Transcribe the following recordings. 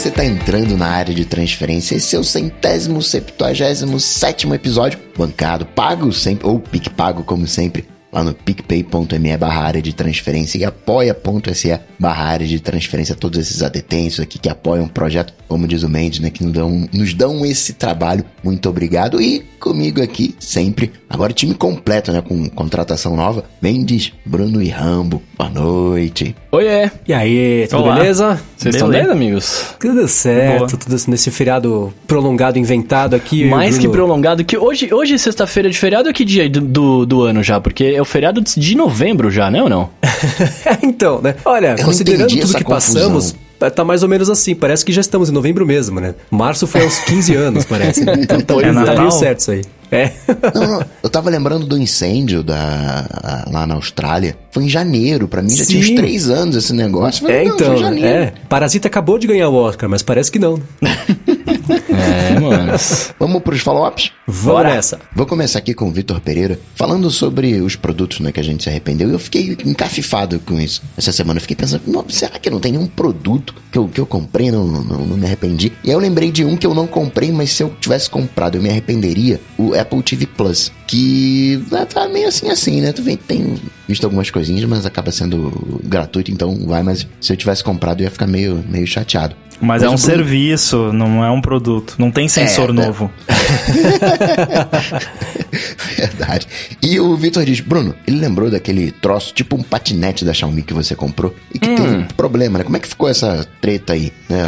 você está entrando na área de transferência. Esse é o centésimo, septuagésimo, sétimo episódio, bancado, pago sempre, ou pique pago, como sempre, lá no picpay.me barra área de transferência e apoia.se barra área de transferência, todos esses adetensos aqui que apoiam o projeto, como diz o Mendes, né, que nos dão, nos dão esse trabalho. Muito obrigado. E comigo aqui, sempre, agora time completo, né, com contratação nova, Mendes, Bruno e Rambo. Boa noite. Oiê! E aí, tudo Olá. beleza? Vocês estão bem, amigos? Tudo certo, Boa. tudo nesse feriado prolongado inventado aqui. Mais que prolongado que hoje, hoje sexta-feira de feriado é que dia do, do, do ano já? Porque é o feriado de novembro já, né ou não? então, né? Olha, Eu considerando tudo que confusão. passamos, tá mais ou menos assim. Parece que já estamos em novembro mesmo, né? Março foi aos 15 anos, parece. né? Então tá, Pois tá é. meio Natal? certo isso aí. É. Não, não, eu tava lembrando do incêndio da, a- lá na Austrália. Foi em janeiro, pra mim já tinha uns três anos esse negócio. Falei, É, não, foi então, em janeiro. é. Parasita acabou de ganhar o Oscar, mas parece que não. É, mano. Vamos pros follow-ups? Vamos Bora. nessa. Vou começar aqui com o Vitor Pereira, falando sobre os produtos né, que a gente se arrependeu. E eu fiquei encafifado com isso. Essa semana eu fiquei pensando, "Não, será que não tem nenhum produto que eu, que eu comprei e não, não, não me arrependi? E aí eu lembrei de um que eu não comprei, mas se eu tivesse comprado eu me arrependeria, o Apple TV Plus. Que tá meio assim assim, né? Tu vem, tem visto algumas coisinhas, mas acaba sendo gratuito, então vai. Mas se eu tivesse comprado eu ia ficar meio, meio chateado. Mas, é o um Bruno- serviço, não é um produto. Não tem sensor É, novo. Verdade. E o Vitor diz, Bruno, ele lembrou daquele troço, tipo um patinete da Xiaomi que você comprou e que teve um problema, né? Como é que ficou essa treta aí? né?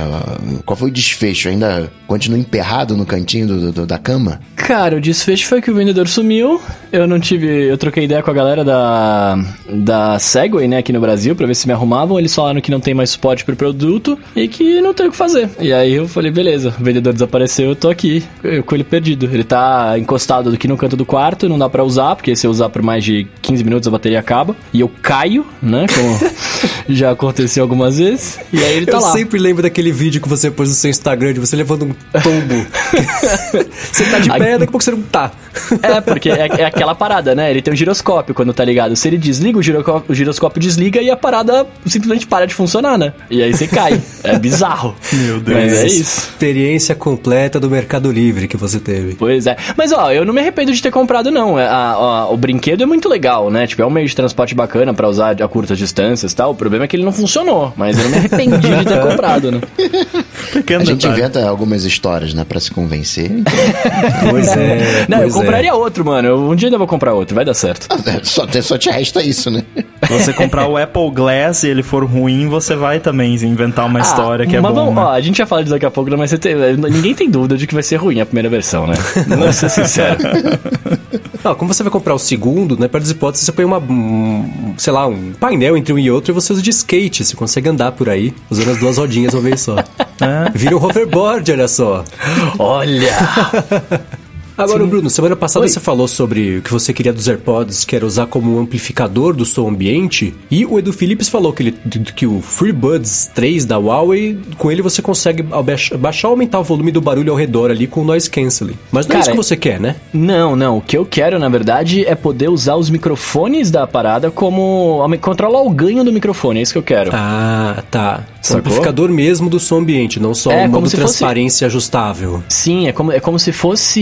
Qual foi o desfecho? Ainda continua emperrado no cantinho do- do- da cama? Cara, o desfecho foi que o vendedor sumiu. Eu não tive. Eu troquei ideia com a galera da. Da Segway, né, aqui no Brasil, pra ver se me arrumavam. Eles falaram que não tem mais suporte pro produto e que não tem o que fazer. E aí eu falei, beleza, o vendedor desapareceu, eu tô aqui, eu, com ele perdido. Ele tá encostado aqui no canto do quarto, não dá pra usar, porque se eu usar por mais de 15 minutos a bateria acaba. E eu caio, né, como já aconteceu algumas vezes. E aí ele tá eu lá. sempre lembro daquele vídeo que você pôs no seu Instagram de você levando um tombo. você tá de pé, daqui a pouco você não tá. É, porque é, é aquela parada, né? Ele tem um giroscópio quando tá ligado. Se ele desliga, o giroscópio, o giroscópio desliga e a parada simplesmente para de funcionar, né? E aí você cai. É bizarro. Meu Deus. Mas é isso. Experiência completa do Mercado Livre que você teve. Pois é. Mas ó, eu não me arrependo de ter comprado, não. É, a- a- o brinquedo é muito legal, né? Tipo, é um meio de transporte bacana pra usar a curtas distâncias e tal. O problema é que ele não funcionou. Mas eu não me arrependi de ter comprado, né? Pequeno A gente detalhe. inventa algumas histórias, né, pra se convencer. Pois é. Não, eu pois é. compraria outro, mano. Eu- um dia ainda vou comprar outro, vai dar certo. só, te- só te resta isso, né? Se você comprar o Apple Glass e ele for ruim, você vai também inventar uma história que é Ah, mas bom, vamos, né? ó, a gente já fala disso daqui a pouco, né, mas você tem- ninguém tem dúvida de que vai ser ruim a primeira versão, né? Vamos ser sinceros. Não, como você vai comprar o segundo, né? Para as hipóteses, você põe uma, um, sei lá, um painel entre um e outro e você usa de skate. Você consegue andar por aí, usando as duas rodinhas uma vez só. Vira um hoverboard, olha só. Olha! Agora, Bruno, semana passada você falou sobre o que você queria dos AirPods, que era usar como um amplificador do som ambiente. E o Edu Phillips falou que, ele, que o FreeBuds 3 da Huawei, com ele você consegue baixar ou aumentar o volume do barulho ao redor ali com o noise canceling. Mas não é Cara, isso que você quer, né? Não, não. O que eu quero, na verdade, é poder usar os microfones da parada como. controlar o ganho do microfone. É isso que eu quero. Ah, tá. O Sacou? amplificador mesmo do som ambiente, não só É, o como modo se fosse- transparência ajustável. Sim, é como, é como se fosse.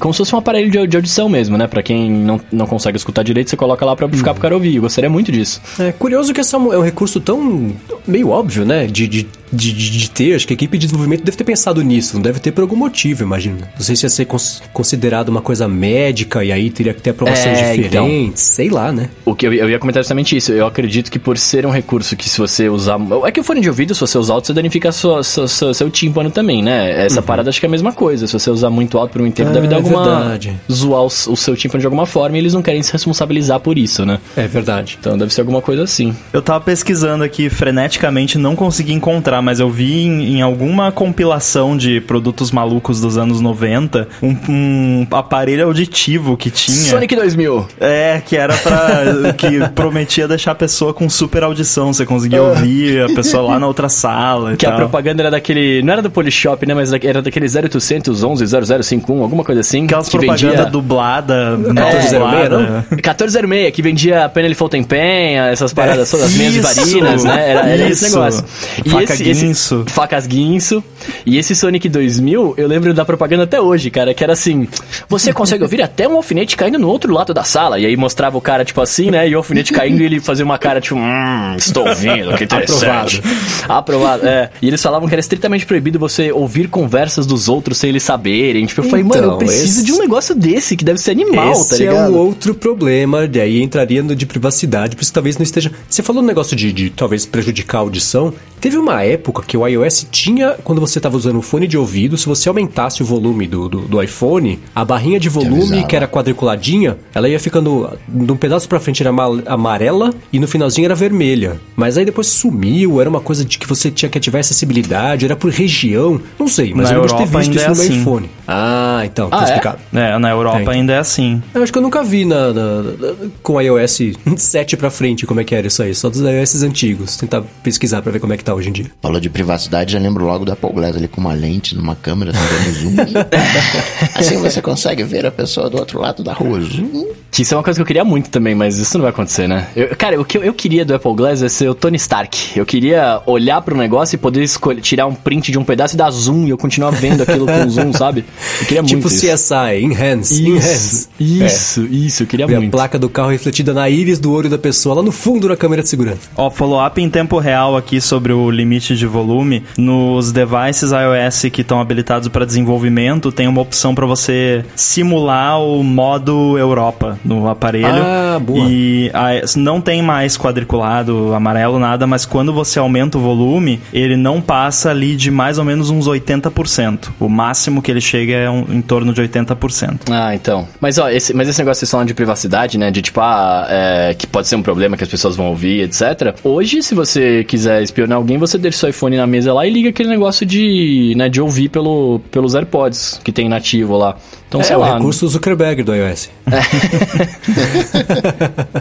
Como se fosse um aparelho de, de audição mesmo, né? Pra quem não, não consegue escutar direito, você coloca lá pra amplificar pro cara ouvir. Eu gostaria muito disso. É curioso que esse é um recurso tão meio óbvio, né? De, de, de, de- ter. Acho que a equipe de desenvolvimento deve ter pensado nisso. Não deve ter por algum motivo, imagino. Não sei se ia ser cons- considerado uma coisa médica e aí teria que ter aprovações É, então. diferentes. Sei lá, né? O que eu, eu ia comentar justamente isso. Eu acredito que por ser um recurso que se você usar. É que o fone de ouvido, se você usar alto, você danifica sua, sua- sua- seu tímpano também, né? Essa parada acho que é a mesma coisa. Se você usar muito alto por um Ah, deve dar é alguma. verdade. zoar o, o seu tímpano de alguma forma e eles não querem se responsabilizar por isso, né? É verdade. Então deve ser alguma coisa assim. Eu tava pesquisando aqui freneticamente, não consegui encontrar, mas eu vi em, em alguma compilação de produtos malucos dos anos 90 um, um aparelho auditivo que tinha. Sonic 2000. É, que era pra. que prometia deixar a pessoa com super audição. Você conseguia ouvir a pessoa lá na outra sala e Que a tal. propaganda era daquele. Não era do Polishop, né? Mas era daquele 0800 11 0051, alguma coisa assim. Aquelas que propaganda vendia... dublada, mal 1406, dublada. 1406, que vendia Penelifol Tempenha, essas paradas todas, as minhas Isso, varinas, né? Era, era esse negócio. Faca esse, guinso. Esse, facas guinso. E esse Sonic 2000, eu lembro da propaganda até hoje, cara, que era assim: você consegue ouvir até um alfinete caindo no outro lado da sala. E aí mostrava o cara, tipo assim, né? E o alfinete caindo e ele fazia uma cara, tipo, hum, estou ouvindo, que interessante. Aprovado. é. E eles falavam que era estritamente proibido você ouvir conversas dos outros sem eles saberem. Tipo, eu falei, mano, eu Então, preciso esse- de um negócio desse, que deve ser animal, tá Esse é ligado? um outro problema, daí entraria no de privacidade, por isso talvez não esteja. Você falou um negócio de, de talvez prejudicar a audição. Teve uma época que o iOS tinha, quando você estava usando um fone de ouvido, se você aumentasse o volume do, do, do iPhone, a barrinha de volume, que era quadriculadinha, ela ia ficando. De um pedaço pra frente era ama- amarela e no finalzinho era vermelha. Mas aí depois sumiu, era uma coisa de que você tinha que ativar acessibilidade, era por região. Não sei, mas Na eu lembro de ter Europa visto isso é no meu assim. iPhone. Ah, então, tá Ah, é? explicado. É, na Europa Tem. ainda é assim. Eu acho que eu nunca vi na, na- na- com o iOS 7 pra frente como é que era isso aí. Só dos iOS antigos. Tentar pesquisar pra ver como é que tá hoje em dia. Falou de privacidade, já lembro logo do Apple Glass ali com uma lente numa câmera, dando zoom. assim você consegue ver a pessoa do outro lado da rua. Zoom. Isso é uma coisa que eu queria muito também, mas isso não vai acontecer, né? Eu- cara, o que eu, eu queria do Apple Glass é ser o Tony Stark. Eu queria olhar pro negócio e poder escolher, tirar um print de um pedaço e dar zoom e eu continuar vendo aquilo com zoom, sabe? Eu queria tipo muito isso. CSI, Enhance, Enhance. Isso, isso, isso, eu queria Ver a muito. placa do carro refletida na íris do olho da pessoa, lá no fundo da câmera de segurança. Ó, follow-up em tempo real aqui sobre o limite de volume. Nos devices iOS que estão habilitados para desenvolvimento, tem uma opção para você simular o modo Europa no aparelho. Ah, boa. E ah, não tem mais quadriculado, amarelo, nada, mas quando você aumenta o volume, ele não passa ali de mais ou menos uns 80%. O máximo que ele chega é um- em torno de 80%. Ah, então. Mas ó, esse, mas esse negócio que de privacidade, né? De tipo, ah, é, que pode ser um problema que as pessoas vão ouvir, etc. Hoje, se você quiser espionar alguém, você deixa seu iPhone na mesa lá e liga aquele negócio de, né, de ouvir pelo, pelos AirPods que tem nativo lá. Então, é sei o lá. recurso Zuckerberg do iOS.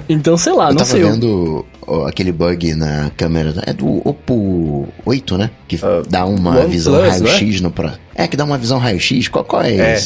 Então, sei lá, Eu não tava sei. eu- vendo ó, aquele bug na câmera. É do Oppo 8, né? Que dá uma visão é? raio-x no pro... É, que dá uma visão raio-x. Qual, qual é, É.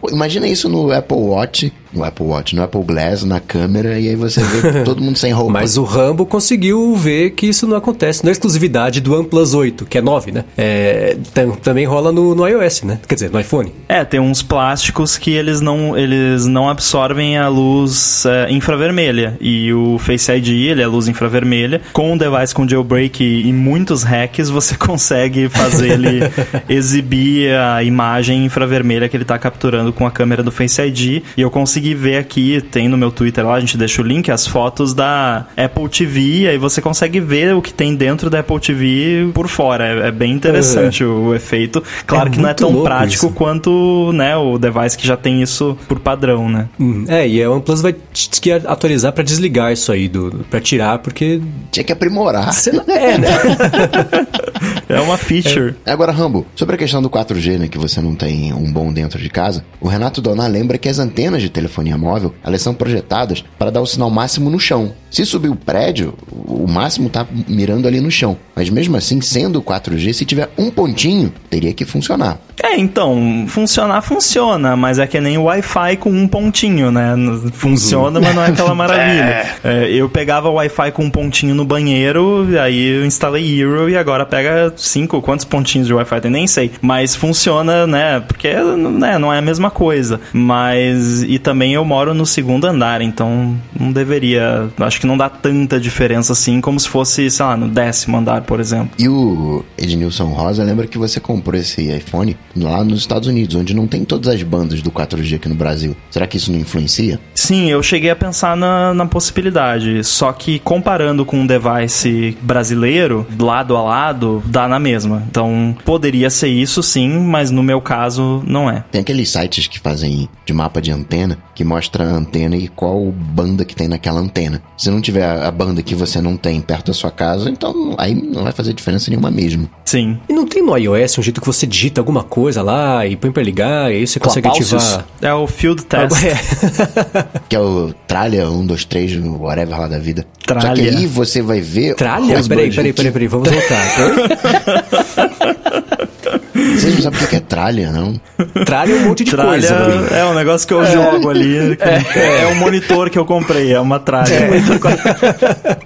pô, Imagina isso no Apple Watch. No Apple Watch, no Apple Glass, na câmera. E aí você vê todo mundo sem roupa. Mas o Rambo conseguiu ver que isso não acontece. Não é exclusividade do OnePlus 8, que é 9, né? É, tam- também rola no, no iOS, né? Quer dizer, no iPhone. É, tem uns plásticos que eles não, eles não absorvem a luz é, infravermelha. E o Face ID, ele é luz infravermelha. Com um device com jailbreak e, e muitos hacks, você consegue fazer ele exibir a imagem infravermelha que ele está capturando com a câmera do Face ID. E eu consegui ver aqui, tem no meu Twitter lá, a gente deixa o link, as fotos da Apple TV. Aí você consegue ver o que tem dentro da Apple TV por fora. É, é bem interessante o, o efeito. Claro É que não é tão prático isso. quanto né, o device que já tem isso por padrão, né? Hum, é, e a OnePlus vai que atualizar pra desligar isso aí, do, pra tirar, porque. Tinha que aprimorar. Lá, É, né? É uma feature. Agora, Rambo, sobre a questão do 4G, né, que você não tem um bom dentro de casa, o Renato Donar lembra que as antenas de telefonia móvel, elas são projetadas para dar o sinal máximo no chão. Se subir o prédio, o máximo tá mirando ali no chão. Mas mesmo assim, sendo 4G, se tiver um pontinho, teria que funcionar. É, então, funcionar funciona, mas é que nem o Wi-Fi com um pontinho, né? Funciona, mas não é aquela maravilha. É, eu pegava o Wi-Fi com um pontinho no banheiro, e aí eu instalei Eero e agora pega cinco, quantos pontinhos de Wi-Fi tem? Nem sei. Mas funciona, né? Porque né, não é a mesma coisa. Mas. E também eu moro no segundo andar, então não deveria. Acho que não dá tanta diferença assim como se fosse, sei lá, no décimo andar, por exemplo. E o Ednilson Rosa lembra que você comprou esse iPhone lá nos Estados Unidos, onde não tem todas as bandas do 4G aqui no Brasil. Será que isso não influencia? Sim, eu cheguei a pensar na, na possibilidade. Só que comparando com um device brasileiro, lado a lado, dá na mesma. Então poderia ser isso sim, mas no meu caso não é. Tem aqueles sites que fazem de mapa de antena, que mostra a antena e qual banda que tem naquela antena. Se não tiver a banda que você não tem perto da sua casa, então aí não vai fazer diferença nenhuma mesmo. Sim. E não tem no iOS um jeito que você digita alguma coisa lá e põe pra ligar, e aí você consegue ativar. É o field test. É. Que é o Tralha 1, 2, 3, whatever lá da vida. Só que Tralha. aí você vai ver. Tralha? Peraí, peraí, peraí, peraí, vamos voltar. Vocês não sabem o que é tralha, não? Tralha é um monte de Tralha coisa. mim. é um negócio que eu jogo ali. É, o monitor que eu comprei, é uma tralha.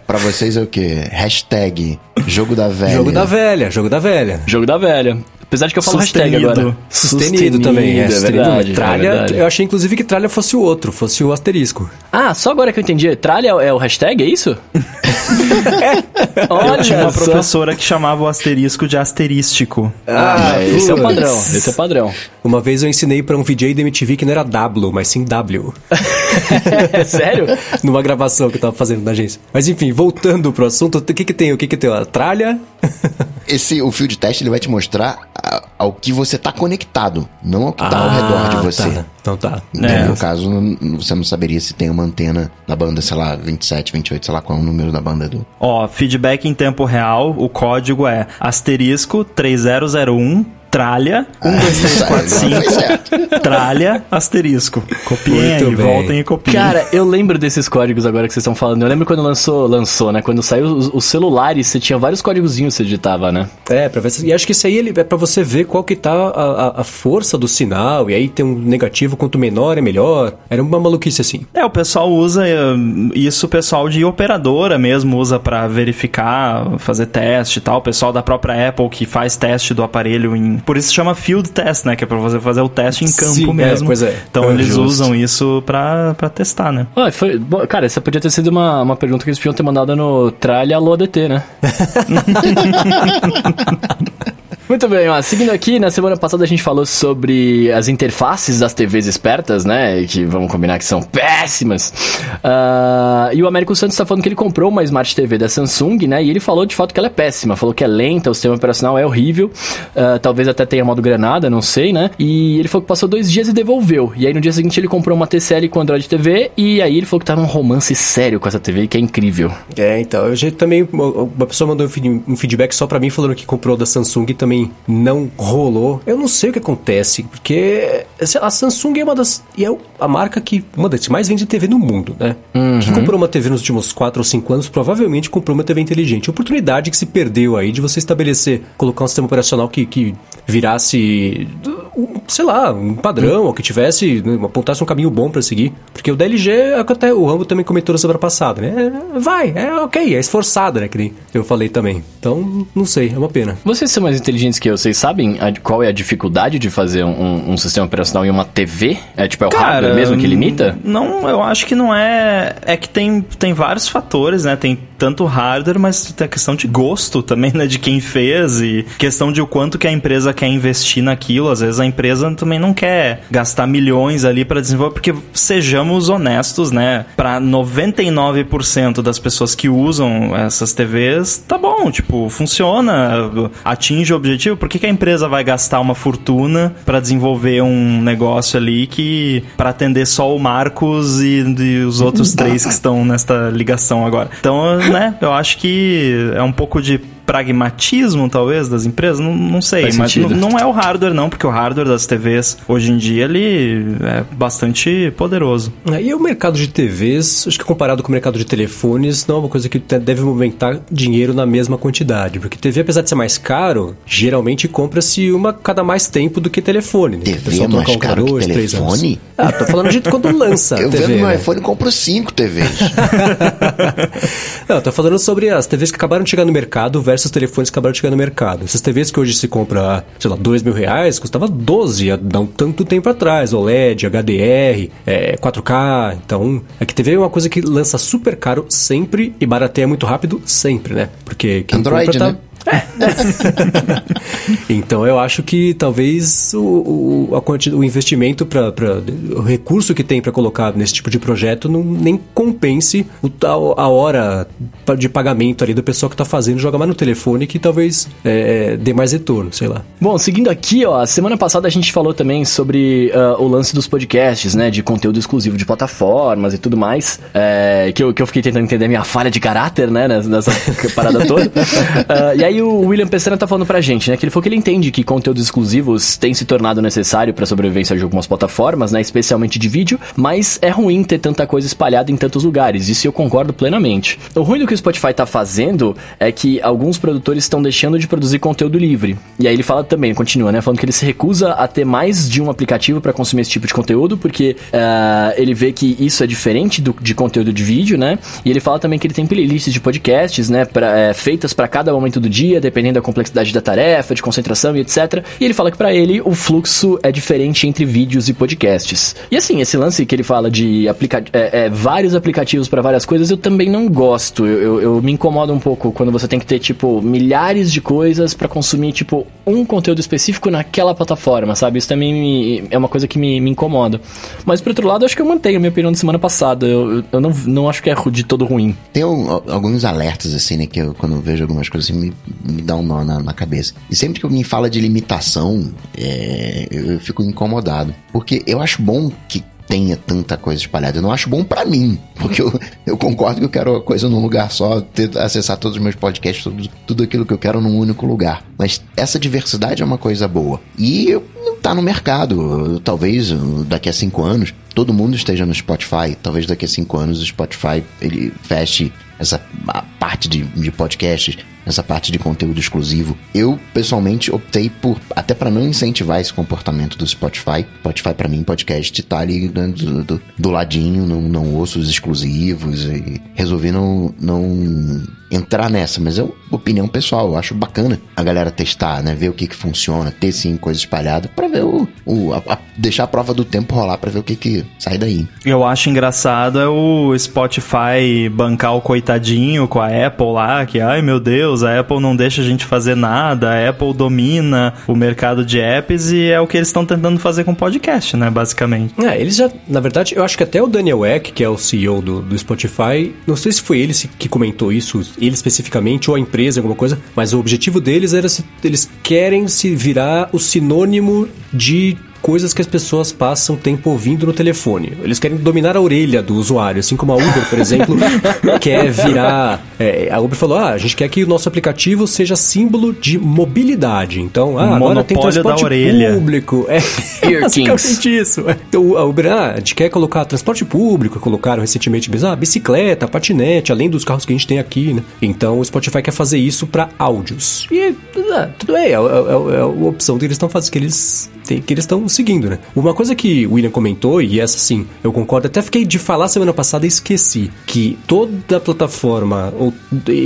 Pra vocês é o quê? Hashtag jogo da velha. Jogo da velha, jogo da velha. Jogo da velha. Apesar de que eu falo hashtag Sustenido. agora. Sustenido, também, é, sustenido. verdade, tralha, é verdade. eu achei inclusive que tralha fosse o outro, fosse o asterisco. Ah, só agora que eu entendi. Tralha é o hashtag, é isso? Olha Eu tinha uma professora que chamava o asterisco de asterístico. Ah, esse é o padrão. Esse é o padrão. Uma vez eu ensinei pra um VJ da MTV que não era W, mas sim W. É sério? Numa gravação que eu tava fazendo na agência. Mas enfim, voltando pro assunto, o que que tem? O que que tem? A tralha? Esse, o field test, ele vai te mostrar ao que você tá conectado, não ao que tá ao redor de você. Tá. Então tá. Né? É. No caso, você não saberia se tem uma antena na banda, sei lá, 27, 28, sei lá qual é o número da banda do. Ó, feedback em tempo real, o código é asterisco 3001 tralha 1, 2, 3, 4, Não, foi 5 certo. tralha asterisco. Copiem aí, voltem e copiem. Cara, eu lembro desses códigos agora que vocês estão falando. Eu lembro quando lançou, lançou, né? Quando saiu os, os celulares, você tinha vários códigozinhos que você digitava, né? É, pra ver se, e acho que isso aí ele, é pra você ver qual que tá a, a- a força do sinal, e aí tem um negativo, quanto menor é melhor. Era uma maluquice assim. É, o pessoal usa eh, isso, o pessoal de operadora mesmo usa pra verificar, fazer teste e tal. O pessoal da própria Apple que faz teste do aparelho em. Por isso se chama field test, né? Que é pra você fazer o teste em campo Sim, é, mesmo. pois é. Então É, eles justo. usam isso pra, pra testar, né? Ah, foi, bom, cara, essa podia ter sido uma, uma pergunta que eles podiam ter mandado no Tralha Alô ADT, né? Muito bem, ó, seguindo aqui, na semana passada a gente falou sobre as interfaces das TVs espertas, né? Que vamos combinar que são péssimas. Ah, e o Américo Santos tá falando que ele comprou uma Smart TV da Samsung, né? E ele falou de fato que ela é péssima, falou que é lenta, o sistema operacional é horrível, ah, talvez até tenha modo granada, não sei, né? E ele falou que passou dois dias e devolveu. E aí no dia seguinte ele comprou uma TCL com Android TV e aí ele falou que tava um romance sério com essa TV, que é incrível. É, então, eu já também. Uma pessoa mandou um feed- feedback só pra mim falando que comprou da Samsung e não rolou. Eu não sei o que acontece, porque a Samsung é uma das. E é a marca que. Uma das que mais vende TV no mundo, né? Quem comprou uma TV nos últimos 4 ou 5 anos provavelmente comprou uma TV inteligente. Oportunidade que se perdeu aí de você estabelecer, colocar um sistema operacional que, que virasse. Sei lá, um padrão, ou que tivesse, né, apontasse um caminho bom pra seguir. Porque o da LG, é até o Rambo também comentou na semana passada, né? É, vai, é ok, é esforçada, né? Que nem eu falei também. Então, não sei, é uma pena. Vocês são mais inteligentes que eu, vocês sabem a- qual é a dificuldade de fazer um, um- sistema operacional em uma TV? É tipo, é o hardware mesmo que limita? Não, eu acho que não é. É que tem, tem vários fatores, né? Tem tanto hardware, mas tem a questão de gosto também, né? De quem fez e questão de o quanto que a empresa quer investir naquilo. Às vezes a empresa também não quer gastar milhões ali para desenvolver, porque sejamos honestos, né? Para 99% das pessoas que usam essas TVs, tá bom, tipo, funciona, atinge o objetivo. Por que, que a empresa vai gastar uma fortuna para desenvolver um negócio ali que para atender só o Marcos e, e os outros três que estão nesta ligação agora? Então, né, eu acho que é um pouco de pragmatismo, talvez, das empresas, não, não sei, Faz mas não, é o hardware não, porque o hardware das TVs hoje em dia ele é bastante poderoso. É, E o mercado de TVs, acho que comparado com o mercado de telefones, não é uma coisa que deve movimentar dinheiro na mesma quantidade. Porque TV, apesar de ser mais caro, geralmente compra-se uma cada mais tempo do que telefone. Né? TV é mais um caro que dois, telefone? Ah, tô falando de quando lança Eu TV, vendo meu né? iPhone compro cinco TVs. Não, tô falando sobre as TVs que acabaram de chegar no mercado versus telefones que acabaram de chegar no mercado. Essas TVs que hoje se compra, sei lá, dois mil reais, custava 12 há não tanto tempo atrás. OLED, HDR, é, 4K. Então, é que TV é uma coisa que lança super caro sempre e barateia muito rápido sempre, né? Porque quem Android, compra tá... né? Então eu acho que talvez o, o, a quanti- o investimento para o recurso que tem para colocar nesse tipo de projeto não nem compense o, tal- a hora de pagamento ali da pessoa que está fazendo joga mais no telefone que talvez é, é, dê mais retorno, sei lá. Bom, seguindo aqui, ó, semana passada a gente falou também sobre ah, o lance dos podcasts, né, de conteúdo exclusivo de plataformas e tudo mais, é, que, eu, que eu fiquei tentando entender a minha falha de caráter, né, nessa, nessa parada toda. Ah, e aí Aí o William Pessana tá falando pra gente, né? Que ele falou que ele entende que conteúdos exclusivos têm se tornado necessário pra sobrevivência de algumas plataformas, né? Especialmente de vídeo, mas é ruim ter tanta coisa espalhada em tantos lugares. Isso eu concordo plenamente. O ruim do que o Spotify tá fazendo é que alguns produtores estão deixando de produzir conteúdo livre. E aí ele fala também, continua, né? Falando que ele se recusa a ter mais de um aplicativo para consumir esse tipo de conteúdo, porque uh, ele vê que isso é diferente do, de conteúdo de vídeo, né? E ele fala também que ele tem playlists de podcasts, né? Pra, é, feitas para cada momento do dia, dependendo da complexidade da tarefa, de concentração e etc. E ele fala que para ele o fluxo é diferente entre vídeos e podcasts. E assim, esse lance que ele fala de aplica é, é, vários aplicativos para várias coisas, eu também não gosto. Eu, eu, eu, me incomodo um pouco quando você tem que ter, tipo, milhares de coisas para consumir, tipo, um conteúdo específico naquela plataforma, sabe? Isso também me, é uma coisa que me, me incomoda. Mas, por outro lado, acho que eu mantenho a minha opinião da semana passada. Eu, eu não, não acho que é de todo ruim. Tem alguns alertas, assim, né, que eu, quando eu vejo algumas coisas, assim, me, me dá um nó na, na cabeça. E sempre que alguém fala de limitação, é, eu fico incomodado. Porque eu acho bom que tenha tanta coisa espalhada. Eu não acho bom para mim, porque eu, eu concordo que eu quero coisa num lugar só, ter, acessar todos os meus podcasts, tudo, tudo aquilo que eu quero num único lugar. Mas essa diversidade é uma coisa boa. E tá no mercado. Talvez daqui a cinco anos todo mundo esteja no Spotify. Talvez daqui a cinco anos o Spotify ele feche essa parte de, de podcasts essa parte de conteúdo exclusivo. Eu, pessoalmente, optei por, até para não incentivar esse comportamento do Spotify. Spotify, para mim, podcast tá ali né, do, do, do, ladinho, não, não ouço os exclusivos e resolvi não, não entrar nessa, mas é opinião pessoal. Eu acho bacana a galera testar, né? Ver o que que funciona, ter sim coisa espalhada para ver o, o a, a, deixar a prova do tempo rolar para ver o que que sai daí. Eu acho engraçado é o Spotify bancar o coitadinho com a Apple lá, que ai meu Deus, a Apple não deixa a gente fazer nada, a Apple domina o mercado de apps e é o que eles estão tentando fazer com o podcast, né, basicamente. É, eles já, na verdade, eu acho que até o Daniel Eck, que é o CEO do, do Spotify, não sei se foi ele que comentou isso ele especificamente, ou a empresa, alguma coisa, mas o objetivo deles era se eles querem se virar o sinônimo de coisas que as pessoas passam tempo ouvindo no telefone. Eles querem dominar a orelha do usuário, assim como a Uber, por exemplo, quer virar. É, a Uber falou: ah, a gente quer que o nosso aplicativo seja símbolo de mobilidade. Então, ah, agora tem transporte público. É basicamente isso. Então, a Uber, ah, a gente quer colocar transporte público, colocaram recentemente ah, bicicleta, patinete, além dos carros que a gente tem aqui, né? Então o Spotify quer fazer isso para áudios. E ah, tudo bem, é, é, é, é a opção que eles estão fazendo, que eles tem, que eles estão seguindo, né? Uma coisa que o William comentou, e essa sim, eu concordo, até fiquei de falar semana passada e esqueci, que toda plataforma, ou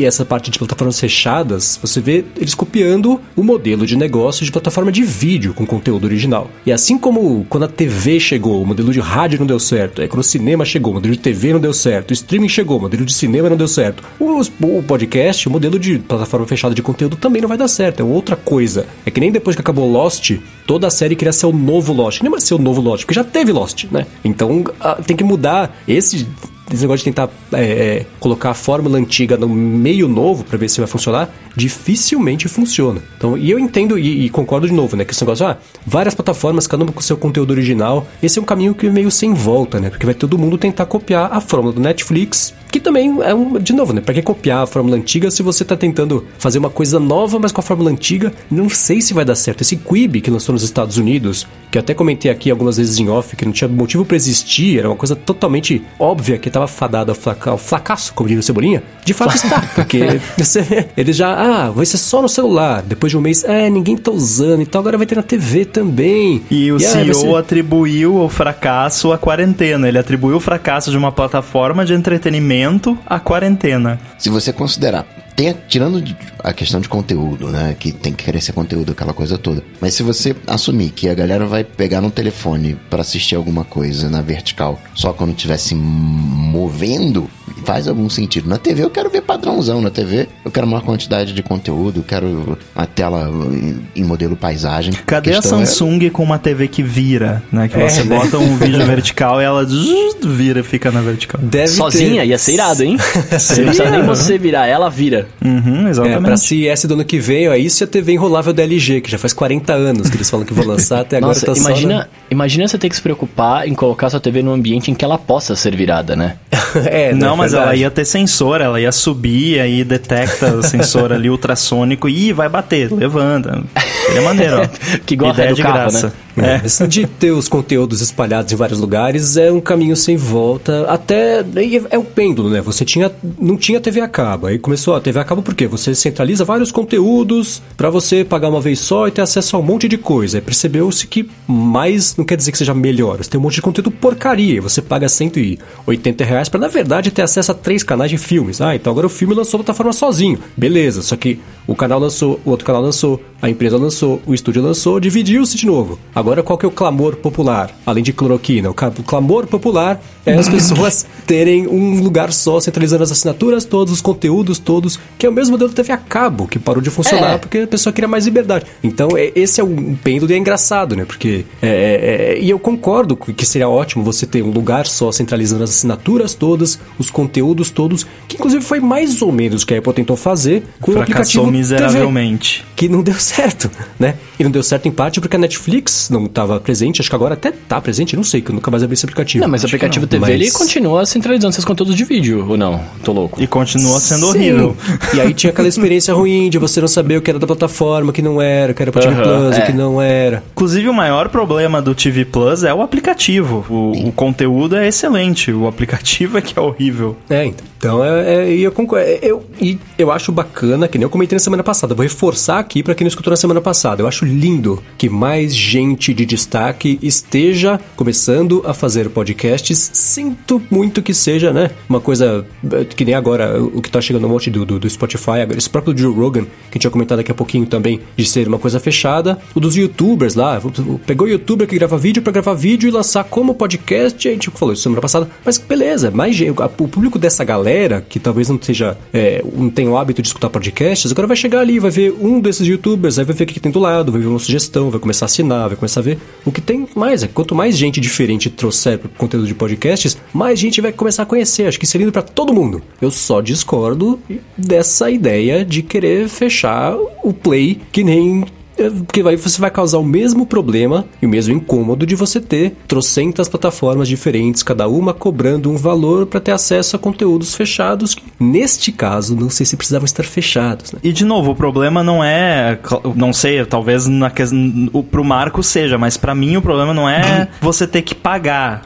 essa parte de plataformas fechadas, você vê eles copiando o modelo de negócio de plataforma de vídeo com conteúdo original. E assim como quando a TV chegou, o modelo de rádio não deu certo, aí quando o cinema chegou, o modelo de TV não deu certo, o streaming chegou, o modelo de cinema não deu certo, o podcast, o modelo de plataforma fechada de conteúdo também não vai dar certo, é outra coisa. É que nem depois que acabou Lost, toda a série queria ser o novo Lost. Nem vai ser o novo Lost, porque já teve Lost, né? Então tem que mudar esse esse negócio de tentar é, é, colocar a fórmula antiga no meio novo para ver se vai funcionar, dificilmente funciona. Então, e eu entendo e, e, concordo de novo, né? Que esse negócio, ah, várias plataformas, cada uma com seu conteúdo original, esse é um caminho que é meio sem volta, né? Porque vai todo mundo tentar copiar a fórmula do Netflix, que também é um, de novo, né? Pra que copiar a fórmula antiga se você tá tentando fazer uma coisa nova, mas com a fórmula antiga? Não sei se vai dar certo. Esse Quibi que lançou nos Estados Unidos, que eu até comentei aqui algumas vezes em off, que não tinha motivo para existir, era uma coisa totalmente óbvia que tava fadado ao, flaca, ao fracasso, como diria o Cebolinha, de fato está, porque você, eles já, ah, vai ser só no celular, depois de um mês, é, ninguém tá usando, então agora vai ter na TV também. E o e, CEO ah, ser... atribuiu o fracasso à quarentena, ele atribuiu o fracasso de uma plataforma de entretenimento à quarentena. Se você considerar tem, tirando a questão de conteúdo, né? Que tem que crescer conteúdo, aquela coisa toda. Mas se você assumir que a galera vai pegar no telefone para assistir alguma coisa na vertical só quando estiver se movendo, faz algum sentido. Na TV eu quero ver padrãozão. Na TV eu quero uma quantidade de conteúdo, quero a tela em modelo paisagem. Cadê a, é Samsung é... com uma TV que vira, né? Que é, você né? bota um vídeo vertical e ela vira, fica na vertical. Deve Sozinha, ter... ia ser irado, hein? Você não precisa nem você virar, ela vira. Uhum, exatamente. É, pra CS do ano que vem, ó, isso e a TV enrolável da LG, que já faz 40 anos que eles falam que vão lançar, até agora Nossa, tá imagina, só... Na... Imagina você ter que se preocupar em colocar sua TV num ambiente em que ela possa ser virada, né? é, não, mas mas ela ia ter sensor, ela ia subir, aí detecta o sensor ali ultrassônico e vai bater, levanta. É maneiro, ó. que igual Ideia do de carro, graça. né? É. Isso de ter os conteúdos espalhados em vários lugares é um caminho sem volta. Até é o pêndulo, né? Você tinha não tinha TV a cabo. Aí começou a TV a cabo por quê? Você centraliza vários conteúdos para você pagar uma vez só e ter acesso a um monte de coisa. Aí percebeu-se que mais não quer dizer que seja melhor. Você tem um monte de conteúdo porcaria. Você paga 180 reais para na verdade ter acesso a três canais de filmes. Ah, então agora o filme lançou a plataforma sozinho. Beleza, só que o canal lançou, o outro canal lançou, a empresa lançou, o estúdio lançou, dividiu-se de novo. Agora qual que é o clamor popular? Além de cloroquina, o o clamor popular é as pessoas terem um lugar só, centralizando as assinaturas todos, os conteúdos todos, que é o mesmo modelo da TV a cabo, que parou de funcionar É. porque a pessoa queria mais liberdade. Então, é- esse é um pêndulo e é engraçado, né? Porque. é, é, é, e eu concordo que seria ótimo você ter um lugar só centralizando as assinaturas todas, os conteúdos todos, que inclusive foi mais ou menos o que a Apple tentou fazer com o Fracassou aplicativo miseravelmente. TV, que não deu certo, né? E não deu certo em parte porque a Netflix não estava presente, acho que agora até tá presente, não sei, que eu nunca mais abri esse aplicativo. Não, mas o aplicativo não, TV mas- ele continua centralizando seus conteúdos de vídeo, ou não? Tô louco. E continua sendo Sim. horrível. E aí tinha aquela experiência ruim de você não saber o que era da plataforma, o que não era, o que era pra TV Plus, é. o que não era. Inclusive, o maior problema do TV Plus é o aplicativo. O, o conteúdo é excelente, o aplicativo é que é horrível. É, então é, é, e eu concordo. é, Eu, e eu acho bacana, que nem eu comentei na semana passada, vou reforçar aqui pra quem não escutou na semana passada. Eu acho lindo que mais gente de destaque esteja começando a fazer podcasts. Sinto muito que seja, né? Uma coisa eh, que nem agora o que tá chegando um monte do, do, do Spotify, agora, esse próprio Joe Rogan, que a gente vai comentar daqui a pouquinho também, de ser uma coisa fechada. O dos youtubers lá, pegou o youtuber que grava vídeo pra gravar vídeo e lançar como podcast. A gente falou isso semana passada, mas beleza, mais gente, o público dessa galera, que talvez não seja, é, não tenha o hábito de escutar podcasts, agora vai chegar ali, vai ver um desses youtubers, aí vai ver o que tem do lado, vai ver uma sugestão, vai começar a assinar, vai começar a ver o que tem mais. É, quanto mais gente diferente trouxer pro conteúdo de podcasts, mais gente vai começar a conhecer. Acho que isso é lindo pra todo mundo. Eu só discordo dessa ideia de querer fechar o play que nem porque vai, você vai causar o mesmo problema e o mesmo incômodo de você ter trocentas plataformas diferentes, cada uma cobrando um valor para ter acesso a conteúdos fechados, que neste caso não sei se precisavam estar fechados. Né? E de novo, o problema não é, não sei, talvez na, pro Marco seja, mas pra mim o problema não é você ter que pagar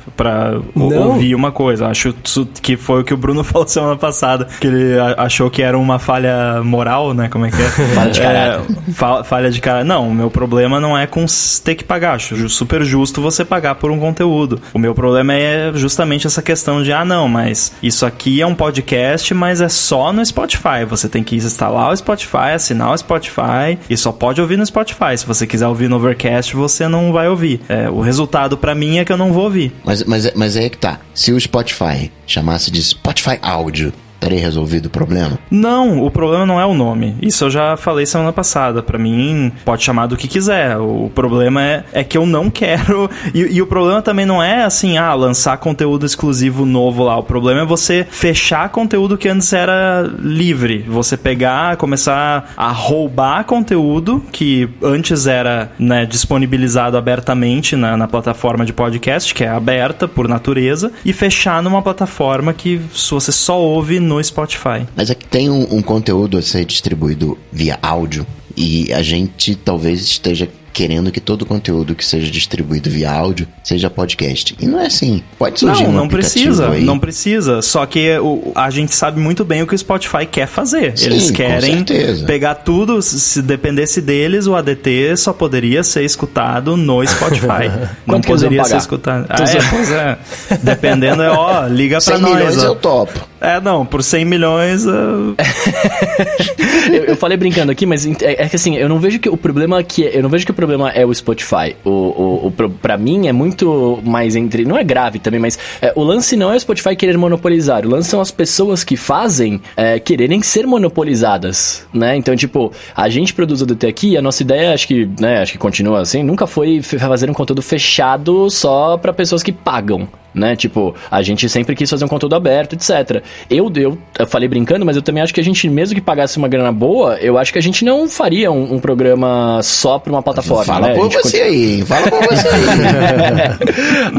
Não. ouvir uma coisa. Acho que foi o que o Bruno falou semana passada, que ele a- achou que era uma falha moral, né? Como é que é? Falha de caráter. É, fa- falha de caráter. Não, o meu problema não é com ter que pagar. Acho super justo você pagar por um conteúdo. O meu problema é justamente essa questão de, ah, não, mas isso aqui é um podcast, mas é só no Spotify. Você tem que instalar o Spotify, assinar o Spotify e só pode ouvir no Spotify. Se você quiser ouvir no Overcast, você não vai ouvir. É, o resultado pra mim é que eu não vou ouvir. Mas, mas, mas aí é que tá. Se o Spotify chamasse de Spotify Áudio, teria resolvido o problema? Não, o problema não é o nome. Isso eu já falei semana passada. Pra mim, pode chamar do que quiser. O problema é, é que eu não quero. E, e o problema também não é assim, ah, lançar conteúdo exclusivo novo lá. O problema é você fechar conteúdo que antes era livre. Você pegar, começar a roubar conteúdo que antes era né, disponibilizado abertamente na, na plataforma de podcast, que é aberta por natureza, e fechar numa plataforma que você só ouve no Spotify. Mas é que tem um, um conteúdo a ser distribuído via áudio e a gente talvez esteja querendo que todo conteúdo que seja distribuído via áudio seja podcast. E não é assim. Pode surgir Não, um não aplicativo precisa, aí. não precisa. Só que o, a gente sabe muito bem o que o Spotify quer fazer. Sim, Eles com querem certeza. pegar tudo. Se se dependesse deles, o ADT só poderia ser escutado no Spotify. não poderia ser escutado. Ah, é, pois é. Dependendo, é, ó, liga pra 100 nós. milhões ó. eu topo. É, não, por 100 milhões. uh, eu, eu falei brincando aqui, mas é, é que assim, eu não vejo que o problema que eu não vejo que o problema é o Spotify. O, o, o pra mim é muito mais entre, não é grave também, mas é, o lance não é o Spotify querer monopolizar. O lance são as pessoas que fazem é, quererem ser monopolizadas, né? Então, tipo, a gente produz o DT aqui, a nossa ideia, acho que, né, acho que continua assim, nunca foi fazer um conteúdo fechado só pra pessoas que pagam né? Tipo, a gente sempre quis fazer um conteúdo aberto, etc. Eu, eu, eu falei brincando, mas eu também acho que a gente, mesmo que pagasse uma grana boa, eu acho que a gente não faria um, um programa só pra uma plataforma. Fala né? Por você aí, hein? Fala por você aí.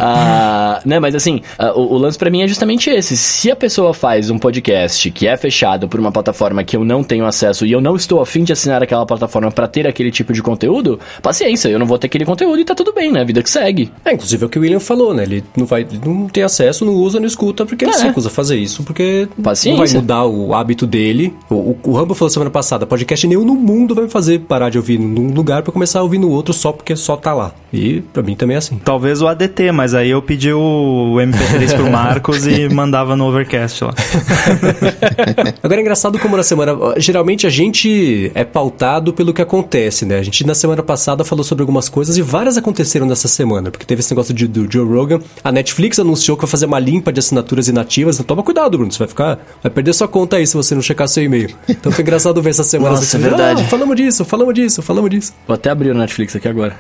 a, né, mas assim, uh, o, o, lance para mim é justamente esse. Se a pessoa faz um podcast que é fechado por uma plataforma que eu não tenho acesso e eu não estou afim de assinar aquela plataforma para ter aquele tipo de conteúdo, paciência, eu não vou ter aquele conteúdo e tá tudo bem, né? A vida que segue. É, inclusive é o que o William falou, né? Ele não vai, não tem acesso, não usa, não escuta, porque ele é. se recusa a fazer isso, porque paciência. não vai mudar o hábito dele. O, o, o Rambo falou semana passada, podcast nenhum no mundo vai fazer parar de ouvir num lugar para começar a ouvir no outro só porque só tá lá. E para mim também é assim. Talvez o ADT, mas aí eu pedi o MP3 pro Marcos e mandava no Overcast lá. Agora é engraçado como na semana. Geralmente a gente é pautado pelo que acontece, né? A gente na semana passada falou sobre algumas coisas e várias aconteceram nessa semana, porque teve esse negócio de, do Joe Rogan. A Netflix anunciou que vai fazer uma limpa de assinaturas inativas. Então toma cuidado, Bruno. Você vai ficar. Vai perder sua conta aí se você não checar seu e-mail. Então foi engraçado ver essa semana. Nossa, assim, é verdade. Ah, falamos disso, falamos disso, falamos disso. Vou até abrir o Netflix aqui agora.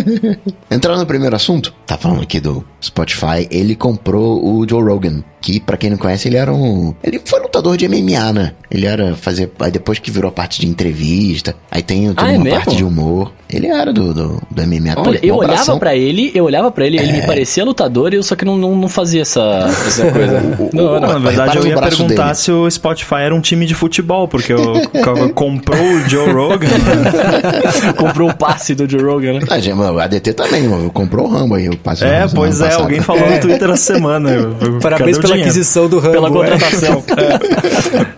Entrando no primeiro assunto, tá falando aqui do Spotify, ele comprou o Joe Rogan que, para quem não conhece, ele era um. Ele foi lutador de MMA, né? Ele era fazer. Aí depois que virou a parte de entrevista, aí tem toda ah, é uma mesmo? parte de humor. Ele era do, do, do MMA. Olha, eu olhava para ele, eu olhava para ele, é... ele me é. parecia lutador e eu só que não, não, não fazia essa, essa coisa. não, não, na verdade, eu ia perguntar dele. se o Spotify era um time de futebol, porque eu, comprou o Joe Rogan. Comprou o passe do Joe Rogan, né? O ADT também, mano. Comprou o Rambo aí, o passe É, pois é, alguém falou no Twitter essa semana. Parabéns pela aquisição do Rambo. Pela é. contratação.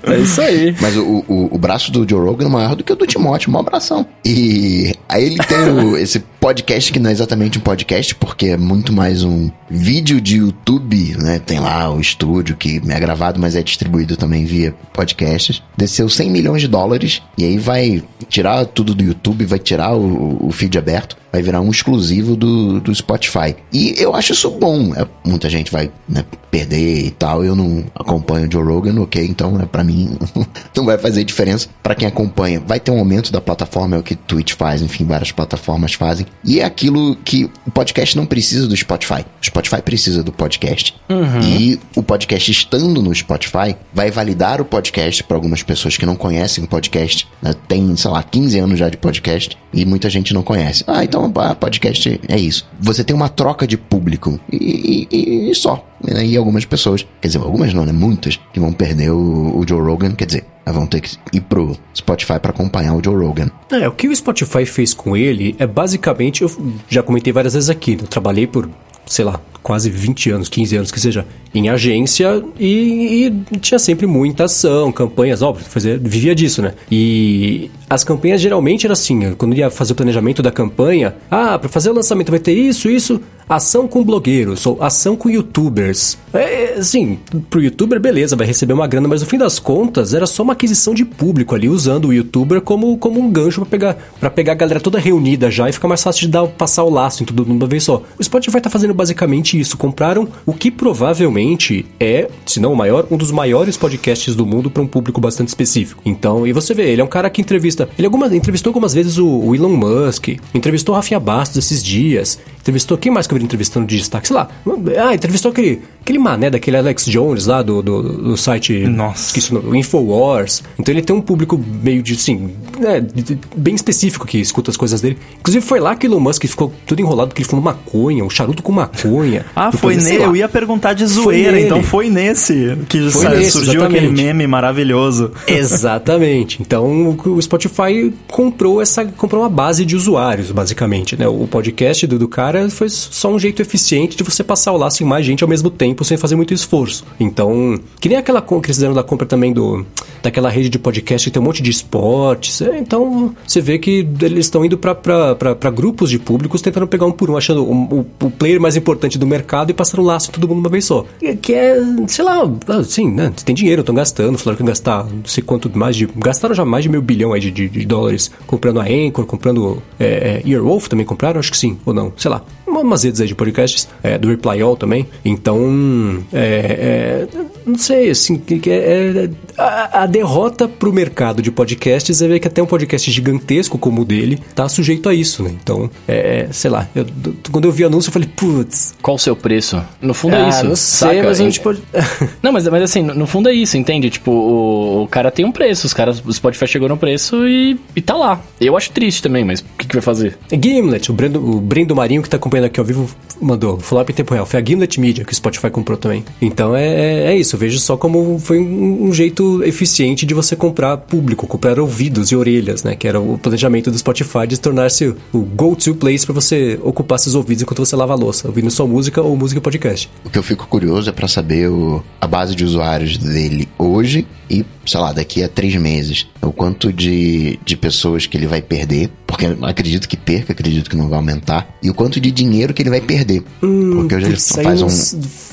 É. é. isso aí. Mas o, o, o, braço do Joe Rogan é maior do que o do Timóteo, uma abração. E aí ele tem o, esse podcast que não é exatamente um podcast, porque é muito mais um vídeo de YouTube, né? Tem lá o estúdio que é gravado, mas é distribuído também via podcasts. Desceu 100 milhões de dólares e aí vai tirar tudo do YouTube, vai tirar o, o feed aberto vai virar um exclusivo do, do Spotify. E eu acho isso bom. É, muita gente vai né, perder e tal. Eu não acompanho o Joe Rogan, ok? Então, né, para mim, não vai fazer diferença. para quem acompanha, vai ter um aumento da plataforma, é o que Twitch faz, enfim, várias plataformas fazem. E é aquilo que o podcast não precisa do Spotify. O Spotify precisa do podcast. Uhum. E o podcast estando no Spotify vai validar o podcast para algumas pessoas que não conhecem o podcast. Né? Tem, sei lá, 15 anos já de podcast e muita gente não conhece. Ah, então podcast é isso. Você tem uma troca de público e, e, e só. E algumas pessoas, quer dizer, algumas não, né? Muitas que vão perder o, o Joe Rogan, quer dizer, vão ter que ir pro Spotify para acompanhar o Joe Rogan. É, o que o Spotify fez com ele é basicamente, eu já comentei várias vezes aqui, né? eu trabalhei por, sei lá, quase 20 anos, 15 anos que seja, em agência e, e tinha sempre muita ação, campanhas, óbvio, fazer, vivia disso, né? E as campanhas geralmente eram assim, quando ia fazer o planejamento da campanha, ah, para fazer o lançamento vai ter isso, isso, ação com blogueiros ou ação com youtubers. É, assim, pro youtuber, beleza, vai receber uma grana, mas no fim das contas era só uma aquisição de público ali, usando o youtuber como, como um gancho para pegar, pra pegar a galera toda reunida já e ficar mais fácil de dar, passar o laço em todo mundo uma vez só. O Spotify tá fazendo basicamente isso. Compraram o que provavelmente é, se não o maior, um dos maiores podcasts do mundo para um público bastante específico. Então, e você vê, ele é um cara que entrevista. Ele algumas, entrevistou algumas vezes o, o Elon Musk, entrevistou o Rafinha Bastos esses dias, entrevistou. Quem mais que eu vi entrevistando de destaque? Sei lá. Ah, entrevistou aquele, aquele mané daquele Alex Jones lá do, do, do site. Nossa. Esqueci o nome, Infowars. Então ele tem um público meio de, assim, né, bem específico que escuta as coisas dele. Inclusive foi lá que Elon Musk ficou tudo enrolado porque ele fumou maconha, um charuto com maconha. ah, foi nele. Eu ia perguntar de zoeira, então foi nesse que foi nesse, surgiu exatamente. aquele meme maravilhoso. Exatamente. Então o Spotify comprou essa comprou uma base de usuários, basicamente, né? O podcast do, do cara cara foi só um jeito eficiente de você passar o laço em mais gente ao mesmo tempo, sem fazer muito esforço. Então, que nem aquela que eles fizeram da compra também do daquela rede de podcast que tem um monte de esportes. É, então, você vê que eles estão indo para grupos de públicos tentando pegar um por um, achando o, o, player mais importante do mercado e passando o laço em todo mundo uma vez só. Que é, sei lá, assim, né? Tem dinheiro, estão gastando, falaram que gastar não sei quanto mais de. Gastaram já mais de meio bilhão aí de, de, de dólares comprando a Anchor, comprando é, é, Earwolf também compraram, acho que sim, ou não, sei lá umas redes aí de podcasts, é, do Reply All também. Então, é, é, não sei, assim, que, é, é, a, a, derrota pro mercado de podcasts é ver que até um podcast gigantesco como o dele tá sujeito a isso, né? Então, é, sei lá, eu, quando eu vi o anúncio eu falei, putz. Qual o seu preço? No fundo é ah, isso. Não sei, saca? mas a gente pode. não, mas, mas assim, no fundo é isso, entende? Tipo, o, o cara tem um preço, os caras, o Spotify chegou no preço e, e tá lá. Eu acho triste também, mas o que, que vai fazer? Gimlet, o Brendo, o Brendo Marinho que tá acompanhando aqui ao vivo mandou. Flop em tempo real. Foi a Gimlet Media que o Spotify comprou também. Então é, é, é isso. Eu vejo só como foi um, um, jeito eficiente de você comprar público, comprar ouvidos e orelhas, né? Que era o planejamento do Spotify de tornar-se o go-to place para você ocupar seus ouvidos enquanto você lava a louça, ouvindo só música ou música podcast. O que eu fico curioso é para saber o, a base de usuários dele hoje e, sei lá, daqui a três meses. O quanto de, de pessoas que ele vai perder, porque acredito que perca, acredito que não vai aumentar, e o quanto de dinheiro que ele vai perder. Hum, porque hoje ele faz um.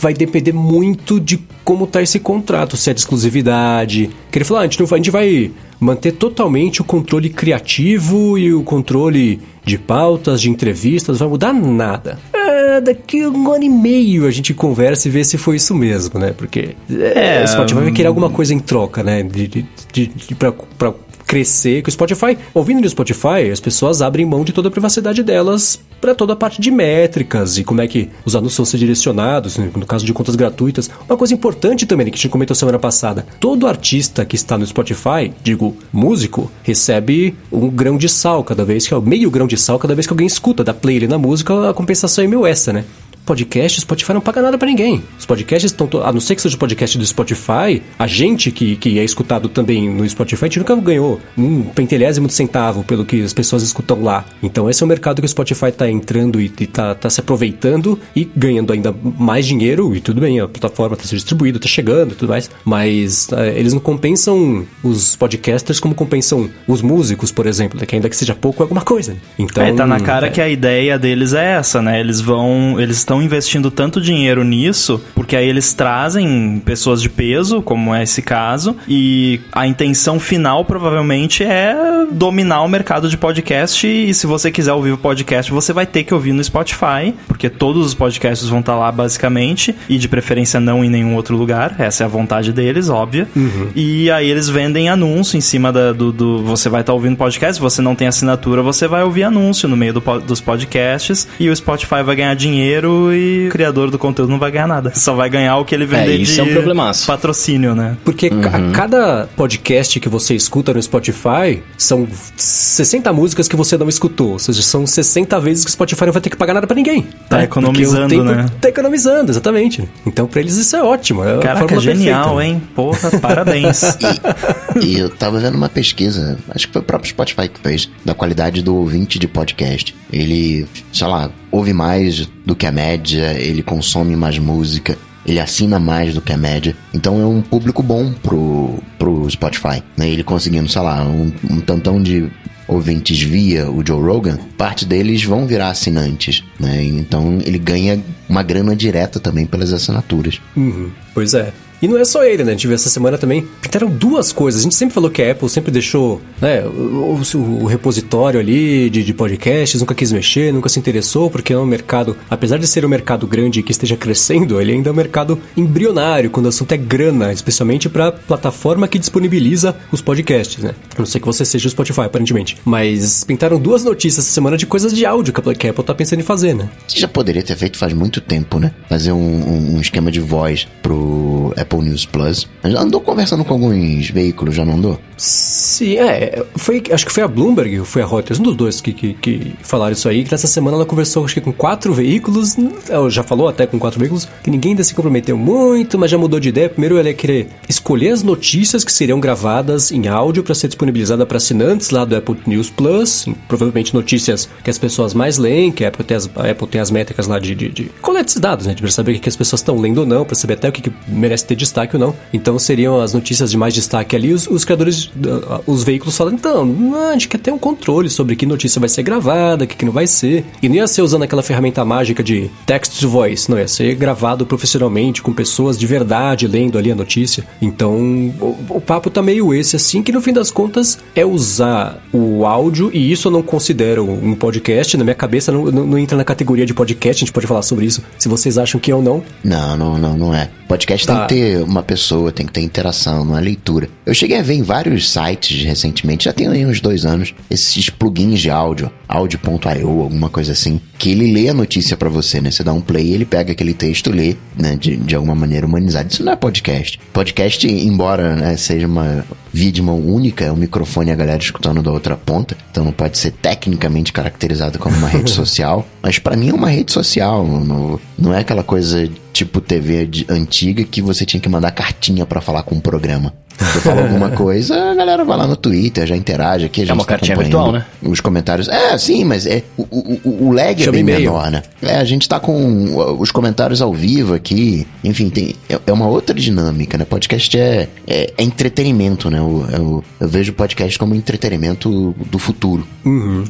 Vai depender muito de como tá esse contrato, se é de exclusividade. Que ele falou, ah, a gente, não vai, a gente vai manter totalmente o controle criativo e o controle de pautas, de entrevistas, não vai mudar nada. É, daqui a um ano e meio a gente conversa e vê se foi isso mesmo, né? Porque é, o Spotify vai querer alguma coisa em troca, né? De, de, de, de pra, pra crescer, que o Spotify, ouvindo no Spotify, as pessoas abrem mão de toda a privacidade delas para toda a parte de métricas e como é que os anúncios vão ser direcionados, né, no caso de contas gratuitas. Uma coisa importante também, que a gente comentou semana passada, todo artista que está no Spotify, digo, músico, recebe um grão de sal cada vez que é meio grão de sal cada vez que alguém escuta da playlist na música, a compensação é meio essa, né? Podcast, Spotify não paga nada para ninguém. Os podcasts estão. A não ser que seja o podcast do Spotify, a gente que, que é escutado também no Spotify, a gente nunca ganhou um pentelésimo de centavo pelo que as pessoas escutam lá. Então esse é o mercado que o Spotify tá entrando e, e tá, tá se aproveitando e ganhando ainda mais dinheiro. E tudo bem, a plataforma tá sendo distribuída, tá chegando e tudo mais. Mas uh, eles não compensam os podcasters como compensam os músicos, por exemplo, que ainda que seja pouco é alguma coisa. Então, é, tá na cara é... que a ideia deles é essa, né? Eles vão. Eles estão estão investindo tanto dinheiro nisso, porque aí eles trazem pessoas de peso, como é esse caso, e a intenção final provavelmente é dominar o mercado de podcast. E se você quiser ouvir o podcast, você vai ter que ouvir no Spotify, porque todos os podcasts vão estar lá basicamente, e de preferência não em nenhum outro lugar. Essa é a vontade deles, óbvia. Uhum. E aí eles vendem anúncio em cima da, do, do, Você vai estar ouvindo podcast, se você não tem assinatura, você vai ouvir anúncio no meio do, dos podcasts, e o Spotify vai ganhar dinheiro e o criador do conteúdo não vai ganhar nada. Só vai ganhar o que ele vender é, isso de é um problemaço. patrocínio, né? Porque uhum. a cada podcast que você escuta no Spotify são 60 músicas que você não escutou. Ou seja, são 60 vezes que o Spotify não vai ter que pagar nada para ninguém. Tá, tá economizando, né? Tá economizando, exatamente. Então pra eles isso é ótimo. É Caraca, genial, perfeita. hein? Porra, parabéns. e, e eu tava vendo uma pesquisa, acho que foi o próprio Spotify que fez, da qualidade do ouvinte de podcast. Ele, sei lá, ouve mais do que a média, ele consome mais música, ele assina mais do que a média. Então é um público bom pro, pro Spotify. Né? Ele conseguindo, sei lá, um, um tantão de ouvintes via o Joe Rogan, parte deles vão virar assinantes, né? Então ele ganha uma grana direta também pelas assinaturas. Uhum. Pois é. E não é só ele, né? A gente viu essa semana também. Pintaram duas coisas. A gente sempre falou que a Apple sempre deixou né, o, o, o repositório ali de, de, podcasts, nunca quis mexer, nunca se interessou, porque é um mercado, apesar de ser um mercado grande que esteja crescendo, ele ainda é um mercado embrionário, quando o assunto é grana, especialmente para plataforma que disponibiliza os podcasts, né? A não ser que você seja o Spotify, aparentemente. Mas pintaram duas notícias essa semana de coisas de áudio que a Apple tá pensando em fazer, né? Que já poderia ter feito faz muito tempo, né? Fazer um, um, um esquema de voz pro Apple News Plus. Andou conversando com alguns veículos, já não andou? Sim, é. Foi, acho que foi a Bloomberg foi a Reuters, um dos dois que, que, que falaram isso aí, que nessa semana ela conversou acho que com quatro veículos, ela já falou até com quatro veículos, que ninguém ainda se comprometeu muito, mas já mudou de ideia. Primeiro ela ia querer escolher as notícias que seriam gravadas em áudio para ser disponibilizada para assinantes lá do Apple News Plus, provavelmente notícias que as pessoas mais leem, que a Apple tem as, Apple tem as métricas lá de, de, de coleta esses dados, né, de saber o que as pessoas estão lendo ou não, para saber até o que, que merece ter destaque ou não. Então seriam as notícias de mais destaque ali, os, os criadores, uh, os veículos falando, então, a gente quer ter um controle sobre que notícia vai ser gravada, o que, que não vai ser. E não ia ser usando aquela ferramenta mágica de text to voice, não ia ser gravado profissionalmente, com pessoas de verdade lendo ali a notícia. Então, o, o papo tá meio esse, assim, que no fim das contas é usar o áudio, e isso eu não considero um podcast, na minha cabeça não, não, não entra na categoria de podcast, a gente pode falar sobre isso, se vocês acham que é ou não. Não, não, não, não é. Podcast Tá. tem que ter uma pessoa, tem que ter interação, uma leitura. Eu cheguei a ver em vários sites recentemente, já tem aí uns dois anos, esses plugins de áudio, áudio.io, alguma coisa assim, que ele lê a notícia pra você, né? Você dá um play, ele pega aquele texto, lê, né? De, de alguma maneira humanizada. Isso não é podcast. Podcast, embora né, seja uma via de mão única, é um microfone e a galera escutando da outra ponta, então não pode ser tecnicamente caracterizado como uma rede social, mas pra mim é uma rede social, não, não é aquela coisa tipo TV antiga que você tinha que mandar cartinha pra falar com o programa. Você fala alguma coisa, a galera vai lá no Twitter, já interage aqui. A gente uma tá cartinha virtual, né? Os comentários. É, sim, mas é, o, o, o- lag é bem menor, né? É, a gente tá com uh, os comentários ao vivo aqui. Enfim, tem, é, é uma outra dinâmica, né? Podcast é, é, é entretenimento, né? Eu, eu, eu vejo podcast como entretenimento do futuro.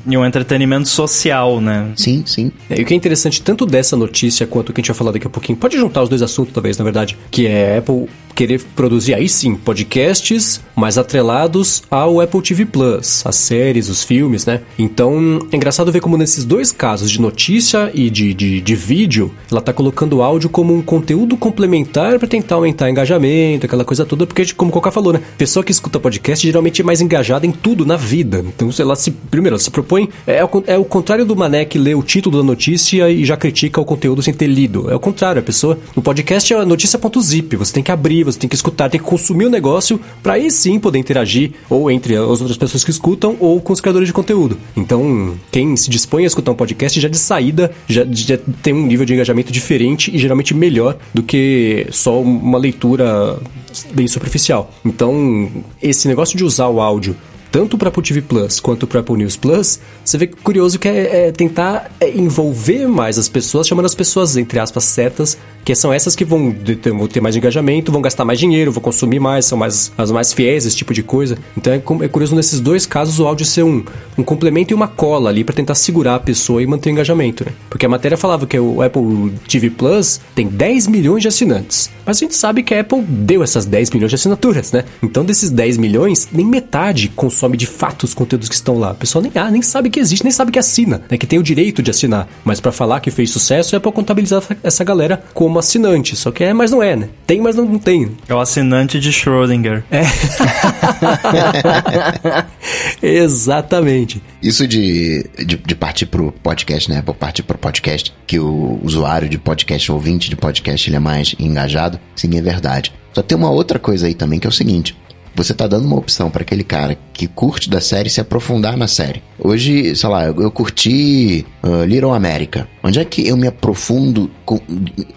E um entretenimento social, né? Sim, sim. É, e o que é interessante tanto dessa notícia quanto o que a gente vai falar daqui a pouquinho, pode juntar os dois assuntos talvez, na verdade, que é Apple querer produzir aí sim podcasts mais atrelados ao Apple TV Plus, as séries, os filmes, né? Então é engraçado ver como nesses dois casos de notícia e de, de, de vídeo, ela tá colocando áudio como um conteúdo complementar para tentar aumentar engajamento, aquela coisa toda, porque como o falou, né? Pessoa que escuta podcast geralmente é mais engajada em tudo na vida. Então ela se primeiro ela se propõe é, é o contrário do mané que lê o título da notícia e já critica o conteúdo sem ter lido. É o contrário, a pessoa no podcast é notícia.zip, você tem que abrir, você tem que escutar, tem que consumir o negócio para aí sim poder interagir ou entre as outras pessoas que escutam ou com os criadores de conteúdo. Então, quem se dispõe a escutar um podcast já de saída já, já tem um nível de engajamento diferente e geralmente melhor do que só uma leitura bem superficial. Então, esse negócio de usar o áudio tanto para Apple TV Plus quanto para Apple News Plus, você vê que curioso que é, é tentar é, envolver mais as pessoas, chamando as pessoas, entre aspas, certas, que são essas que vão ter, vão ter mais engajamento, vão gastar mais dinheiro, vão consumir mais, são mais, as mais fiéis, esse tipo de coisa. Então é, é curioso nesses dois casos o áudio ser um, um complemento e uma cola ali para tentar segurar a pessoa e manter o engajamento, né? Porque a matéria falava que o Apple TV Plus tem 10 milhões de assinantes. Mas a gente sabe que a Apple deu essas 10 milhões de assinaturas, né? Então desses 10 milhões, nem metade consome de fato os conteúdos que estão lá. A pessoa nem, ah, nem sabe que existe, nem sabe que assina, né? Que tem o direito de assinar. Mas para falar que fez sucesso é para contabilizar essa galera como assinante. Só que é, mas não é, né? Tem, mas não, não tem. É o assinante de Schrödinger. Exatamente. Isso de, de, de partir pro podcast, né? Partir pro podcast, que o usuário de podcast, o ouvinte de podcast, ele é mais engajado, sim, é verdade. Só tem uma outra coisa aí também, que é o seguinte. Você tá dando uma opção para aquele cara que curte da série se aprofundar na série. Hoje, sei lá, eu, eu curti uh, Little America. Onde é que eu me aprofundo com-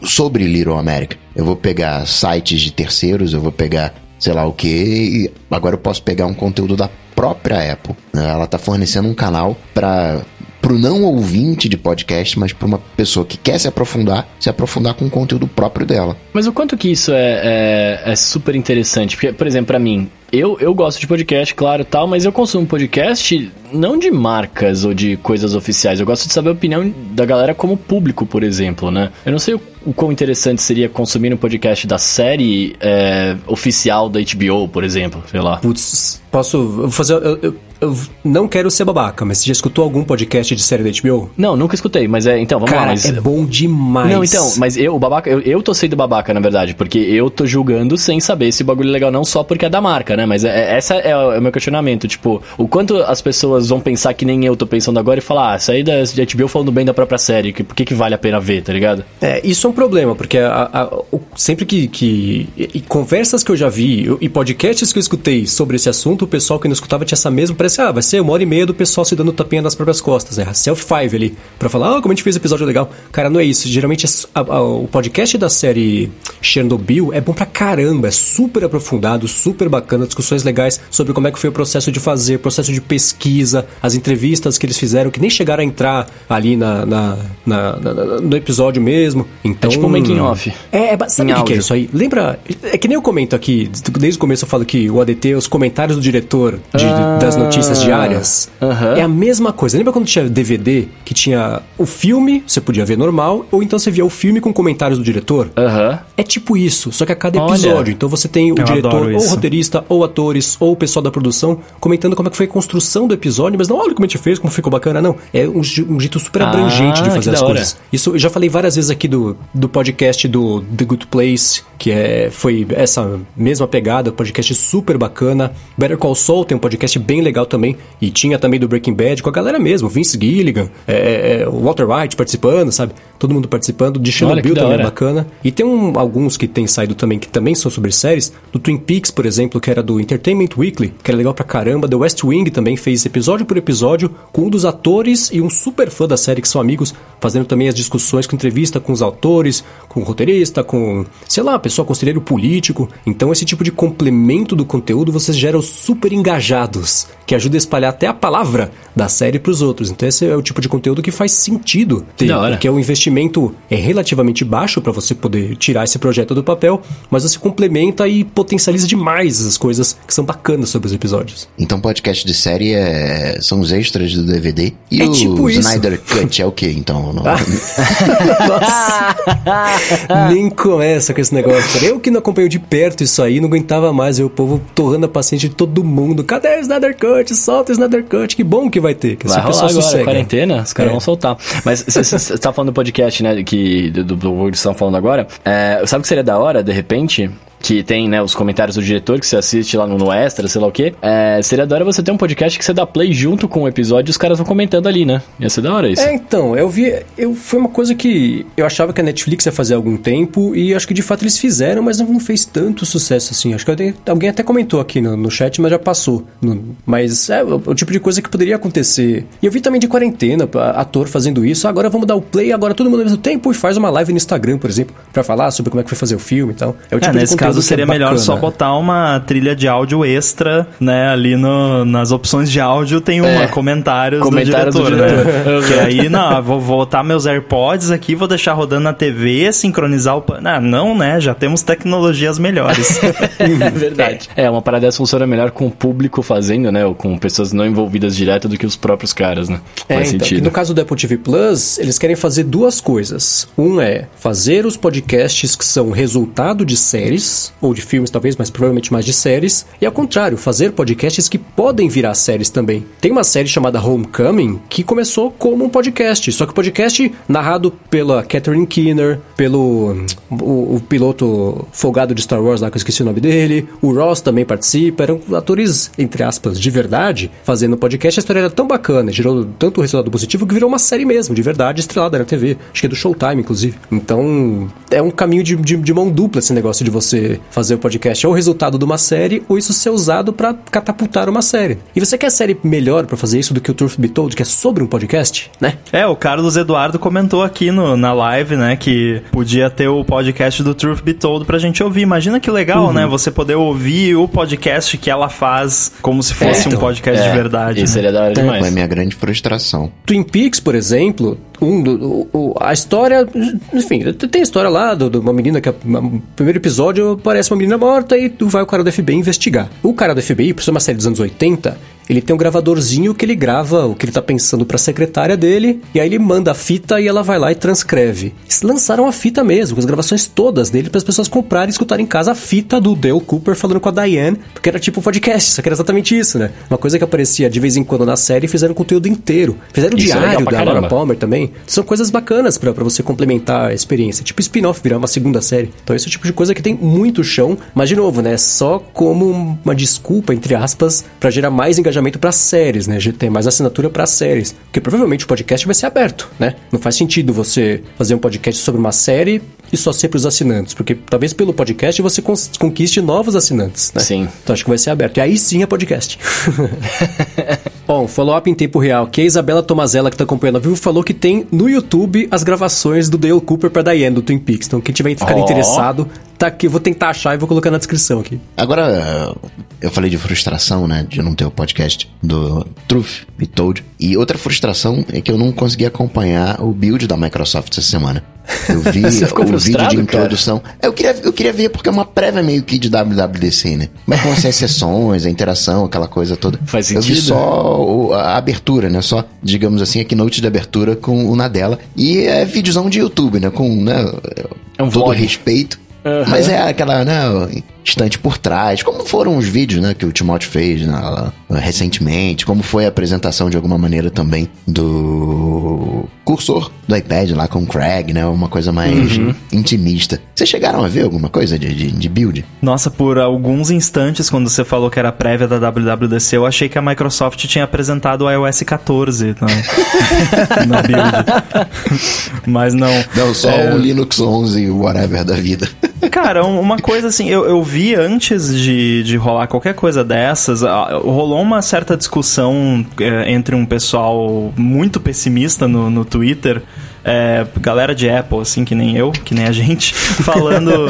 sobre Little America? Eu vou pegar sites de terceiros, eu vou pegar sei lá o que, agora eu posso pegar um conteúdo da própria Apple. Ela tá fornecendo um canal para pro não ouvinte de podcast, mas pra uma pessoa que quer se aprofundar, se aprofundar com o conteúdo próprio dela. Mas o quanto que isso é, é, é super interessante? Porque, por exemplo, pra mim, eu, eu gosto de podcast, claro, tal, mas eu consumo podcast não de marcas ou de coisas oficiais. Eu gosto de saber a opinião da galera como público, por exemplo, né? Eu não sei o, o quão interessante seria consumir um podcast da série é, oficial da HBO, por exemplo, sei lá. Putz, posso fazer. Eu, eu- eu não quero ser babaca, mas você já escutou algum podcast de série da HBO? Não, nunca escutei, mas é. Então, vamos lá. Cara, Mas... é bom demais. Não, então, mas eu, o babaca, eu, eu tô sendo babaca, na verdade, porque eu tô julgando sem saber se o bagulho é legal, não só porque é da marca, né? Mas é, é- essa é o, é o meu questionamento, tipo, o quanto as pessoas vão pensar que nem eu tô pensando agora e falar, ah, isso aí da de HBO falando bem da própria série, que, por que, que vale a pena ver, tá ligado? É, isso é um problema, porque a- a- o- sempre que. que e, e conversas que eu já vi e podcasts que eu escutei sobre esse assunto, o pessoal que não escutava tinha essa mesma. Parece, ah, vai ser uma hora e meia do pessoal se dando tapinha nas próprias costas, né? Self-five ali, pra falar, ah, como a gente fez episódio legal. Cara, não é isso. Geralmente a- a- o podcast da série Chernobyl é bom pra caramba, é super aprofundado, super bacana, discussões legais sobre como é que foi o processo de fazer, processo de pesquisa, as entrevistas que eles fizeram, que nem chegaram a entrar ali na, na- na- na- no episódio mesmo. Então, É tipo um making off. É, é sabe o que, que é isso aí? Lembra? É que nem eu comento aqui, desde o começo eu falo que o ADT, os comentários do diretor de- Ah, das notícias diárias, aham. é a mesma coisa. Lembra quando tinha DVD que tinha o filme, você podia ver normal, ou então você via o filme com comentários do diretor? Aham. É tipo isso, só que a cada episódio. Olha. Então você tem o Eu diretor, ou roteirista, ou atores, ou o pessoal da produção comentando como é que foi a construção do episódio, mas não olha como a gente fez, como ficou bacana, não. É um, um jeito super Ah, abrangente de que fazer as coisas. Isso eu já falei várias vezes aqui do, do podcast do The Good Place, que é, foi essa mesma pegada, podcast super bacana. Better Call Saul tem um podcast bem legal também, e tinha também do Breaking Bad com a galera mesmo, Vince Gilligan, é, é, o Walter White participando, sabe? Todo mundo participando, de Chernobyl também é bacana. E tem um- alguns que têm saído também, que também são sobre séries, do Twin Peaks, por exemplo, que era do Entertainment Weekly, que era legal pra caramba. The West Wing também fez episódio por episódio com um dos atores e um super fã da série, que são amigos, fazendo também as discussões com entrevista com os autores, com o roteirista, com, sei lá, pessoal conselheiro político. Então, esse tipo de complemento do conteúdo vocês geram super engajados, que ajuda a espalhar até a palavra da série pros outros. Então, esse é o tipo de conteúdo que faz sentido ter, porque o investimento é relativamente baixo para você poder tirar esse projeto do papel, mas você complementa e potencializa demais as coisas que são bacanas sobre os episódios. Então, podcast de série é... são os extras do DVD. E É o tipo isso. Snyder Cut é o que, então? Não- Nossa. Nem começa com esse negócio. cara. Eu que não acompanho de perto isso aí, não aguentava mais ver o povo torrando a paciência de todo mundo. Cadê o Snyder Cut? Solta o Snyder Cut. Que bom que vai ter. Que Vai esse rolar agora, sossega. quarentena, os caras É. vão soltar. Mas você tá falando do podcast, né, que, do, do, do que vocês estão falando agora. É, sabe o que seria da hora, de repente? Que tem, né, os comentários do diretor que você assiste lá no, no Extra, sei lá o quê. É, seria da hora você ter um podcast que você dá play junto com o episódio e os caras vão comentando ali, né? Ia ser da hora isso. É, então, eu vi. Eu, foi uma coisa que eu achava que a Netflix ia fazer há algum tempo e acho que de fato eles fizeram, mas não, fez tanto sucesso assim. Acho que alguém- alguém até comentou aqui no, no chat, mas já passou. No- mas é o, o tipo de coisa que poderia acontecer. E eu vi também de quarentena, ator fazendo isso. Agora vamos dar o play, agora todo mundo ao mesmo tempo e faz uma live no Instagram, por exemplo, pra falar sobre como é que foi fazer o filme e tal. É o É, tipo de nesse conteúdo caso é seria melhor bacana. só botar uma trilha de áudio extra, né? Ali no, nas opções de áudio tem uma, É. comentários, Comentários do do diretor, diretor. né? que aí, não, vou botar meus AirPods aqui, vou deixar rodando na TV, sincronizar o... Ah, não, né? Já temos tecnologias melhores. É verdade. É, uma parada dessa funciona melhor com o público fazendo, né? Ou com pessoas não envolvidas direto do que os próprios caras, né? É, Faz então, sentido. no caso do Apple TV Plus, eles querem fazer duas coisas. Um é fazer os podcasts que são resultado de séries, ou de filmes talvez, mas provavelmente mais de séries. E ao contrário, fazer podcasts que podem virar séries também. Tem uma série chamada Homecoming que começou como um podcast, só que o podcast narrado pela Catherine Keener, pelo hum, o, o piloto folgado de Star Wars lá, que eu esqueci o nome dele, o Ross também participa, eram atores, entre aspas, de verdade, fazendo podcast. A história era tão bacana, gerou tanto resultado positivo que virou uma série mesmo, de verdade, estrelada na TV. Acho que é do Showtime, inclusive. Então, é um caminho de, de, de mão dupla esse negócio de você fazer o podcast. É o resultado de uma série, ou isso ser usado pra catapultar uma série. E você quer série melhor pra fazer isso do que o Truth Be Told, que é sobre um podcast, né? É, o Carlos Eduardo comentou aqui no, na live, né, que podia ter o podcast do Truth Be Told pra gente ouvir. Imagina que legal, Uhum. né, você poder ouvir o podcast que ela faz como se fosse um então, podcast de É, verdade. Isso né? seria da hora É demais. a minha grande frustração. Twin Peaks, por exemplo, um do- o- o- a história. Enfim, tem a história lá do- de uma menina que. No primeiro episódio aparece uma menina morta e tu vai o cara do FBI investigar. O cara do FBI, por ser uma série dos anos 80, ele tem um gravadorzinho que ele grava o que ele tá pensando pra secretária dele, e aí ele manda a fita e ela vai lá e transcreve. Eles lançaram a fita mesmo, com as gravações todas dele, para as pessoas comprarem e escutarem em casa a fita do Dale Cooper falando com a Diane, porque era tipo um podcast, só que era exatamente isso, né? Uma coisa que aparecia de vez em quando na série e fizeram conteúdo inteiro. Fizeram o Isso é diário pra da Laura. Palmer também. São coisas bacanas pra você complementar a experiência. Tipo spin-off, virar uma segunda série. Então esse é o tipo de coisa que tem muito chão, mas de novo, né? Só como uma desculpa, entre aspas, pra gerar mais engajamento pra séries, né? Ter mais assinatura pra séries. Porque provavelmente o podcast vai ser aberto, né? Não faz sentido você fazer um podcast sobre uma série e só ser pros assinantes. Porque talvez pelo podcast você conquiste novos assinantes, né? Sim. Então acho que vai ser aberto. E aí sim é podcast. Bom, follow-up em tempo real, que a Isabela Tomazella, que tá acompanhando ao vivo, falou que tem no YouTube as gravações do Dale Cooper pra Diane, do Twin Peaks. Então, quem tiver ficado Ó. interessado, tá aqui. Eu vou tentar achar e vou colocar na descrição aqui. Agora, eu falei de frustração, né? De não ter o podcast do Truth Be Told. E outra frustração é que eu não consegui acompanhar o build da Microsoft essa semana. Eu vi Você ficou o vídeo de cara? introdução. Eu queria, eu queria ver porque é uma prévia meio que de WWDC, né? Mas com as sessões, a interação, aquela coisa toda. Faz Eu vi sentido. só o- a abertura, né? Só, digamos assim, a keynote de abertura com o Nadella. E é videozão de YouTube, né? Com, né? É um todo vlog. respeito. Uhum. Mas é aquela, né, estante por trás, como foram os vídeos, né, que o Timóteo fez né, recentemente, como foi a apresentação de alguma maneira também do cursor do iPad lá com o Craig, né, uma coisa mais uhum. intimista. Vocês chegaram a ver alguma coisa de, de, de, build? Nossa, por alguns instantes, quando você falou que era prévia da WWDC, eu achei que a Microsoft tinha apresentado o iOS 14 na, na build. Mas não. Não, só é... o Linux 11 whatever da vida. Cara, uma coisa assim, eu, eu vi antes de, de rolar qualquer coisa dessas, rolou uma certa discussão é, entre um pessoal muito pessimista no, no Twitter, é, galera de Apple, assim, que nem eu, que nem a gente, falando.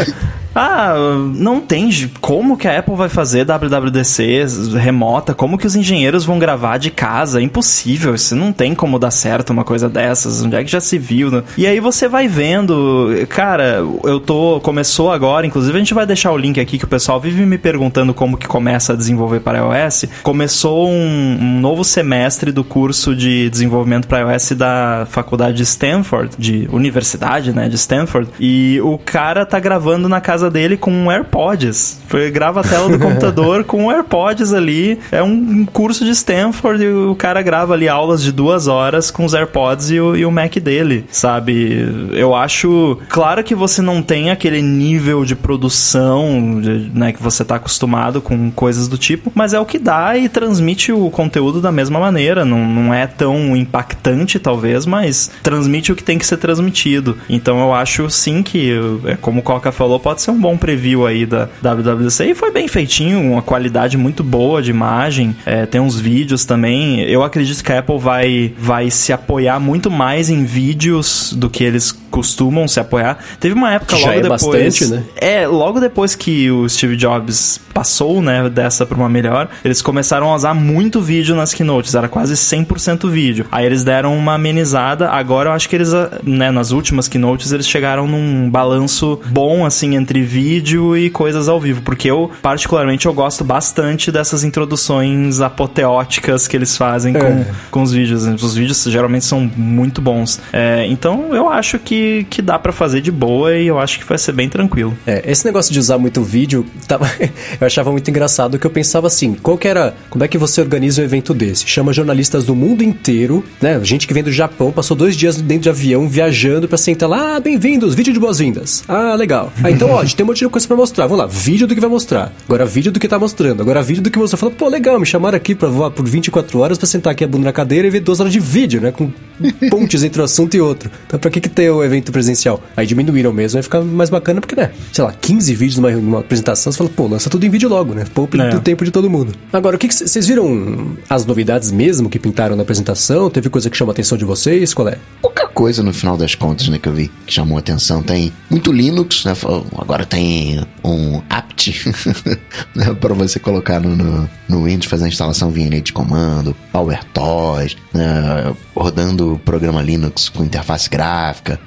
Ah, não tem como que a Apple vai fazer WWDC remota, como que os engenheiros vão gravar de casa, é impossível, isso não tem como dar certo uma coisa dessas, onde é que já se viu, né? E aí você vai vendo, cara, eu tô, começou agora, inclusive a gente vai deixar o link aqui que o pessoal vive me perguntando como que começa a desenvolver para iOS, começou um, um novo semestre do curso de desenvolvimento para iOS da faculdade de Stanford, de universidade, né, de Stanford, e o cara tá gravando na casa dele com um AirPods. Foi, grava a tela do computador com um AirPods ali. É um curso de Stanford e o cara grava ali aulas de duas horas com os AirPods e o, e o Mac dele, sabe? Eu acho. Claro que você não tem aquele nível de produção de, né, que você tá acostumado com coisas do tipo, mas é o que dá e transmite o conteúdo da mesma maneira. Não, não é tão impactante, talvez, mas transmite o que tem que ser transmitido. Então eu acho sim que, é como o Coca falou, pode ser um bom preview aí da WWDC e foi bem feitinho, uma qualidade muito boa de imagem, é, tem uns vídeos também. Eu acredito que a Apple vai, vai se apoiar muito mais em vídeos do que eles costumam se apoiar. Teve uma época logo é depois. Bastante, né? É, logo depois que o Steve Jobs passou, né, dessa para uma melhor, eles começaram a usar muito vídeo nas keynotes, era quase 100% vídeo. Aí eles deram uma amenizada, agora eu acho que eles, né, nas últimas keynotes eles chegaram num balanço bom assim entre vídeo e coisas ao vivo, porque eu particularmente eu gosto bastante dessas introduções apoteóticas que eles fazem com, é. com os vídeos. Os vídeos geralmente são muito bons. É, então eu acho que que, dá para fazer de boa e eu acho que vai ser bem tranquilo. É, esse negócio de usar muito vídeo, tava, eu achava muito engraçado que eu pensava assim, qual que era, como é que você organiza um evento desse? Chama jornalistas do mundo inteiro, né? Gente que vem do Japão, passou dois dias dentro de avião viajando para sentar lá, ah, bem-vindos, vídeo de boas-vindas. Ah, legal. Ah, então, ó, a gente tem um monte de coisa para mostrar. Vamos lá, vídeo do que vai mostrar. Agora vídeo do que tá mostrando. Agora vídeo do que mostrou. Fala, pô, legal, me chamaram aqui para voar por 24 horas para sentar aqui a bunda na cadeira e ver duas horas de vídeo, né? Com pontes entre um assunto e outro. Então, pra que que tem o evento presencial? Aí diminuíram mesmo, vai ficar mais bacana, porque, né, sei lá, 15 vídeos numa, numa apresentação, você fala, pô, lança tudo em vídeo logo, né? Poupa é. o tempo de todo mundo. Agora, o que vocês viram as novidades mesmo que pintaram na apresentação? Teve coisa que chamou a atenção de vocês? Qual é? Pouca coisa no final das contas, né, que eu vi que chamou a atenção. Tem muito Linux, né? Agora tem um apt né, para você colocar no, no, no, Windows, fazer a instalação via linha de comando, PowerToys, né, rodando o programa Linux com interface gráfica.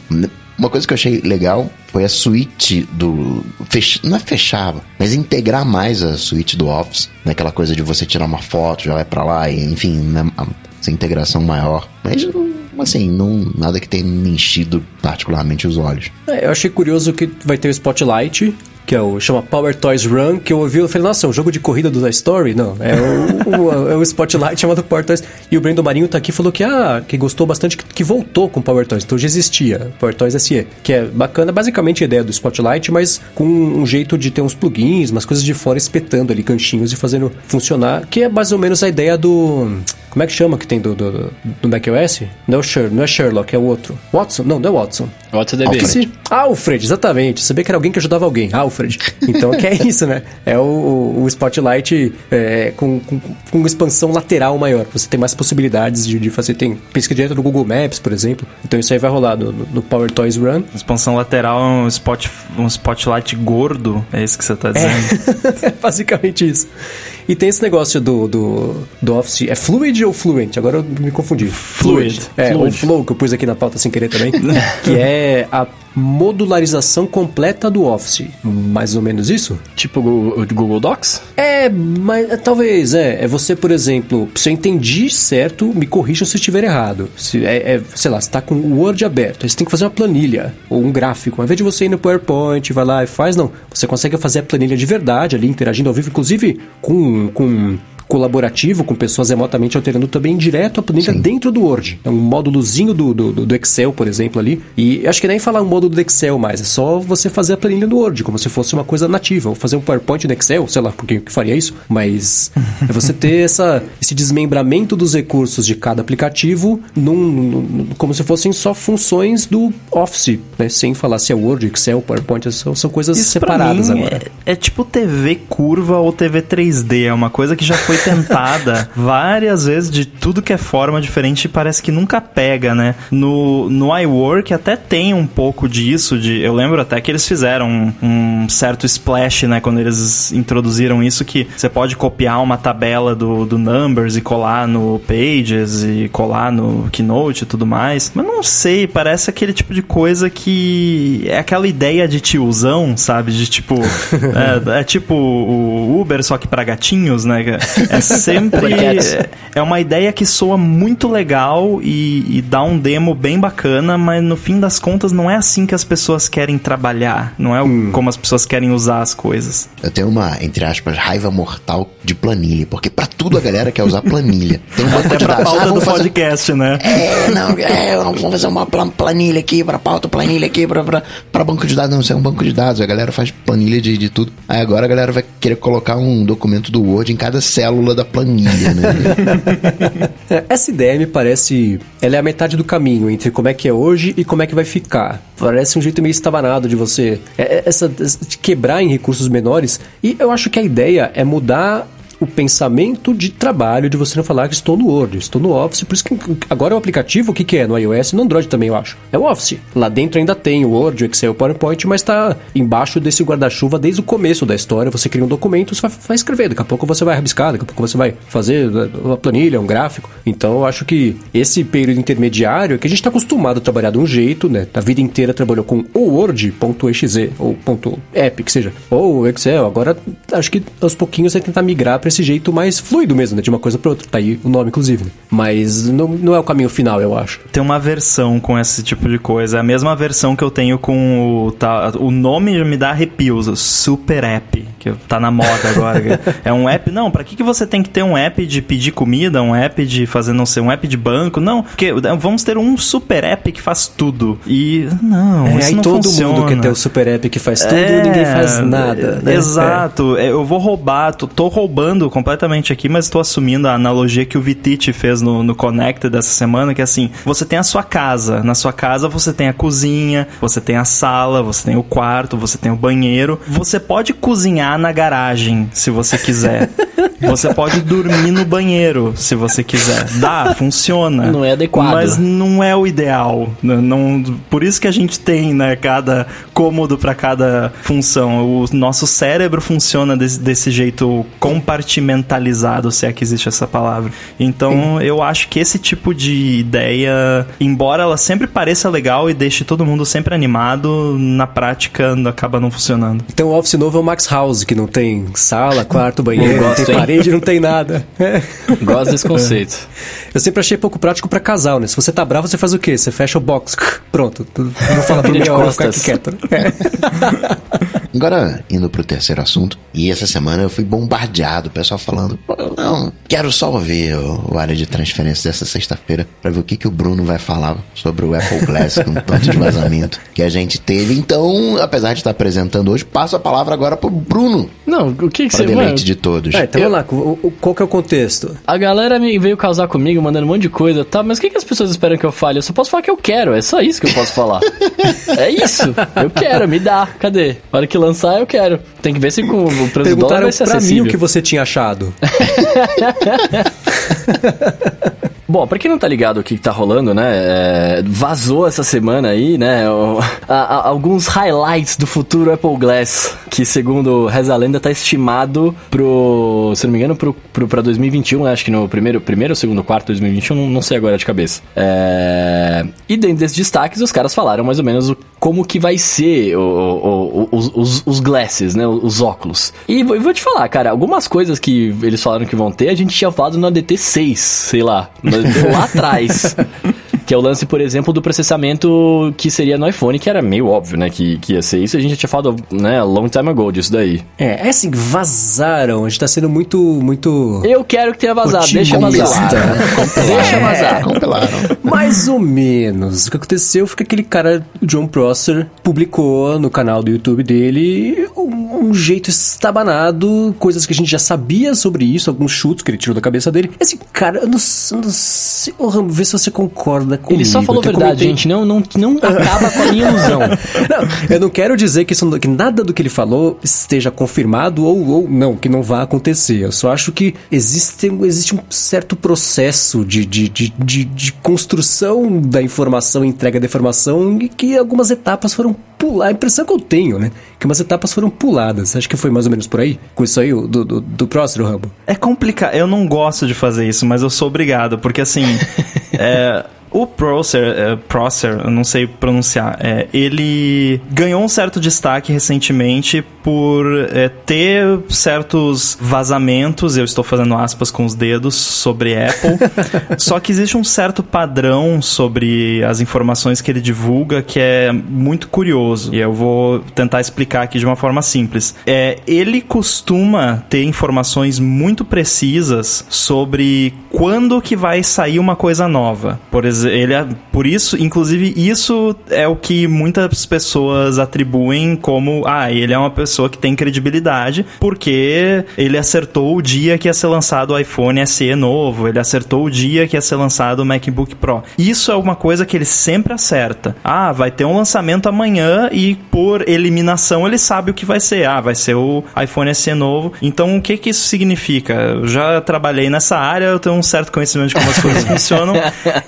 Uma coisa que eu achei legal foi a suíte do. Fech... Não é fechar, mas integrar mais a suíte do Office. Naquela né? coisa de você tirar uma foto, já vai para lá, e enfim, né? essa integração maior. Mas assim, não, nada que tenha enchido particularmente os olhos. É, eu achei curioso que vai ter o Spotlight, que é o chama Power Toys Run, que eu ouvi e falei, nossa, é um jogo de corrida do Toy Story? Não, é o, o, é o Spotlight chamado Power Toys. E o Brendo Marinho tá aqui falou que, ah, que gostou bastante, que, que, voltou com Power Toys, então já existia, Power Toys SE, que é bacana, basicamente a ideia do Spotlight, mas com um jeito de ter uns plugins, umas coisas de fora espetando ali canchinhos e fazendo funcionar, que é mais ou menos a ideia do... Como é que chama que tem do, do, do macOS? Não é, o Sher, não é Sherlock, é o outro. Watson? Não, não é Watson. Watson DB. Alfred. Alfred, exatamente. Sabia que era alguém que ajudava alguém. Alfred. Então, que é isso, né? É o, o Spotlight é, com, com, com, expansão lateral maior. Você tem mais possibilidades de, de fazer. Tem pesquisa direto do Google Maps, por exemplo. Então, isso aí vai rolar no, no Power Toys Run. Expansão lateral é um, spot, um Spotlight gordo. É isso que você está dizendo? É, é basicamente isso. E tem esse negócio do, do, do Office. É Fluid ou Fluent? Agora eu me confundi. Fluid. É, Fluid. o Flow que eu pus aqui na pauta sem querer também. que é a modularização completa do Office. Mais ou menos isso? Tipo o Google Docs? É, mas é, talvez, é. É você, por exemplo, se eu entendi certo, me corrijam se estiver errado. Se, é, é, sei lá, você está com o Word aberto, aí você tem que fazer uma planilha ou um gráfico. Ao invés de você ir no PowerPoint, vai lá e faz, não. Você consegue fazer a planilha de verdade ali, interagindo ao vivo, inclusive com, com colaborativo com pessoas remotamente alterando também direto a planilha Sim. dentro do Word. É um módulozinho do, do, do, Excel, por exemplo, ali. E acho que nem falar um módulo do Excel mais, é só você fazer a planilha do Word, como se fosse uma coisa nativa. Ou fazer um PowerPoint no Excel, sei lá por que faria isso, mas é você ter essa, esse desmembramento dos recursos de cada aplicativo num, num, como se fossem só funções do Office, né? Sem falar se é Word, Excel, PowerPoint, são, são coisas isso separadas agora. É, é tipo TV curva ou TV 3D, é uma coisa que já foi tentada várias vezes de tudo que é forma diferente e parece que nunca pega, né? No, no iWork até tem um pouco disso, de, eu lembro até que eles fizeram um, um certo splash, né? Quando eles introduziram isso, que você pode copiar uma tabela do, do Numbers e colar no Pages e colar no Keynote e tudo mais. Mas não sei, parece aquele tipo de coisa que é aquela ideia de tiozão, sabe? De tipo, é, é tipo o Uber, só que para gatinhos, né? É sempre. é uma ideia que soa muito legal e, e, dá um demo bem bacana, mas no fim das contas não é assim que as pessoas querem trabalhar. Não é hum. como as pessoas querem usar as coisas. Eu tenho uma, entre aspas, raiva mortal de planilha, porque para tudo a galera quer usar planilha. Tem um banco Até de pra dados. pauta ah, do fazer... podcast, né? É, não, é, vamos fazer uma planilha aqui pra pauta, planilha aqui pra, pra, pra banco de dados. Não, isso é um banco de dados. A galera faz planilha de, de tudo. Aí agora a galera vai querer colocar um documento do Word em cada célula célula da planilha, né? Essa ideia me parece. Ela é a metade do caminho entre como é que é hoje e como é que vai ficar. Parece um jeito meio estabanado de você. É, é, essa, de quebrar em recursos menores. E eu acho que a ideia é mudar o pensamento de trabalho de você não falar que estou no Word, estou no Office. Por isso que agora o aplicativo, o que, que é? No iOS e no Android também, eu acho. É o Office. Lá dentro ainda tem o Word, o Excel, o PowerPoint, mas está embaixo desse guarda-chuva desde o começo da história. Você cria um documento, você vai, vai escrever. Daqui a pouco você vai rabiscar, daqui a pouco você vai fazer uma planilha, um gráfico. Então eu acho que esse período intermediário é que a gente está acostumado a trabalhar de um jeito, né? A vida inteira trabalhou com o Word.exe ou .app, que seja, ou Excel. Agora acho que aos pouquinhos você tentar migrar para esse jeito mais fluido mesmo, né? De uma coisa para outra. Tá aí o nome, inclusive. Né? Mas não, não é o caminho final, eu acho. Tem uma versão com esse tipo de coisa. É a mesma versão que eu tenho com o. Tá, o nome me dá arrepios. Super App, que tá na moda agora. é um app. Não, para que, que você tem que ter um app de pedir comida, um app de fazer, não sei, um app de banco? Não, porque vamos ter um super app que faz tudo. E não, é, isso aí não todo funciona. mundo quer ter o super app que faz tudo é, e ninguém faz nada. Né? Exato. É. Eu vou roubar, tô, tô roubando completamente aqui, mas estou assumindo a analogia que o Vitite fez no, no dessa semana, que é assim, você tem a sua casa. Na sua casa você tem a cozinha, você tem a sala, você tem o quarto, você tem o banheiro. Você pode cozinhar na garagem, se você quiser. Você pode dormir no banheiro, se você quiser. Dá, funciona. Não é adequado. Mas não é o ideal. Não, por isso que a gente tem, né, cada cômodo para cada função. O nosso cérebro funciona desse, desse jeito compartimentalizado, se é que existe essa palavra. Então, Sim. eu acho que esse tipo de ideia, embora ela sempre pareça legal e deixe todo mundo sempre animado, na prática acaba não funcionando. Então, o Office novo é o Max House, que não tem sala, quarto, banheiro, não tem parede, não tem nada. Gosto desse conceito. Eu sempre achei pouco prático para casal, né? Se você tá bravo, você faz o quê? Você fecha o box. Pronto. Não vou falar pra mim, eu ficar aqui quieto. Agora, indo pro terceiro assunto, e essa semana eu fui bombardeado, o pessoal falando, não, quero só ver o, o área de transferência dessa sexta-feira para ver o que, que o Bruno vai falar sobre o Apple Glass com tanto de vazamento que a gente teve. Então, apesar de estar apresentando hoje, passo a palavra agora pro Bruno. Não, o que que você... deleite de todos. É, então. Vamos lá, qual que é o contexto? A galera me veio causar comigo, mandando um monte de coisa, tá, mas o que, que as pessoas esperam que eu fale? Eu só posso falar que eu quero, é só isso que eu posso falar. é isso, eu quero, me dá, cadê? A hora que lançar, eu quero. Tem que ver se com o preço do dólar vai ser pra acessível. mim o que você tinha achado. Bom, pra quem não tá ligado o que tá rolando, né? É, vazou essa semana aí, né? O, a, a, alguns highlights do futuro Apple Glass. que segundo reza lenda tá estimado pro, se não me engano, pro, pro, pra 2021, né? acho que no primeiro, primeiro ou segundo quarto de 2021, não, não sei agora de cabeça. É... E dentro desses destaques, os caras falaram mais ou menos o, como que vai ser o, o, o, os, os, glasses, né? Os óculos. E vou, vou te falar, cara, algumas coisas que eles falaram que vão ter, a gente tinha falado no ADT 6, sei lá, lá atrás. Que é o lance, por exemplo, do processamento que seria no iPhone, que era meio óbvio, né? Que, que ia ser isso. A gente já tinha falado, né, long time ago disso daí. É, é assim, vazaram. A gente tá sendo muito, muito... Eu quero que tenha vazado, deixa vazar. deixa vazar. Compilaram. Mais ou menos. O que aconteceu foi que aquele cara, John Prosser, publicou no canal do YouTube dele um, um jeito estabanado, coisas que a gente já sabia sobre isso, alguns chutes que ele tirou da cabeça dele. Esse cara, eu não, eu não sei... Oh, vê se você concorda comigo. Ele só falou verdade, comentei... gente. Não, não, não acaba com a minha ilusão. não, eu não quero dizer que, isso, que nada do que ele falou esteja confirmado ou, ou não, que não vá acontecer. Eu só acho que existe, existe um certo processo de, de, de, de, de construção da informação, entrega da informação e que algumas etapas foram pular. A impressão que eu tenho, né? Que umas etapas foram puladas. Acho que foi mais ou menos por aí? Com isso aí, do, do, do próximo Rambo? É complicado. Eu não gosto de fazer isso, mas eu sou obrigado. Porque assim. é o Prosser, é, Prosser, eu não sei pronunciar, é, ele ganhou um certo destaque recentemente por é, ter certos vazamentos, eu estou fazendo aspas com os dedos, sobre Apple. só que existe um certo padrão sobre as informações que ele divulga que é muito curioso. E eu vou tentar explicar aqui de uma forma simples. É, ele costuma ter informações muito precisas sobre quando que vai sair uma coisa nova. Por exemplo, ele é, por isso, inclusive, isso é o que muitas pessoas atribuem como, ah, ele é uma pessoa que tem credibilidade, porque ele acertou o dia que ia ser lançado o iPhone SE novo, ele acertou o dia que ia ser lançado o MacBook Pro. Isso é uma coisa que ele sempre acerta. Ah, vai ter um lançamento amanhã e por eliminação ele sabe o que vai ser. Ah, vai ser o iPhone SE novo. Então, o que que isso significa? Eu já trabalhei nessa área, eu tenho um certo conhecimento de como as coisas funcionam.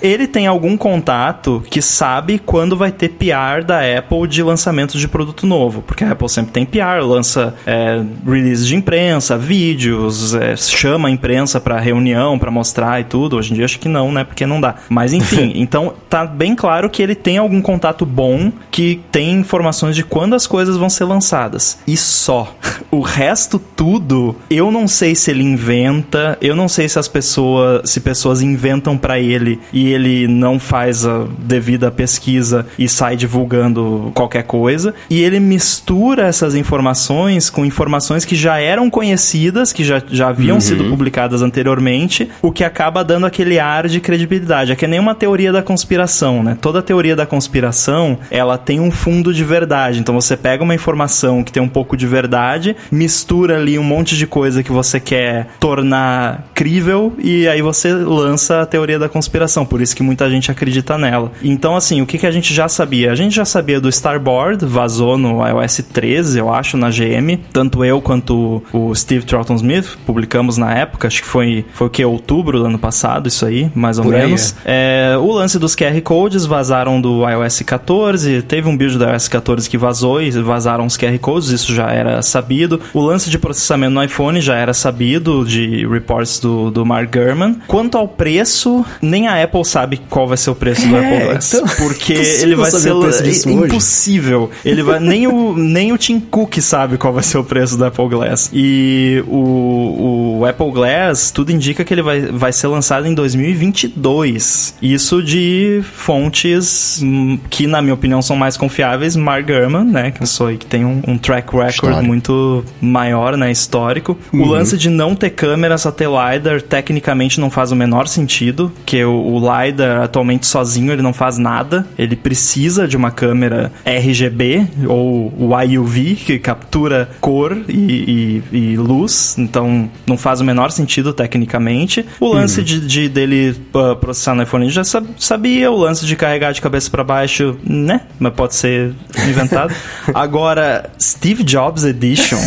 Ele tem algum contato que sabe quando vai ter PR da Apple de lançamento de produto novo, porque a Apple sempre tem PR, lança é, release de imprensa, vídeos, é, chama a imprensa para reunião, para mostrar e tudo. Hoje em dia acho que não, né? Porque não dá. Mas enfim, então tá bem claro que ele tem algum contato bom que tem informações de quando as coisas vão ser lançadas. E só. O resto tudo, eu não sei se ele inventa, eu não sei se as pessoas, se pessoas inventam para ele e ele não faz a devida pesquisa e sai divulgando qualquer coisa. E ele mistura essas informações com informações que já eram conhecidas, que já, já haviam uhum. sido publicadas anteriormente, o que acaba dando aquele ar de credibilidade. É que nem uma teoria da conspiração, né? Toda teoria da conspiração, ela tem um fundo de verdade. Então você pega uma informação que tem um pouco de verdade, mistura ali um monte de coisa que você quer tornar crível e aí você lança a teoria da conspiração. Por isso que muita gente acredita nela. Então, assim, o que, que a gente já sabia? A gente já sabia do Starboard, vazou no iOS 13, eu acho, na GM. Tanto eu quanto o Steve Troughton Smith publicamos na época, acho que foi, foi o que? Outubro do ano passado, isso aí, mais ou Por menos. É. é, o lance dos QR Codes vazaram do iOS 14, teve um build do iOS 14 que vazou e vazaram os QR Codes, isso já era sabido. O lance de processamento no iPhone já era sabido, de reports do, do Mark Gurman. Quanto ao preço, nem a Apple sabe qual vai ser o preço do é, Apple Glass. Então, porque ele vai ser é impossível. Ele vai nem o nem o Tim Cook sabe qual vai ser o preço do Apple Glass. E o, o Apple Glass tudo indica que ele vai, vai ser lançado em 2022. Isso de fontes que na minha opinião são mais confiáveis, Mark Gurman, né, que eu sou aí que tem um, um track record muito maior, né, histórico. Uhum. O lance de não ter câmera satellite tecnicamente não faz o menor sentido, que o, o LiDAR atualmente sozinho ele não faz nada. Ele precisa de uma câmera RGB ou o IUV que captura cor e, e, e luz. Então não faz o menor sentido tecnicamente. O lance uhum. de, de, dele uh, processar no iPhone já sabia. O lance de carregar de cabeça para baixo, né? Mas pode ser inventado. Agora, Steve Jobs Edition.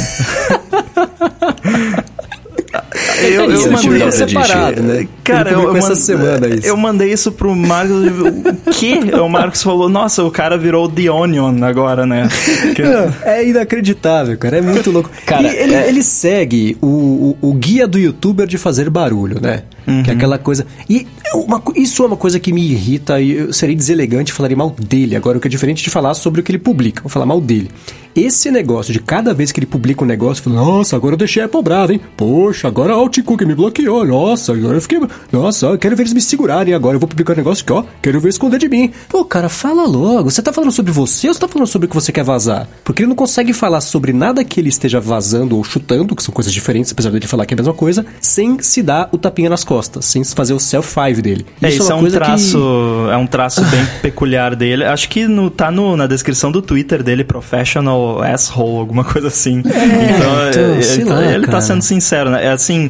eu, eu Isso, mandei é separado, né? Cara, eu, eu, mand- semana isso. eu mandei isso pro Marcos. O quê? O Marcos falou: Nossa, o cara virou The Onion agora, né? Que- é inacreditável, cara. É muito louco. Cara, E ele, é- ele segue o, o, o guia do youtuber de fazer barulho, né? Que é aquela coisa. E uma co- isso é uma coisa que me irrita e eu serei deselegante e falarei mal dele. Agora, o que é diferente de falar sobre o que ele publica. Vou falar mal dele. Esse negócio de cada vez que ele publica um negócio, fala, nossa, agora eu deixei a Apple brava, hein? Poxa, agora a Altcook me bloqueou. Nossa, agora eu fiquei. Nossa, eu quero ver eles me segurarem agora. Eu vou publicar um negócio que, ó, quero ver esconder de mim. Pô, cara, fala logo. Você tá falando sobre você ou você tá falando sobre o que você quer vazar? Porque ele não consegue falar sobre nada que ele esteja vazando ou chutando, que são coisas diferentes, apesar dele falar que é a mesma coisa, sem se dar o tapinha nas costas, sem fazer o self-five dele. É, isso, é, uma um coisa que- traço, é um traço bem peculiar dele. Acho que no, tá no, na descrição do Twitter dele, professional asshole, alguma coisa assim. então, então, é, sei então lá, ele tá sendo sincero, né? É assim,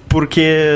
porque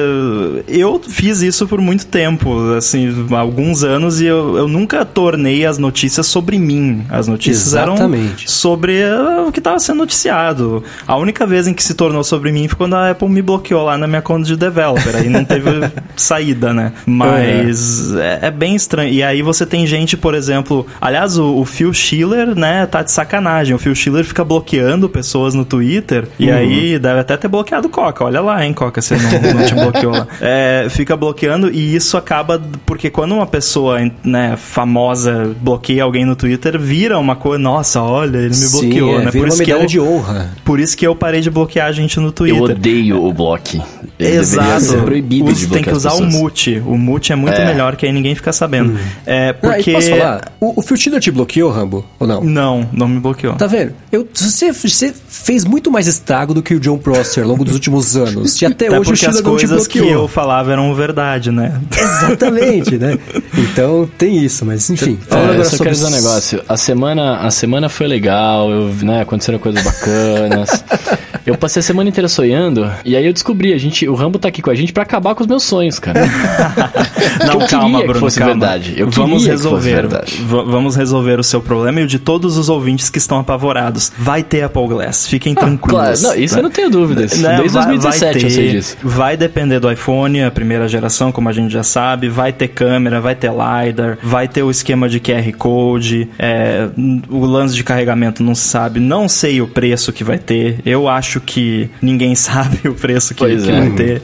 eu fiz isso por muito tempo, assim, alguns anos, e eu, eu nunca tornei as notícias sobre mim. As notícias Exatamente. eram sobre uh, o que estava sendo noticiado. A única vez em que se tornou sobre mim foi quando a Apple me bloqueou lá na minha conta de developer. Aí não teve saída, né? Mas é, é bem estranho. E aí você tem gente, por exemplo, aliás, o, o Phil Schiller, né, tá de sacanagem. O Phil Schiller fica bloqueando pessoas no Twitter. E aí deve até ter bloqueado o Coca. Olha lá, hein, Coca, você não, não te bloqueou lá. É, fica bloqueando e isso acaba. Porque quando uma pessoa, né, famosa bloqueia alguém no Twitter, vira uma coisa. Nossa, olha, ele me Sim, bloqueou, é, né? vira uma Por isso, que eu, de honra. por isso que eu parei de bloquear a gente no Eu Twitter. odeio o block. Ele Exato. ser proibido Us- de tem que usar o mute. O mute é muito É. melhor, que aí ninguém fica sabendo. É Ah, porque. posso falar? O, o Phil Schiller te bloqueou, Rambo? Ou não? Não, não me bloqueou. Tá vendo? Eu, você, você fez muito mais estrago do que o John Prosser ao longo dos últimos anos. E até, Até hoje porque as coisas que eu falava eram verdade, né? Exatamente, né? Então tem isso, mas enfim. É, Falando eu agora só sobre quero dizer um negócio. A semana, a semana foi legal, eu, né, aconteceram coisas bacanas. eu passei a semana inteira sonhando, e aí eu descobri, a gente, o Rambo tá aqui com a gente pra acabar com os meus sonhos, cara. Não, eu calma, queria que Bruno, fosse calma. verdade. Eu vamos resolver. vamos resolver o seu problema e o de todos os ouvintes que estão apavorados. Vai ter Apple Glass, fiquem tranquilos. Ah, Claro, não, isso né? eu não tenho dúvidas. Né, Desde vai- 2017 vai eu sei ter- disso. Vai depender do iPhone, a primeira geração, como a gente já sabe. Vai ter câmera, vai ter LiDAR, vai ter o esquema de QR Code. é, o lance de carregamento não se sabe. Não sei o preço que vai ter. Eu acho que ninguém sabe o preço que, Pois que é. vai ter.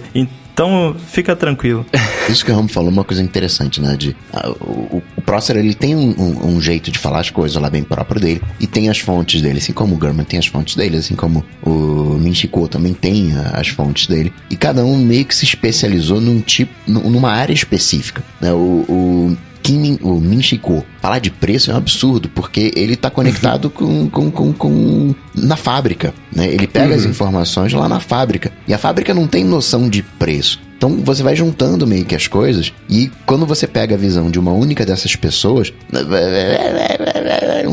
Então, fica tranquilo. Isso que o Ramo falou é uma coisa interessante, né? De, o, o- Prosser, ele tem um, um- um jeito de falar as coisas lá bem próprio dele. E tem as fontes dele, assim como o Gurman tem as fontes dele, assim como o Minchiko também tem as fontes dele. E cada um meio que se especializou num tipo, num- numa área específica. Né? O, o Kim o Minchiko falar de preço é um absurdo, porque ele tá conectado com, com, com, com- na fábrica, né? Ele pega as informações lá na fábrica. E a fábrica não tem noção de preço. Então você vai juntando meio que as coisas e quando você pega a visão de uma única dessas pessoas,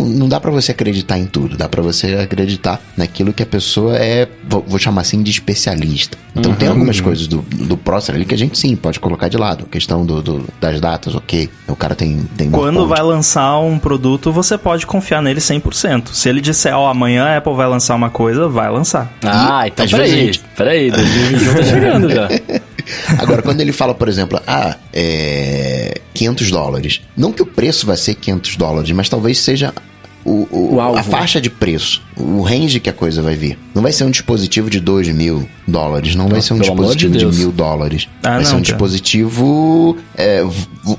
não dá pra você acreditar em tudo, dá pra você acreditar naquilo que a pessoa é, vou, chamar assim de especialista. Então tem algumas coisas do, do Prosser ali que a gente sim pode colocar de lado. A questão do, do- das datas, ok. O cara tem, tem Quando vai lançar um produto, você pode confiar nele 100%. Se ele disser, ó, amanhã a Apple vai lançar uma coisa, vai lançar. Ah, então às vezes a peraí. Peraí, 2021 tá chegando já. Agora, quando ele fala, por exemplo, ah, é 500 dólares. Não que o preço vai ser 500 dólares, mas talvez seja o, o- O a faixa de preço, o range que a coisa vai vir. Não vai ser um dispositivo de 2 mil dólares, não vai ser um pelo de dispositivo de, Deus. mil dólares. Ah, vai não, ser um cara. dispositivo, é,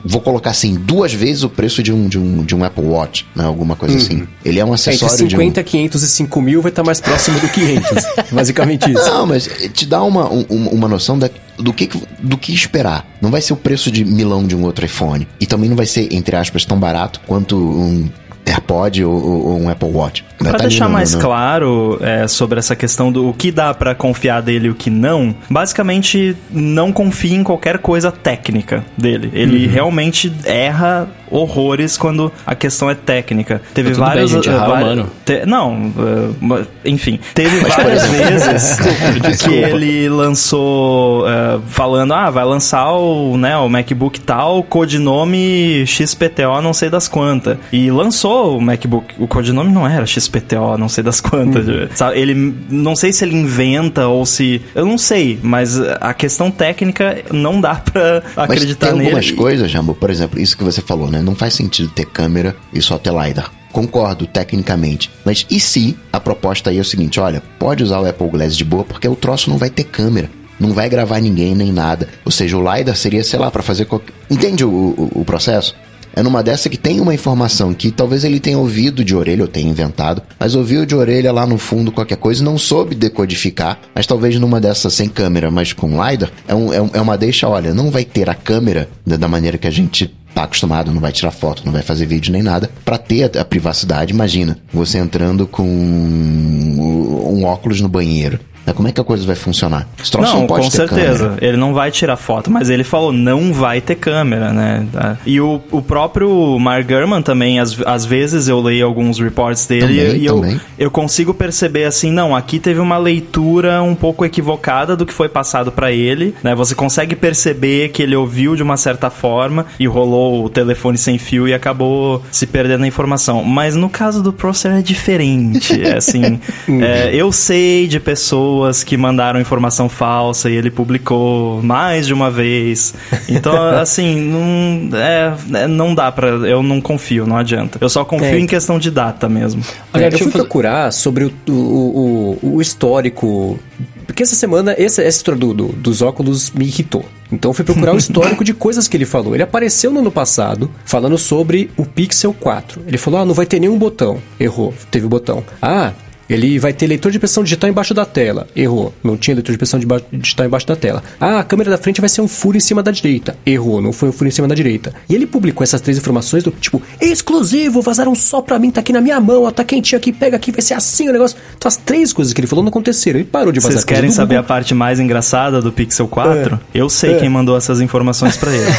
vou colocar assim, duas vezes o preço de um, de um, de um Apple Watch, né, alguma coisa assim. Ele é um Uhum. Entre acessório de um... 50, 500 e 5 mil vai estar mais próximo do 500. basicamente isso. Não, mas te dá uma, um- uma noção da, do, que, do que esperar. Não vai ser o preço de milão de um outro iPhone. E também não vai ser, entre aspas, tão barato quanto um AirPod ou, ou- um Apple Watch. Vai Pra tá deixar no- mais no- claro é, sobre essa questão do o que dá pra confiar dele e o que não, basicamente não confie em qualquer coisa técnica dele. Ele Uhum. realmente erra horrores quando a questão é técnica. Teve bem, vários. gente, errar é vários- humano. te- não, uh, enfim, teve várias vezes que ele lançou uh, falando, ah, vai lançar o, né, o MacBook tal, codinome XPTO não sei das quantas. E lançou o MacBook, o codinome não era XPTO não sei das quantas. Sabe? Ele, não sei se ele inventa ou se, eu não sei, mas a questão técnica não dá pra Mas acreditar tem nele. algumas coisas, Jambo, por exemplo, isso que você falou, né? Não faz sentido ter câmera e só ter LiDAR. Concordo, tecnicamente. Mas e se a proposta aí é o seguinte, olha, pode usar o Apple Glass de boa porque o troço não vai ter câmera. Não vai gravar ninguém nem nada. Ou seja, o LiDAR seria, sei lá, pra fazer qualquer... Entende o, o, o processo? É numa dessa que tem uma informação que talvez ele tenha ouvido de orelha, ou tenha inventado, mas ouviu de orelha lá no fundo qualquer coisa não soube decodificar, mas talvez numa dessas sem câmera, mas com LiDAR, é, um, é, um- é uma deixa, olha, não vai ter a câmera da, da maneira que a gente tá acostumado, não vai tirar foto, não vai fazer vídeo nem nada, pra ter a, a privacidade. Imagina, você entrando com um óculos no banheiro. Né, Como é que a coisa vai funcionar? Esse troço Não, pode com ter certeza. câmera. Ele não vai tirar foto, mas ele falou, não vai ter câmera, né? Tá. E o, o próprio Mark Gurman também, às, às vezes eu leio alguns reports dele Também, e eu, também. eu consigo perceber assim, não, aqui teve uma leitura um pouco equivocada do que foi passado pra ele, né? Você consegue perceber que ele ouviu de uma certa forma e rolou o telefone sem fio e acabou se perdendo a informação. Mas no caso do Prosser é diferente, é assim, é, eu sei de pessoas que mandaram informação falsa e ele publicou mais de uma vez. Então, assim, não, é, é, não dá pra. Eu não confio, não adianta. Eu só confio É. em questão de data mesmo. É, Agora, eu fui fazer- procurar sobre o, o, o, o histórico. Porque essa semana, essa, essa história do, do- dos óculos me irritou. Então eu fui procurar o histórico de coisas que ele falou. Ele apareceu no ano passado falando sobre o Pixel 4. Ele falou: ah, não vai ter nenhum botão. Errou, teve o botão. Ah. Ele vai ter leitor de impressão digital embaixo da tela. Errou. Não tinha leitor de impressão digital embaixo da tela. Ah, a câmera da frente vai ser um furo em cima da direita. Errou. Não foi um furo em cima da direita. E ele publicou essas três informações do tipo, exclusivo, vazaram só pra mim, tá aqui na minha mão, ó, tá quentinho aqui, pega aqui, vai ser assim o negócio. Então as três coisas que ele falou não aconteceram. Ele parou de vazar Vocês querem saber a Google. parte mais engraçada do Pixel 4? Eu sei É. quem mandou essas informações pra ele.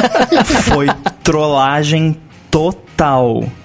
Foi trollagem total.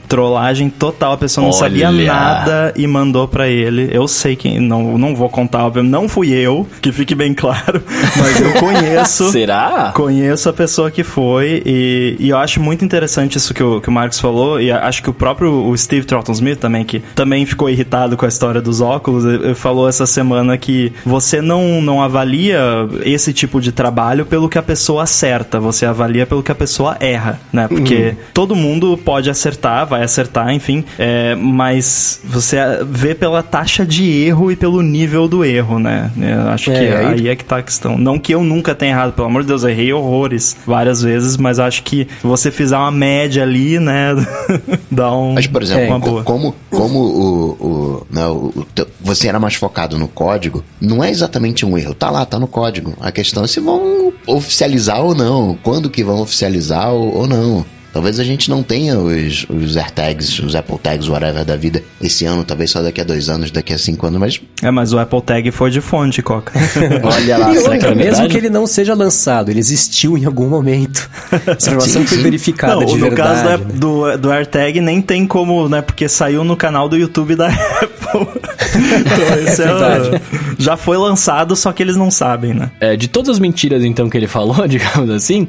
Trollagem total, a pessoa não sabia Olha. nada e mandou pra ele. Eu sei quem, não, não vou contar, obviamente, não fui eu, que fique bem claro, mas eu conheço. Será? Conheço a pessoa que foi e, e eu acho muito interessante isso que o, que o Marcos falou e acho que o próprio o Steve Troughton Smith também, que também ficou irritado com a história dos óculos, falou essa semana que você não, não avalia esse tipo de trabalho pelo que a pessoa acerta, você avalia pelo que a pessoa erra, né? Porque todo mundo pode acertar, vai acertar, enfim, é, mas você vê pela taxa de erro e pelo nível do erro, né? Eu acho É, que aí- aí é que tá a questão. Não que eu nunca tenha errado, pelo amor de Deus, eu errei horrores várias vezes, mas acho que se você fizer uma média ali, né, dá um, Mas, por exemplo, uma boa. como, como o, o, né, o- o teu- você era mais focado no código, não é exatamente um erro. Tá lá, tá no código. A questão é se vão oficializar ou não. Quando que vão oficializar ou, ou não. Talvez a gente não tenha os, os AirTags, os Apple Tags, whatever da vida esse ano, talvez só daqui a dois anos, daqui a cinco anos, mas É, mas o Apple Tag foi de fonte, Coca. Olha lá, será que é mesmo que ele não seja lançado, ele existiu em algum momento. Essa informação foi verificada Não, de no verdade. caso né? do, do AirTag nem tem como, né? Porque saiu no canal do YouTube da Apple. Então, isso é, verdade. já foi lançado, só que eles não sabem, né? É, de todas as mentiras, então, que ele falou, digamos assim,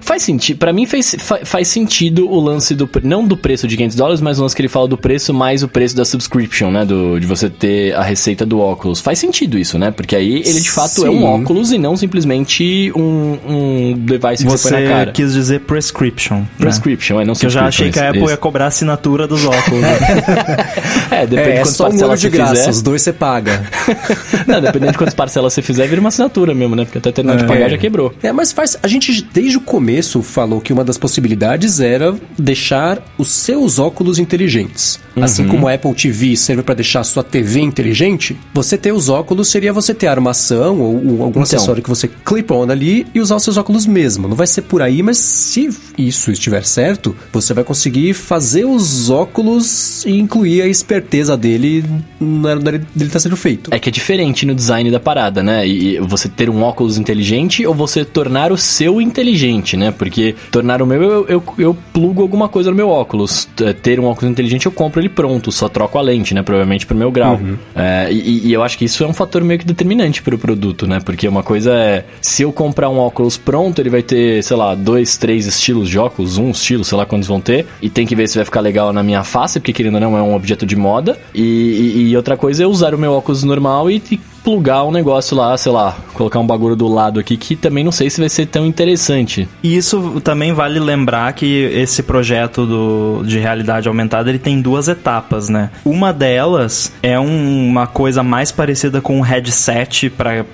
faz sentido. Pra mim, faz, fa- faz sentido o lance do. Não do preço de 500 dólares, mas o lance que ele fala do preço mais o preço da subscription, né? Do, de você ter a receita do óculos. Faz sentido isso, né? Porque aí ele de fato é um Sim. óculos e não simplesmente um, um device que você, põe na Você cara. quis dizer prescription. né? Prescription, é não Que eu já achei que a Apple ia isso. cobrar a assinatura dos óculos. né? É, depende É, de é quantas só um de você graça, fizer. os dois você paga. não, dependendo de quantas parcelas você fizer, vira uma assinatura mesmo, né? Porque até terminar de É. pagar já quebrou. É, mas faz. A gente desde o começo falou que uma das possibilidades era deixar os seus óculos inteligentes. Assim como a Apple TV serve para deixar a sua TV inteligente, você ter os óculos seria você ter a armação ou, ou algum Então. acessório que você clip on ali e usar os seus óculos mesmo. Não vai ser por aí, mas se isso estiver certo, você vai conseguir fazer os óculos e incluir a esperteza dele na hora dele estar sendo feito. É que é diferente no design da parada, né? E você ter um óculos inteligente ou você tornar o seu inteligente, né? Porque tornar o meu, eu, eu, eu plugo alguma coisa no meu óculos. Ter um óculos inteligente, eu compro ele pronto, só troco a lente, né? Provavelmente pro meu grau. É, e, e eu acho que isso é um fator meio que determinante pro produto, né? Porque uma coisa é, se eu comprar um óculos pronto, ele vai ter, sei lá, dois, três estilos de óculos, um estilo, sei lá quantos vão ter, e tem que ver se vai ficar legal na minha face, porque querendo ou não é um objeto de moda. E, e- e outra coisa é usar o meu óculos normal e plugar um negócio lá, sei lá, colocar um bagulho do lado aqui que também não sei se vai ser tão interessante. E isso também vale lembrar que esse projeto do, de realidade aumentada ele tem duas etapas, né? Uma delas é um- uma coisa mais parecida com um headset para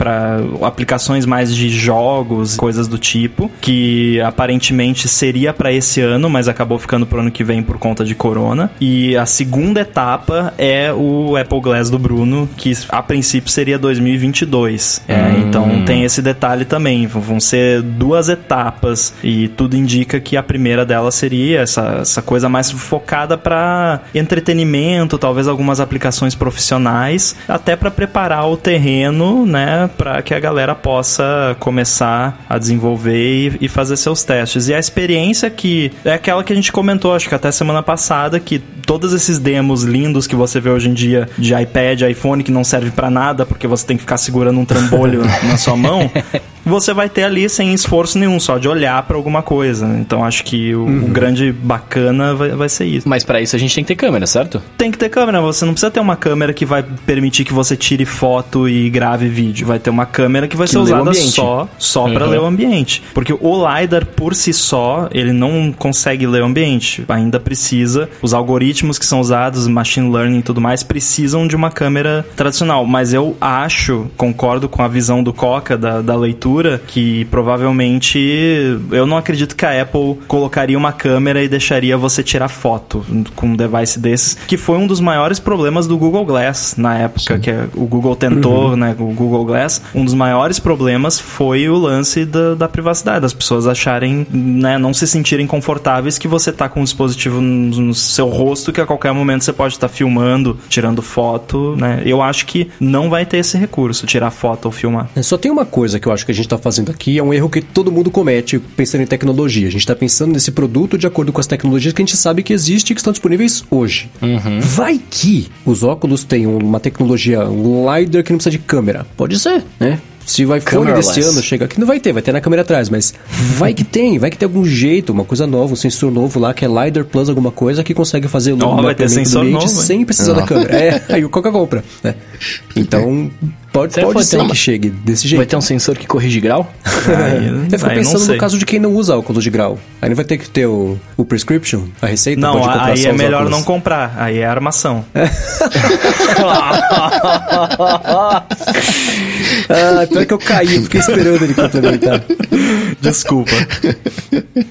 aplicações mais de jogos, coisas do tipo, que aparentemente seria para esse ano, mas acabou ficando pro ano que vem por conta de corona. E a segunda etapa é o Apple Glass do Bruno, que a princípio seria 2022. É, então tem esse detalhe também. Vão ser duas etapas e tudo indica que a primeira delas seria essa, essa coisa mais focada para entretenimento, talvez algumas aplicações profissionais, até para preparar o terreno, né, para que a galera possa começar a desenvolver e, e fazer seus testes. E a experiência que é aquela que a gente comentou, acho que até semana passada, que todos esses demos lindos que você vê hoje em dia de iPad, iPhone que não serve para nada porque você tem que ficar segurando um trambolho na sua mão, você vai ter ali sem esforço nenhum, só de olhar para alguma coisa. Então acho que o, o grande bacana vai, vai ser isso. Mas pra isso a gente tem que ter câmera, certo? Tem que ter câmera, você não precisa ter uma câmera que vai permitir que você tire foto e grave vídeo. Vai ter uma câmera que vai Que ser usada só, só para Uhum. ler o ambiente. Porque o LiDAR por si só, ele não consegue ler o ambiente. Ainda precisa, os algoritmos que são usados, machine learning e tudo mais, precisam de uma câmera tradicional. Mas eu acho, concordo com a visão do Coca da, da leitura, que provavelmente eu não acredito que a Apple colocaria uma câmera e deixaria você tirar foto com um device desses, que foi um dos maiores problemas do Google Glass na época, que é- o Google tentou, né, o Google Glass, um dos maiores problemas foi o lance da, da privacidade, das pessoas acharem, né, não se sentirem confortáveis que você tá com um dispositivo no, no seu rosto que a qualquer momento você pode estar filmando, tirando foto, né? Eu acho que não vai ter esse recurso, tirar foto ou filmar. É, Só tem uma coisa que eu acho que a gente está fazendo aqui, é um erro que todo mundo comete pensando em tecnologia. A gente está pensando nesse produto de acordo com as tecnologias que a gente sabe que existe e que estão disponíveis hoje. Vai que os óculos tenham uma tecnologia, LiDAR que não precisa de câmera. Pode ser, né? Se o iPhone desse ano chega aqui, não vai ter, vai ter na câmera atrás, mas vai que tem, vai que tem algum jeito, uma coisa nova, um sensor novo lá que é LiDAR Plus alguma coisa que consegue fazer o ter mapeamento do ambiente novo, sem precisar da câmera. É, aí o Coca compra, né? Então, pode, Será pode ser que chegue desse jeito. Vai ter um sensor que corrige grau? Aí, Eu fico aí não pensando sei. no caso de quem não usa óculos de grau. Aí não vai ter que ter o, o prescription, a receita? Não, pode comprar aí só é melhor óculos. não comprar. Aí é armação. Ah, pior que eu caí, eu fiquei esperando ele complementar. Desculpa.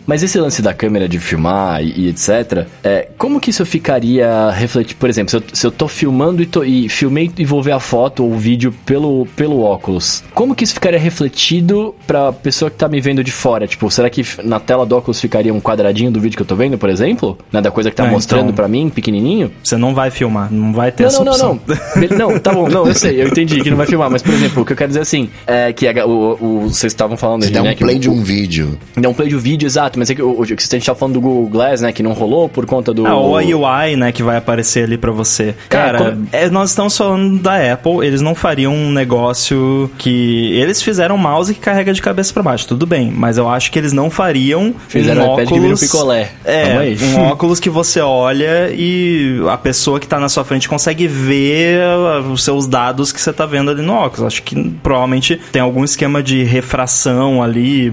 Mas esse lance da câmera de filmar e, e etc, é, como que isso ficaria refletido? Por exemplo, se eu, se eu tô filmando e, tô, e filmei e vou ver a foto ou o vídeo pelo, pelo óculos, como que isso ficaria refletido pra pessoa que tá me vendo de fora? Tipo, será que na tela do óculos ficaria um quadradinho do vídeo que eu tô vendo, por exemplo? Né, da coisa que tá Ah, mostrando então- pra mim, pequenininho? Você não vai filmar, não vai ter Não, essa não, não, opção. não. Be- Não, tá bom, não, eu sei, eu entendi que não vai filmar, mas por exemplo, o que eu quero dizer assim, é que a- o, o- vocês estavam falando ali, der né? um que play o- de um vídeo. Dá um play de vídeo, exato, mas é que o, o que a gente tá falando do Google Glass, né, que não rolou por conta do... Ah, ou a UI, né, que vai aparecer ali pra você. Cara, como- é, nós estamos falando da Apple, eles não fariam um negócio que... Eles fizeram um mouse que carrega de cabeça pra baixo, tudo bem, mas eu acho que eles não fariam Fizeram um um que óculos... vira um picolé. É, aí. um óculos que você olha e a pessoa que tá na sua frente consegue ver uh, os seus dados que você tá vendo ali no óculos. Acho que provavelmente tem algum esquema de refração ali,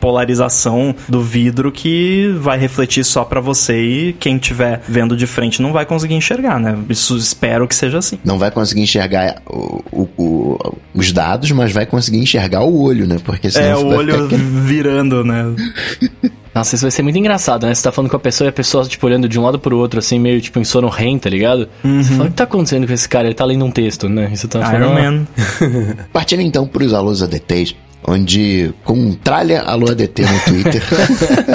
polarização do vidro que vai refletir só pra você e quem tiver vendo de frente não vai conseguir enxergar, né? Isso espero que seja assim. Não vai conseguir enxergar o- o- o- os dados, mas vai conseguir enxergar o olho, né? Porque senão É, o olho ficar virando, né? Nossa, isso vai ser muito engraçado, né? Você tá falando com a pessoa e a pessoa, tipo, olhando de um lado pro outro, assim, meio, tipo, em sono REM, tá ligado? Você fala, o que tá acontecendo com esse cara? Ele tá lendo um texto, né? Você tá falando, Iron "Ah, Man. Partindo então para os alôs ADTs, onde contralha alô ADT no Twitter.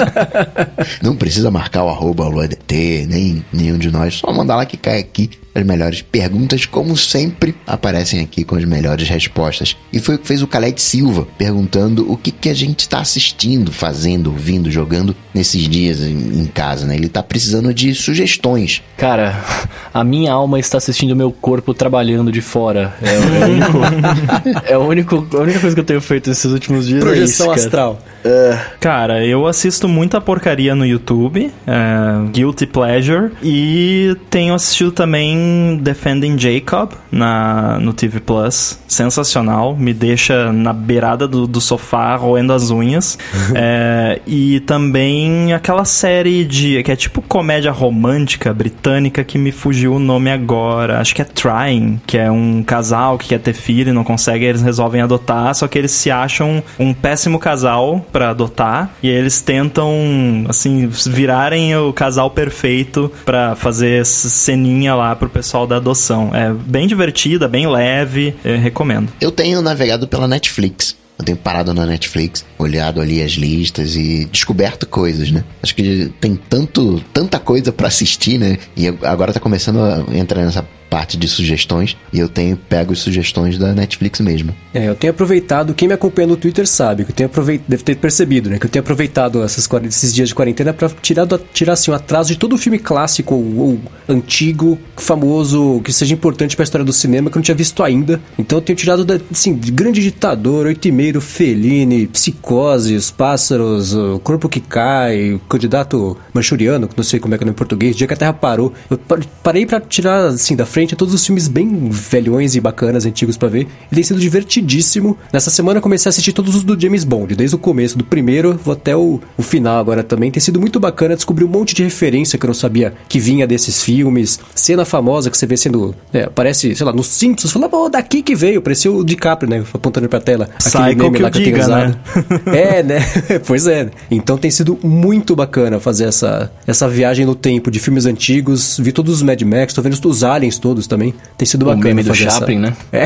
Não precisa marcar o arroba alô ADT, nem nenhum de nós, só mandar lá que cai aqui as melhores perguntas, como sempre, aparecem aqui com as melhores respostas. E foi o que fez o Calete Silva, perguntando o que, que a gente está assistindo, fazendo, ouvindo, jogando nesses dias em, em casa, né? Ele tá precisando de sugestões. Cara, a minha alma está assistindo o meu corpo trabalhando de fora. É, o- é o único, é o único, a única coisa que eu tenho feito nesses últimos dias Projeção é isso, cara. astral. Cara, eu assisto muita porcaria no YouTube, é, Guilty Pleasure, e tenho assistido também Defending Jacob na, no TV Plus. Sensacional, me deixa na beirada do, do sofá roendo as unhas. É, e também aquela série de que é tipo comédia romântica britânica que me fugiu o nome agora. Acho que é Trying, que é um casal que quer ter filho e não consegue, eles resolvem adotar, só que eles se acham um péssimo casal pra adotar e eles tentam assim virarem o casal perfeito pra fazer ceninha lá pro pessoal da adoção. É bem divertida, bem leve, eu recomendo. Eu tenho navegado pela Netflix. Eu tenho parado na Netflix, olhado ali as listas e descoberto coisas, né? Acho que tem tanto, tanta coisa pra assistir, né? E agora tá começando a entrar nessa parte de sugestões e eu tenho pego as sugestões da Netflix mesmo. É, eu tenho aproveitado, quem me acompanha no Twitter sabe, que eu tenho aproveitado, deve ter percebido, né? Que eu tenho aproveitado essas, esses dias de quarentena pra tirar, do, tirar assim, o atraso de todo filme clássico ou, ou antigo, famoso, que seja importante pra história do cinema, que eu não tinha visto ainda. Então eu tenho tirado, da, assim, de Grande Ditador, Oitimeiro, Fellini, Psicose, Os Pássaros, O Corpo que Cai, Candidato Manchuriano, que não sei como é que é no português, Dia que a Terra Parou. Eu pa- parei pra tirar, assim, da frente todos os filmes bem velhões e bacanas, antigos pra ver. E tem sido divertidíssimo. Nessa semana eu comecei a assistir todos os do James Bond, desde o começo, do primeiro vou até o, o final agora também. Tem sido muito bacana descobrir um monte de referência que eu não sabia que vinha desses filmes. Cena famosa que você vê sendo. É, aparece, sei lá, nos Simpsons. Fala, pô, daqui que veio. Parecia o DiCaprio, né? Apontando pra tela. Psycho que eu tenho diga, usado. né? É, né? pois é. Então tem sido muito bacana fazer essa, essa viagem no tempo de filmes antigos. Vi todos os Mad Max, tô vendo os aliens todos também. Tem sido O bacana meme do fazer essa- Chaplin, né?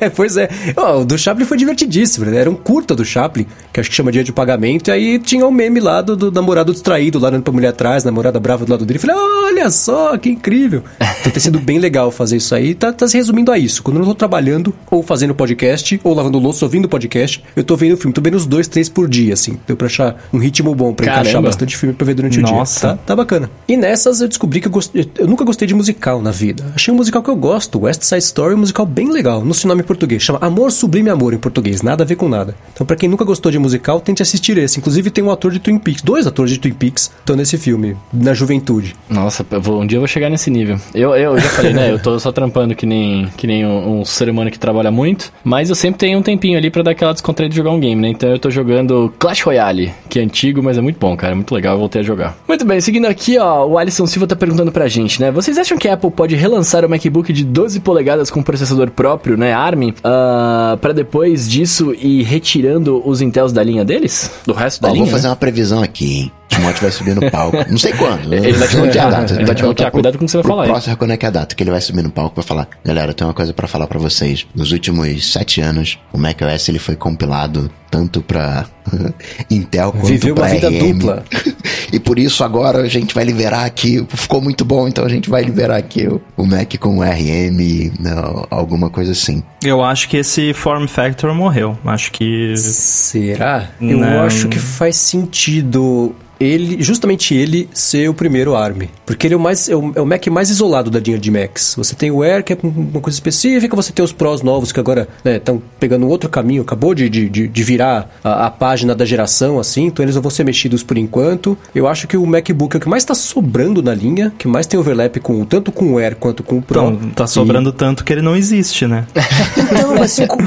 É, pois é. Ó, o do Chaplin foi divertidíssimo, né? Era um curta do Chaplin, que acho que chama Dia de Pagamento, e aí tinha o meme lá do, do namorado distraído, lá olhando pra mulher atrás, namorada brava do lado dele. Falei, olha só, que incrível. Então tem sido bem legal fazer isso aí. Tá, tá se resumindo a isso. Quando eu não tô trabalhando, ou fazendo podcast, ou lavando louça, ouvindo podcast, eu tô vendo filme. Tô vendo os dois, três por dia, assim. Deu pra achar um ritmo bom pra encaixar Caramba. bastante filme pra ver durante o Nossa. dia. Tá, tá bacana. E nessas eu descobri que eu, gostei, eu nunca gostei de musical na vida. Achei um musical que eu gosto, West Side Story, um musical bem legal. No seu nome em português, chama Amor Sublime Amor em português, nada a ver com nada. Então, pra quem nunca gostou de musical, tente assistir esse. Inclusive, tem um ator de Twin Peaks, dois atores de Twin Peaks estão nesse filme, na juventude. Nossa, vou- um dia eu vou chegar nesse nível. Eu, eu já falei, né? Eu tô só trampando que nem, que nem um, um ser humano que trabalha muito. Mas eu sempre tenho um tempinho ali pra dar aquela descontraída de jogar um game, né? Então eu tô jogando Clash Royale, que é antigo, mas é muito bom, cara. É muito legal, eu voltei a jogar. Muito bem, seguindo aqui, ó, o Alisson Silva tá perguntando pra gente, né? Vocês acham que a Apple pode relançar o MacBook de 12 polegadas com processador próprio, né? ARM, ah, pra depois disso ir retirando os Intels da linha deles? Do resto da Ó, linha? vou fazer né? uma previsão aqui, hein? Timóteo vai subir no palco. Não sei quando. Ele vai te a data. Ele vai te bloquear. pro- Cuidado com o que você vai pro falar aí. Próximo, quando é que é a data? Que ele vai subir no palco e vai falar: Galera, eu tenho uma coisa pra falar pra vocês. Nos últimos sete anos, o macOS ele foi compilado tanto pra Intel quanto Viveu pra uma vida RM. dupla. e por isso agora a gente vai liberar aqui. Ficou muito bom, então a gente vai liberar aqui o, o Mac com RM, não, alguma coisa assim. Eu acho que esse form factor morreu. Acho que Será? Eu Não. acho que faz sentido ele, justamente ele ser o primeiro ARM. Porque ele é o, mais, é o, é o Mac mais isolado da linha de Macs. Você tem o Air, que é uma coisa específica, você tem os Pros novos, que agora estão pegando um outro caminho, acabou de, de, de, virar a, a página da geração, assim, então eles não vão ser mexidos por enquanto. Eu acho que o MacBook é o que mais está sobrando na linha, que mais tem overlap com tanto com o Air quanto com o Pro. então, tá sobrando tanto que ele não existe, né? Então, mas qual,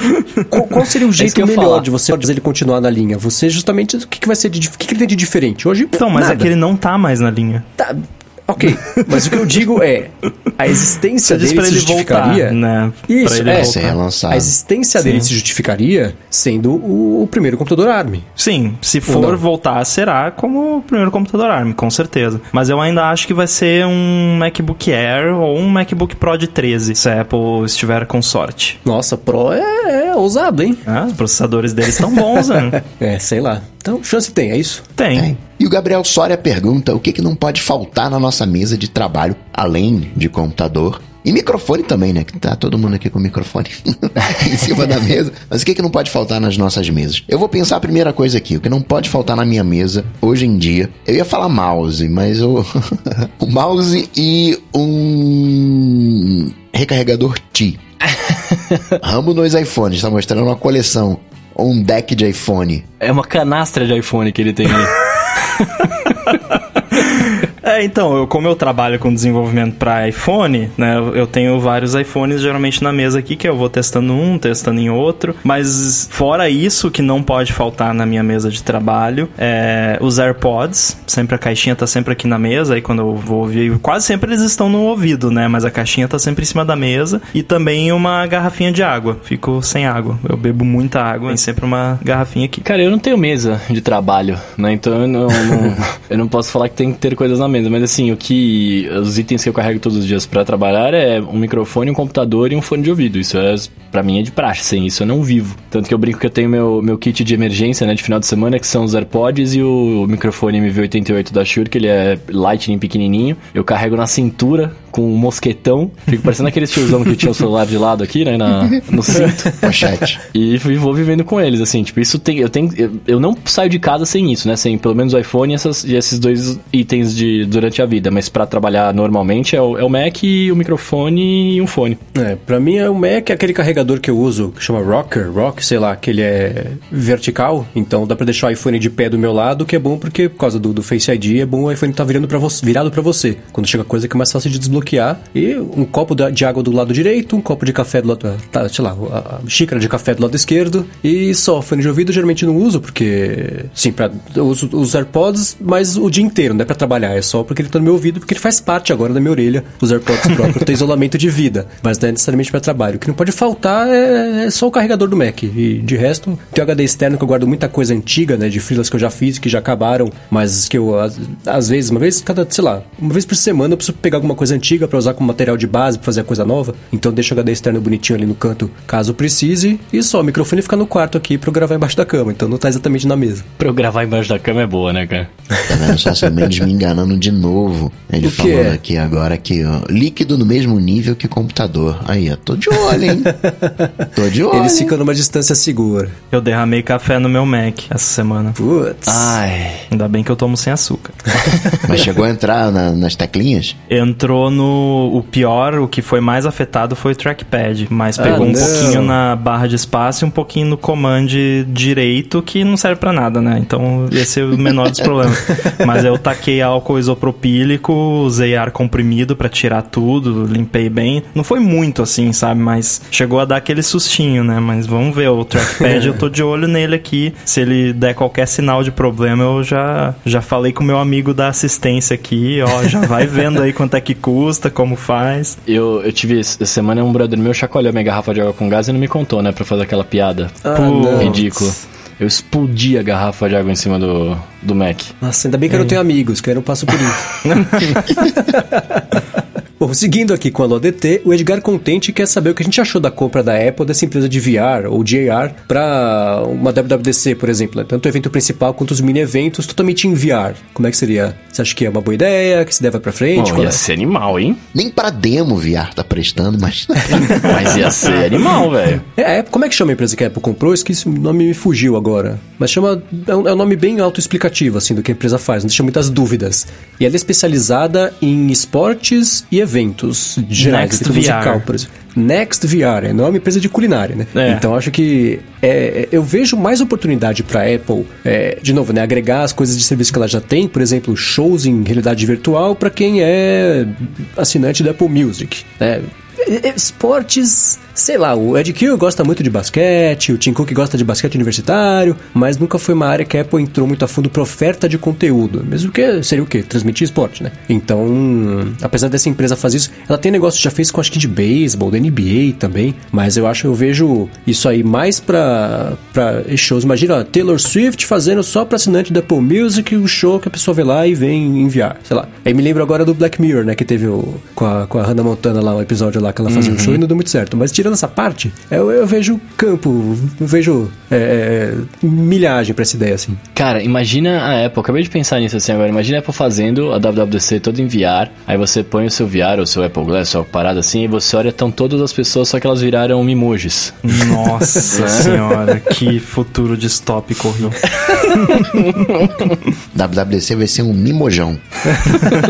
qual- qual seria o É jeito ia melhor falar. de você fazer ele continuar na linha? Você justamente o que, que vai ser de, o que, que ele tem de diferente? Hoje Então, mas nada. é que ele não tá mais na linha. Tá, ok, mas o que eu digo é a existência Você dele pra se ele voltar, justificaria. né? Isso, Pra ele é. Ser relançado. A existência dele se justificaria sendo o, o primeiro computador ARM. Sim, se for voltar, será como o primeiro computador ARM, com certeza. Mas eu ainda acho que vai ser um MacBook Air ou um MacBook Pro de 13, se a Apple estiver com sorte. Nossa, Pro é, é ousado, hein? Ah, os processadores deles estão bons, né? É, sei lá. Então, chance tem, é isso? Tem. Tem. E o Gabriel Soria pergunta o que, que não pode faltar na nossa mesa de trabalho, além de computador. E microfone também, né? Que tá todo mundo aqui com microfone em cima da mesa. Mas o que, que não pode faltar nas nossas mesas? Eu vou pensar a primeira coisa aqui. O que não pode faltar na minha mesa hoje em dia. Eu ia falar mouse, mas o. o mouse e um. recarregador Ti. Ramo nos iPhones, está mostrando uma coleção. Ou um deck de iPhone. É uma canastra de iPhone que ele tem ali. É, então, eu, como eu trabalho com desenvolvimento para iPhone, né, eu- tenho vários iPhones geralmente na mesa aqui, que eu vou testando um, testando em outro, mas fora isso, que não pode faltar na minha mesa de trabalho, é os AirPods, sempre a caixinha tá sempre aqui na mesa, aí quando eu vou ouvir, quase sempre eles estão no ouvido, né, mas a caixinha tá sempre em cima da mesa, e também uma garrafinha de água, fico sem água, eu bebo muita água, tem sempre uma garrafinha aqui. Cara, eu não tenho mesa de trabalho, né? Então eu não, não- eu não posso falar que tem que ter coisas na mesa. Mas assim, o que. Os itens que eu carrego todos os dias pra trabalhar é um microfone, um computador e um fone de ouvido. Isso é, pra mim é de praxe. Sem isso eu não vivo. Tanto que eu brinco que eu tenho meu, meu kit de emergência, né? De final de semana, que são os AirPods e o microfone MV88 da Shure, que ele é Lightning pequenininho. Eu carrego na cintura com um mosquetão. Fico parecendo aquele tiozão que tinha o celular de lado aqui, né? Na, no cinto. Pochete. E fui- vou vivendo com eles, assim, tipo, isso tem. Eu tenho. Eu, eu não saio de casa sem isso, né? Sem pelo menos o iPhone e, essas- e esses dois itens de, durante a vida. Mas pra trabalhar normalmente é o, é o Mac o microfone e um fone. É, pra mim é o Mac, é aquele carregador que eu uso, que chama Rocker, Rock, sei lá, que ele é vertical, então dá pra deixar o iPhone de pé do meu lado, que é bom porque, por causa do, do Face ID, é bom o iPhone tá virando pra você, virado pra você. Quando chega coisa que é mais fácil de desbloquear. E um copo de água do lado direito, um copo de café do lado, tá, sei lá, a, xícara de café do lado esquerdo, e só, fone de ouvido geralmente não uso, porque, sim, pra, eu uso os AirPods, mas o dia inteiro, não é pra trabalhar, é só porque ele tá no meu ouvido, porque ele faz parte agora da minha orelha, os AirPods Pro, que tem isolamento de vida, mas não é necessariamente pra trabalho. O que não pode faltar é, é só o carregador do Mac, e de resto, tem o HD externo que eu guardo muita coisa antiga, né, de filas que eu já fiz, que já acabaram, mas que eu, às, vezes, uma vez, cada, sei lá, uma vez por semana eu preciso pegar alguma coisa antiga pra usar como material de base, pra fazer a coisa nova, então deixo o HD externo bonitinho ali no canto, caso precise, e só, o microfone fica no quarto aqui pra eu gravar embaixo da cama, então não tá exatamente na mesa. Pra eu gravar embaixo da cama é boa, né, cara? Tá vendo só Mendes me enganando de novo. Ele O que falando é? aqui agora que ó, líquido no mesmo nível que computador. Aí, ó, tô de olho, hein? tô de olho. Eles ficam numa distância segura. Eu derramei café no meu Mac essa semana. Putz. Ai. Ainda bem que eu tomo sem açúcar. Mas chegou a entrar na- nas teclinhas? Entrou no. O pior, o que foi mais afetado foi o trackpad. Mas Ah, pegou um não. pouquinho na barra de espaço e um pouquinho no command direito, que não serve pra nada, né? Então esse é o menor dos problemas. Mas eu taquei álcool isopropílico, usei ar comprimido pra tirar tudo, limpei bem. Não foi muito assim, sabe? Mas chegou a dar aquele sustinho, né? Mas vamos ver. O trackpad eu tô de olho nele aqui. Se ele der qualquer sinal de problema, eu já, já falei com o meu amigo da assistência aqui, ó. Já vai vendo aí quanto é que custa, como faz. Eu, eu tive essa semana um brother meu chacoalhou minha garrafa de água com gás e não me contou, né? Pra fazer aquela piada. Ah, Pô, não. ridículo. Eu explodi a garrafa de água em cima do, do Mac. Nossa, ainda bem que eu não tenho amigos, que eu não passo por isso. Bom, seguindo aqui com a LODT, o Edgar Contente quer saber o que a gente achou da compra da Apple dessa empresa de VR ou de AR para uma WWDC, por exemplo. né? Tanto o evento principal quanto os mini eventos totalmente em VR. Como é que seria? Você acha que é uma boa ideia? Que se deve pra frente? Bom, ia é? ser animal, hein? Nem pra demo VR tá prestando, mas. Mas ia ser animal, velho. É, Apple, como é que chama a empresa que a Apple comprou? Eu Esqueci, o nome me fugiu agora. Mas chama. É um, é um nome bem autoexplicativo, assim, do que a empresa faz, não deixa muitas dúvidas. E ela é especializada em esportes e eventos gerais, Next evento musical, VR. por exemplo. Next VR, não é uma empresa de culinária, né? É. Então acho que é, eu vejo mais oportunidade para Apple, é, de novo, né, agregar as coisas de serviço que ela já tem, por exemplo, shows em realidade virtual para quem é assinante da Apple Music, né? Esportes, sei lá, o Ed Kill gosta muito de basquete, o Tim Cook gosta de basquete universitário, mas nunca foi uma área que a Apple entrou muito a fundo para oferta de conteúdo. Mesmo que seria o quê? Transmitir esporte, né? Então, apesar dessa empresa fazer isso, ela tem negócio já fez com acho que de beisebol, da NBA também, mas eu acho, eu vejo isso aí mais pra, pra shows. Imagina, ó, Taylor Swift fazendo só pra assinante da Apple Music o show que a pessoa vê lá e vem enviar, sei lá. Aí me lembro agora do Black Mirror, né, que teve o, com, a, com a Hannah Montana lá, o um episódio lá que ela fazia uhum. um show e não deu muito certo. Mas tirando essa parte, eu, eu vejo campo, eu vejo é, é milhagem pra essa ideia, assim. Cara, imagina a Apple, acabei de pensar nisso assim agora, imagina a Apple fazendo a WWDC todo em VR, aí você põe o seu VR ou o seu Apple Glass, sua parada assim, e você olha, estão todas as pessoas, só que elas viraram mimojis. Nossa senhora, que futuro distópico horrível. WWDC vai ser um mimojão.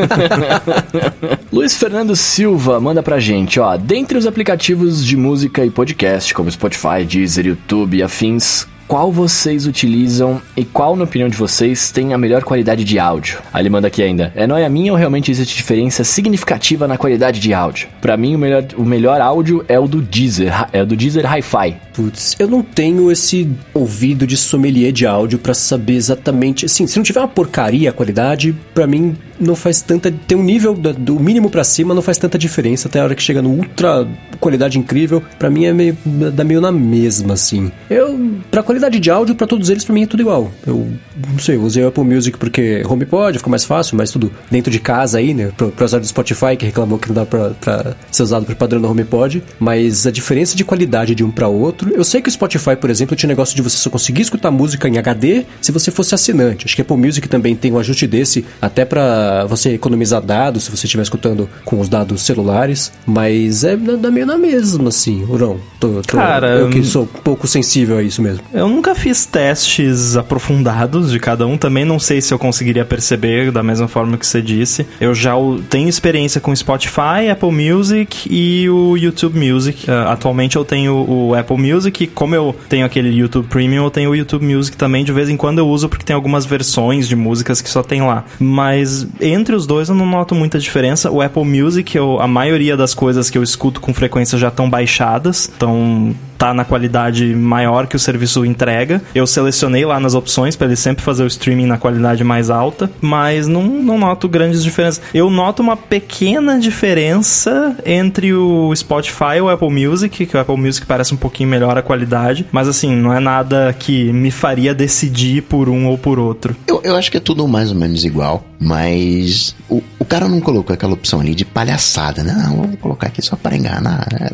Luiz Fernando Silva manda pra gente, ó. Dentre os aplicativos de música e podcast, como Spotify, Deezer, YouTube e afins, qual vocês utilizam e qual, na opinião de vocês, tem a melhor qualidade de áudio? Aí ele manda aqui ainda. É nóia minha ou realmente existe diferença significativa na qualidade de áudio? Para mim, o melhor, o melhor áudio é o do Deezer, é o do Deezer Hi-Fi. Putz, eu não tenho esse ouvido de sommelier de áudio para saber exatamente. Assim, se não tiver uma porcaria a qualidade, para mim não faz tanta. Tem um nível do, mínimo para cima, não faz tanta diferença. Até a hora que chega no ultra qualidade incrível, para mim é meio. dá meio na mesma, assim. Eu, pra qualidade de áudio, para todos eles, para mim é tudo igual. Eu não sei, eu usei o Apple Music porque HomePod fica mais fácil, mas tudo dentro de casa aí, né? Pro, pro usuário do Spotify que reclamou que não dá pra, pra ser usado pro padrão do HomePod. Mas a diferença de qualidade de um para outro eu sei que o Spotify, por exemplo, tinha negócio de você só conseguir escutar música em HD se você fosse assinante. Acho que a Apple Music também tem um ajuste desse, até para você economizar dados se você estiver escutando com os dados celulares. Mas é da meio na mesma, assim, ou não? Tô, tô, Cara, eu que sou pouco sensível a isso mesmo. Eu nunca fiz testes aprofundados de cada um. Também não sei se eu conseguiria perceber da mesma forma que você disse. Eu já tenho experiência com Spotify, Apple Music e o YouTube Music. Uh, atualmente eu tenho o Apple Music Music, como eu tenho aquele YouTube Premium, eu tenho o YouTube Music também, de vez em quando eu uso porque tem algumas versões de músicas que só tem lá. Mas entre os dois eu não noto muita diferença. O Apple Music, eu, a maioria das coisas que eu escuto com frequência já estão baixadas, então tá na qualidade maior que o serviço entrega. Eu selecionei lá nas opções para ele sempre fazer o streaming na qualidade mais alta, mas não, não noto grandes diferenças. Eu noto uma pequena diferença entre o Spotify e o Apple Music, que o Apple Music parece um pouquinho melhor a qualidade, mas assim, não é nada que me faria decidir por um ou por outro. Eu, eu acho que é tudo mais ou menos igual, mas o, o cara não colocou aquela opção ali de palhaçada, né? Não, vou colocar aqui só para enganar. Né?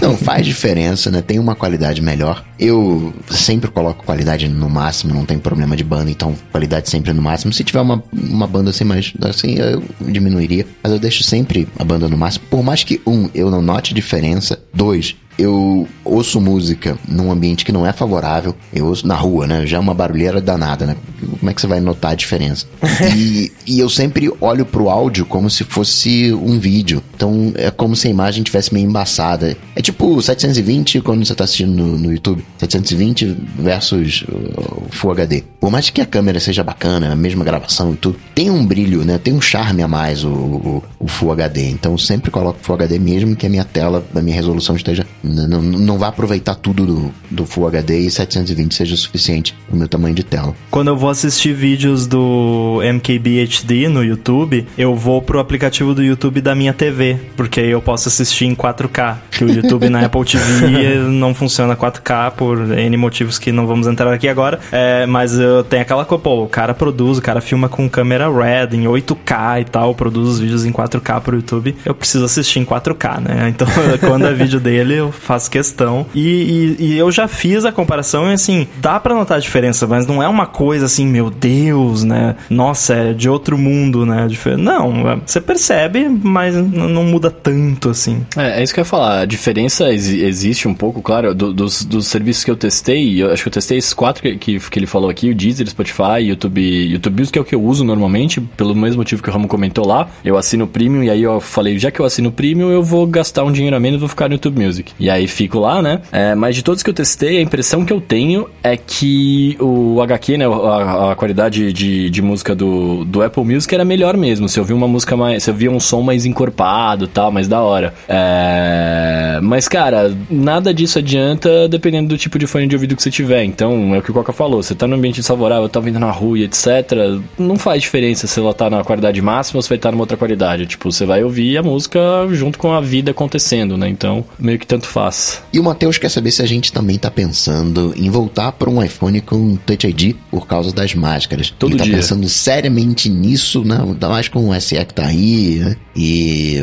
Não, faz diferença, né? Tem uma qualidade melhor. Eu sempre coloco qualidade no máximo, não tem problema de banda, então qualidade sempre no máximo. Se tiver uma, uma banda assim, mais assim, eu diminuiria, mas eu deixo sempre a banda no máximo. Por mais que, um, eu não note diferença, dois, eu ouço música num ambiente que não é favorável, eu ouço na rua, né? Já é uma barulheira danada, né? Como é que você vai notar a diferença? e, e eu sempre olho pro áudio como se fosse um vídeo. Então é como se a imagem tivesse meio embaçada. É tipo 720 quando você tá assistindo no, no YouTube. 720 versus uh, Full HD. Por mais que a câmera seja bacana, a mesma gravação e tudo, tem um brilho, né? Tem um charme a mais o, o, o Full HD. Então eu sempre coloco Full HD mesmo que a minha tela, da minha resolução esteja não, não vai aproveitar tudo do, do Full HD e 720 seja o suficiente no meu tamanho de tela. Quando eu vou assistir vídeos do MKB HD no YouTube, eu vou pro aplicativo do YouTube da minha TV, porque aí eu posso assistir em 4K. Que o YouTube na Apple TV não funciona 4K por N motivos que não vamos entrar aqui agora. É, mas eu tenho aquela coisa, pô, o cara produz, o cara filma com câmera RED em 8K e tal, produz os vídeos em 4K pro YouTube. Eu preciso assistir em 4K, né? Então, quando é vídeo dele, eu faço questão. E, e, e eu já fiz a comparação e assim, dá para notar a diferença, mas não é uma coisa assim, meu Deus, né? Nossa, é de outro mundo, né? Não, é, você percebe, mas não muda tanto assim. É, é isso que eu ia falar. A diferença ex existe um pouco, claro, do, dos, dos serviços que eu testei. Eu acho que eu testei esses quatro que, que, que ele falou aqui: o Deezer, Spotify, YouTube, YouTube Music, que é o que eu uso normalmente, pelo mesmo motivo que o Ramo comentou lá. Eu assino o Premium e aí eu falei: já que eu assino o Premium, eu vou gastar um dinheiro a menos e vou ficar no YouTube Music. E E aí fico lá, né? É, mas de todos que eu testei, a impressão que eu tenho é que o HQ, né? A, a qualidade de, de música do, do Apple Music era melhor mesmo. Se eu vi uma música mais. Se eu via um som mais encorpado tal, mais da hora. É, mas, cara, nada disso adianta dependendo do tipo de fone de ouvido que você tiver. Então, é o que o Coca falou. Você tá num ambiente desfavorável, tá vindo na rua e etc. Não faz diferença se ela tá na qualidade máxima ou se vai estar tá numa outra qualidade. Tipo, você vai ouvir a música junto com a vida acontecendo, né? Então, meio que tanto faz. E o Matheus quer saber se a gente também tá pensando em voltar para um iPhone com Touch ID por causa das máscaras. Todo Ele tá dia. pensando seriamente nisso, né? Ainda mais com o SE que tá aí, né? E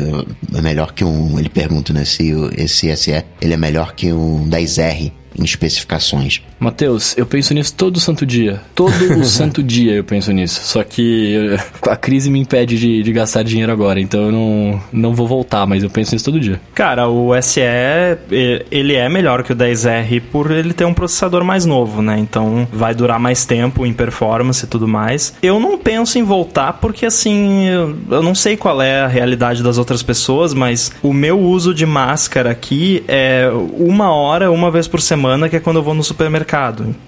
é melhor que um. Ele pergunta, né? Se esse SE ele é melhor que um 10R em especificações. Matheus, eu penso nisso todo santo dia. Todo o santo dia eu penso nisso. Só que a crise me impede de, de gastar dinheiro agora, então eu não, não vou voltar, mas eu penso nisso todo dia. Cara, o SE, ele é melhor que o 10R por ele ter um processador mais novo, né? Então vai durar mais tempo em performance e tudo mais. Eu não penso em voltar porque, assim, eu eu não sei qual é a realidade das outras pessoas, mas o meu uso de máscara aqui é uma hora, uma vez por semana, que é quando eu vou no supermercado.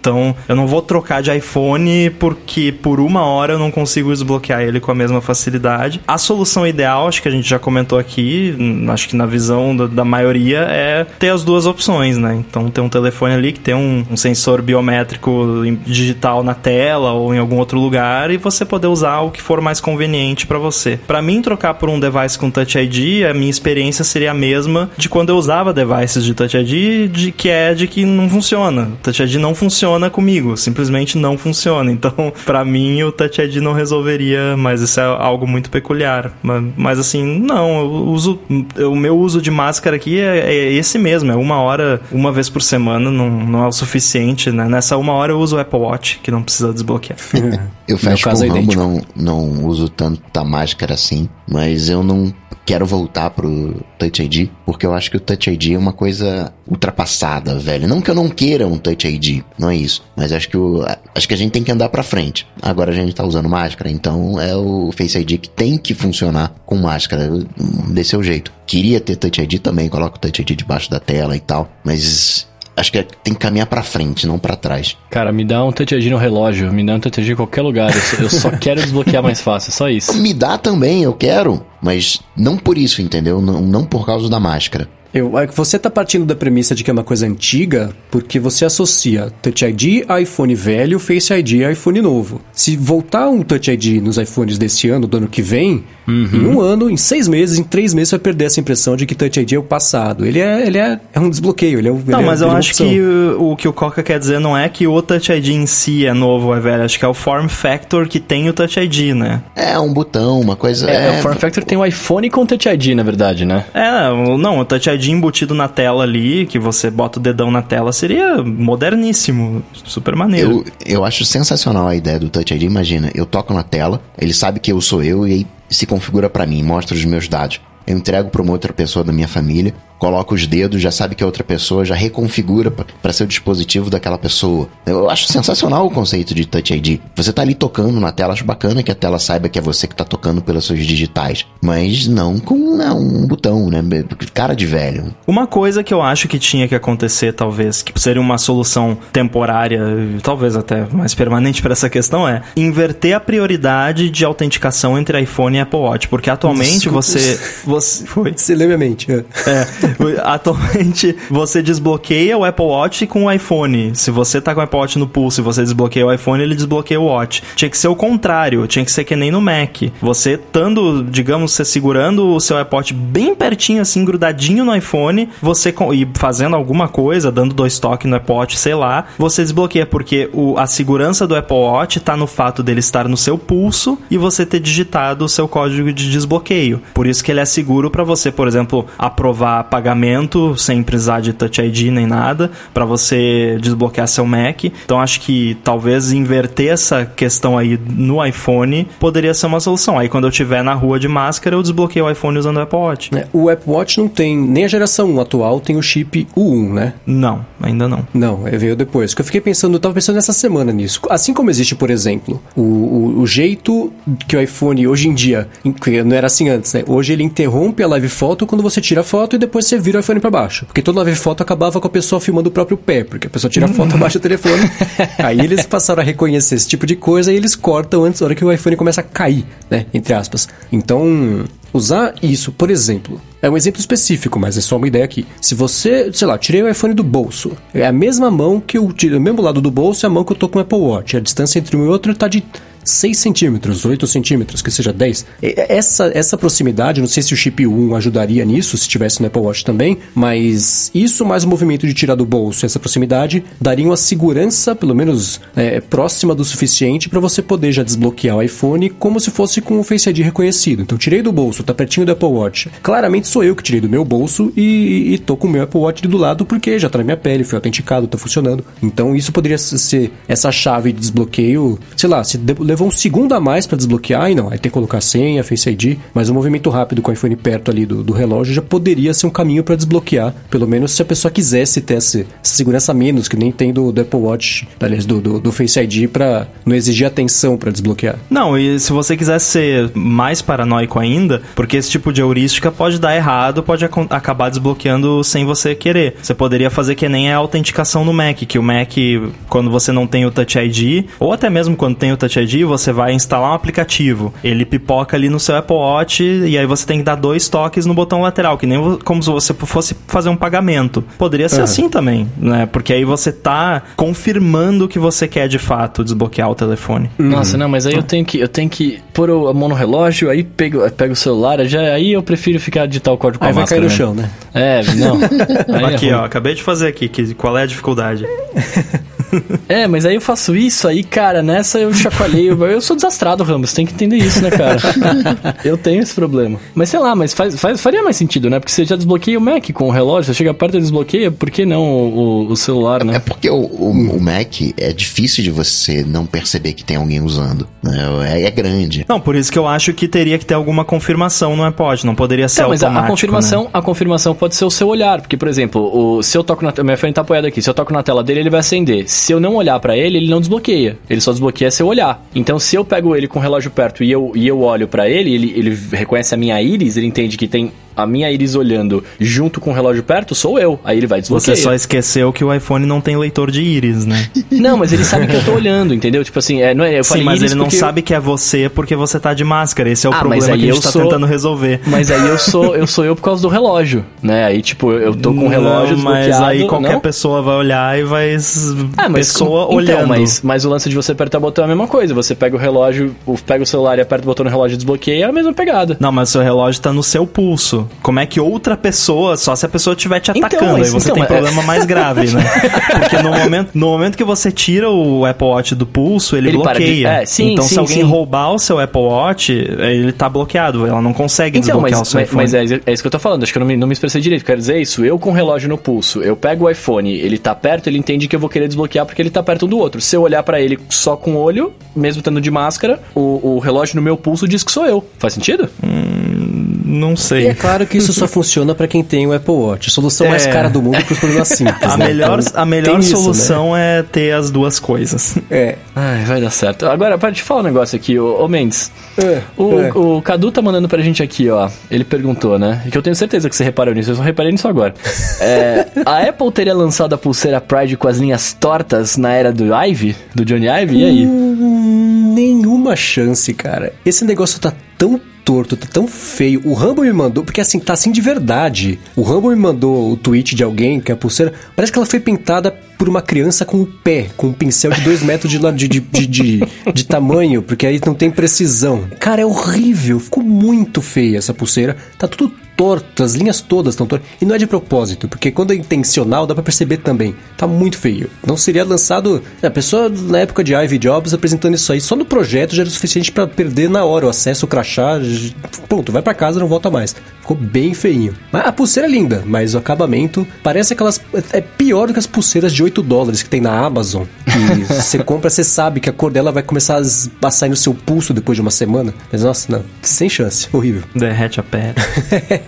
Então eu não vou trocar de iPhone porque por uma hora eu não consigo desbloquear ele com a mesma facilidade. A solução ideal, acho que a gente já comentou aqui, hum, acho que na visão da, da maioria, é ter as duas opções, né? Então ter um telefone ali que tem um, um sensor biométrico digital na tela ou em algum outro lugar e você poder usar o que for mais conveniente para você. Para mim, trocar por um device com Touch ID, a minha experiência seria a mesma de quando eu usava devices de Touch ID, de que é de que não funciona. Touch ID não funciona comigo, simplesmente não funciona. Então, para mim, o Touch ID não resolveria, mas isso é algo muito peculiar. Mas, mas, assim, não, eu uso o meu uso de máscara aqui é, é esse mesmo, é uma hora, uma vez por semana, não, não é o suficiente, né? Nessa uma hora eu uso o Apple Watch, que não precisa desbloquear. Eu fecho com caso o é Rambo, não, não uso tanta máscara assim, mas eu não quero voltar pro Touch ID, porque eu acho que o Touch ID é uma coisa ultrapassada, velho. Não que eu não queira um Touch ID, não é isso, mas acho que o, acho que a gente tem que andar pra frente. Agora a gente tá usando máscara, então é o Face ID que tem que funcionar com máscara desse seu jeito. Queria ter Touch ID também, coloco o Touch ID debaixo da tela e tal, mas acho que tem que caminhar pra frente, não pra trás. Cara, me dá um ID no relógio, me dá um ID em qualquer lugar. Eu só, eu só quero desbloquear mais fácil, só isso. Me dá também, eu quero, mas não por isso, entendeu? Não, não por causa da máscara. Eu, é você tá partindo da premissa de que é uma coisa antiga porque você associa Touch ID a iPhone velho, Face ID a iPhone novo. Se voltar um Touch ID nos iPhones desse ano, do ano que vem, em um ano, em seis meses, em três meses, vai perder essa impressão de que Touch ID é o passado. Ele é, ele é, é um desbloqueio, ele é, um- Não, ele é- mas eu é uma acho opção. que o, o que o Coca quer dizer não é que o Touch ID em si é novo ou é velho, acho que é o form factor que tem o Touch ID, né? É um botão, uma coisa. É, É, o Form Factor tem o iPhone com Touch ID, na verdade, né? É, o- não, o Touch ID embutido na tela ali, que você bota o dedão na tela, seria moderníssimo, super maneiro. eu, eu acho sensacional a ideia do Touch ID. Imagina, eu toco na tela, ele sabe que eu sou eu e aí se configura pra mim, mostra os meus dados. Eu entrego pra uma outra pessoa da minha família, coloco os dedos, já sabe que é outra pessoa, já reconfigura pra- pra ser o dispositivo daquela pessoa. Eu acho sensacional o conceito de Touch ID. Você tá ali tocando na tela, acho bacana que a tela saiba que é você que tá tocando pelas suas digitais, mas não com né, um botão, né? Cara de velho. Uma coisa que eu acho que tinha que acontecer, talvez, que seria uma solução temporária, talvez até mais permanente para essa questão, é inverter a prioridade de autenticação entre iPhone e Apple Watch. Porque atualmente Desculpa. você. Você. Foi. Você lê minha mente. é. É, atualmente você desbloqueia o Apple Watch com o iPhone. Se você tá com o Apple Watch no pulso e você desbloqueia o iPhone, ele desbloqueia o Watch. Tinha que ser o contrário, tinha que ser que nem no Mac. Você estando, digamos, você segurando o seu Apple Watch bem pertinho, assim, grudadinho no iPhone, você e fazendo alguma coisa, dando dois toques no Apple Watch, sei lá, você desbloqueia, porque o, a segurança do Apple Watch tá no fato dele estar no seu pulso e você ter digitado o seu código de desbloqueio. Por isso que ele é seguro para você, por exemplo, aprovar pagamento sem precisar de Touch ID nem nada, para você desbloquear seu Mac. Então acho que talvez inverter essa questão aí no iPhone poderia ser uma solução. Aí quando eu estiver na rua de máscara, eu desbloqueio o iPhone usando o Apple Watch. É, O Apple Watch não tem, nem a geração 1 atual tem o chip U1, né? Não, ainda não. Não, é, veio depois. Que eu fiquei pensando, eu tava pensando nessa semana nisso. Assim como existe, por exemplo, o, o, o jeito que o iPhone hoje em dia, não era assim antes, né? Hoje ele interrompe a live foto quando você tira a foto e depois você vira o iPhone para baixo. Porque toda vez foto acabava com a pessoa filmando o próprio pé, porque a pessoa tira a foto, abaixa o telefone. Aí eles passaram a reconhecer esse tipo de coisa e eles cortam antes da hora que o iPhone começa a cair, né? Entre aspas. Então, Usar isso, por exemplo, é um exemplo específico, mas é só uma ideia aqui. Se você, sei lá, tirei o iPhone do bolso, é a mesma mão que eu tirei, o mesmo lado do bolso é a mão que eu tô com o Apple Watch. A distância entre um e outro tá de 6 centímetros, 8 centímetros, que seja 10. Essa, essa proximidade, não sei se o chip 1 ajudaria nisso, se tivesse no Apple Watch também, mas isso mais o movimento de tirar do bolso, essa proximidade, daria uma segurança, pelo menos é, próxima do suficiente, para você poder já desbloquear o iPhone como se fosse com o Face ID reconhecido. Então, tirei do bolso, tá pertinho do Apple Watch. Claramente sou eu que tirei do meu bolso e, e tô com o meu Apple Watch do lado porque já tá na minha pele, foi autenticado, tá funcionando. Então, isso poderia ser essa chave de desbloqueio, sei lá, se levou um segundo a mais para desbloquear, e não, aí tem que colocar senha, Face ID, mas um movimento rápido com o iPhone perto ali do, do relógio já poderia ser um caminho para desbloquear, pelo menos se a pessoa quisesse ter essa, essa segurança menos, que nem tem do, do Apple Watch, aliás, do, do, do Face ID, para não exigir atenção para desbloquear. Não, e se você quiser ser mais paranoico ainda, porque esse tipo de heurística pode dar errado, pode ac acabar desbloqueando sem você querer. Você poderia fazer que nem a autenticação no Mac, que o Mac, quando você não tem o Touch ID, ou até mesmo quando tem o Touch ID, você vai instalar um aplicativo, ele pipoca ali no seu Apple Watch e aí você tem que dar dois toques no botão lateral, que nem como se você fosse fazer um pagamento. Poderia ser uhum. assim também, né? Porque aí você tá confirmando que você quer de fato desbloquear o telefone. Nossa, uhum. não, mas aí eu tenho que eu tenho que pôr a mão no relógio, aí pego, pego o celular, já aí eu prefiro ficar digitar o código com aí a vai máscara. cair no chão, né? É, não. aqui, é ó, acabei de fazer aqui, que, qual é a dificuldade? é, mas aí eu faço isso, aí, cara, nessa eu chacoalhei. Eu sou desastrado, Ramos, tem que entender isso, né, cara? eu tenho esse problema. Mas sei lá, mas faz, faz, faria mais sentido, né? Porque você já desbloqueia o Mac com o relógio, você chega perto e desbloqueia, por que não o, o celular, né? É porque o, o, o, Mac é difícil de você não perceber que tem alguém usando. Né? É, é, grande. Não, por isso que eu acho que teria que ter alguma confirmação no iPod, não poderia ser não, mas automático. A confirmação, né? a confirmação pode ser o seu olhar, porque, por exemplo, o, se eu toco na. Meu iPhone tá apoiado aqui, se eu toco na tela dele, ele vai acender se eu não olhar para ele, ele não desbloqueia. Ele só desbloqueia se eu olhar. Então, se eu pego ele com o relógio perto e eu, e eu olho para ele, ele, ele reconhece a minha íris, ele entende que tem a minha íris olhando junto com o relógio perto, sou eu. Aí ele vai desbloquear. Você só esqueceu que o iPhone não tem leitor de íris, né? Não, mas ele sabe que eu tô olhando, entendeu? Tipo assim, é, não é, eu Sim, mas ele não sabe que é você porque você tá de máscara. Esse é o ah, problema que a gente tá sou... tentando resolver. Mas aí eu sou eu sou eu por causa do relógio, né? Aí tipo, eu tô com o relógio não, mas aí qualquer não? pessoa vai olhar e vai ah, mas, pessoa então, olhando. Mas, mas o lance de você apertar o botão é a mesma coisa. Você pega o relógio, pega o celular e aperta o botão no relógio e desbloqueia, é a mesma pegada. Não, mas o seu relógio tá no seu pulso. Como é que outra pessoa, só se a pessoa estiver te então, atacando. Então, aí você então, tem é... problema mais grave, né? Porque no momento, no momento que você tira o Apple Watch do pulso, ele, ele bloqueia. De... É, sim, então, sim, se alguém sim. roubar o seu Apple Watch, ele tá bloqueado. Ela não consegue então, desbloquear mas, o seu mas, iPhone. Mas é, é, isso que eu tô falando. Acho que eu não me, não me expressei direito. Quero dizer isso. Eu com o relógio no pulso, eu pego o iPhone, ele tá perto, ele entende que eu vou querer desbloquear porque ele tá perto um do outro. Se eu olhar para ele só com o olho, mesmo estando de máscara, o, o relógio no meu pulso diz que sou eu. Faz sentido? Hum, não sei. E é claro que isso só funciona para quem tem o Apple Watch. Solução é. mais cara do mundo para os problemas simples. A né? melhor, então, a melhor solução isso, né? é ter as duas coisas. É. Ai, vai dar certo. Agora, para te falar um negócio aqui, ô, ô Mendes. É, o, é. o Cadu tá mandando pra gente aqui, ó. Ele perguntou, né? E que eu tenho certeza que você reparou nisso, eu só reparei nisso agora. é, a Apple teria lançado a pulseira Pride com as linhas tortas na era do Ive? Do Johnny Ive? E aí? Hum, nenhuma chance, cara. Esse negócio tá tão torto, tá tão feio. O Rambo me mandou, porque assim, tá assim de verdade. O Rambo me mandou o tweet de alguém que a pulseira. Parece que ela foi pintada por uma criança com o pé, com um pincel de dois metros de, de, de, de, de tamanho, porque aí não tem precisão. Cara, é horrível. Ficou muito feia essa pulseira. Tá tudo torto, as linhas todas estão tortas. E não é de propósito, porque quando é intencional dá para perceber também. Tá muito feio. Não seria lançado. A pessoa na época de Ivy Jobs apresentando isso aí, só no projeto já era o suficiente para perder na hora o acesso, o crachá. Ponto, vai para casa não volta mais. Ficou bem feinho. A pulseira é linda, mas o acabamento parece aquelas. É pior do que as pulseiras de 8 dólares que tem na Amazon. Que você compra, você sabe que a cor dela vai começar a sair no seu pulso depois de uma semana. Mas nossa, não. Sem chance. Horrível. Derrete a pele.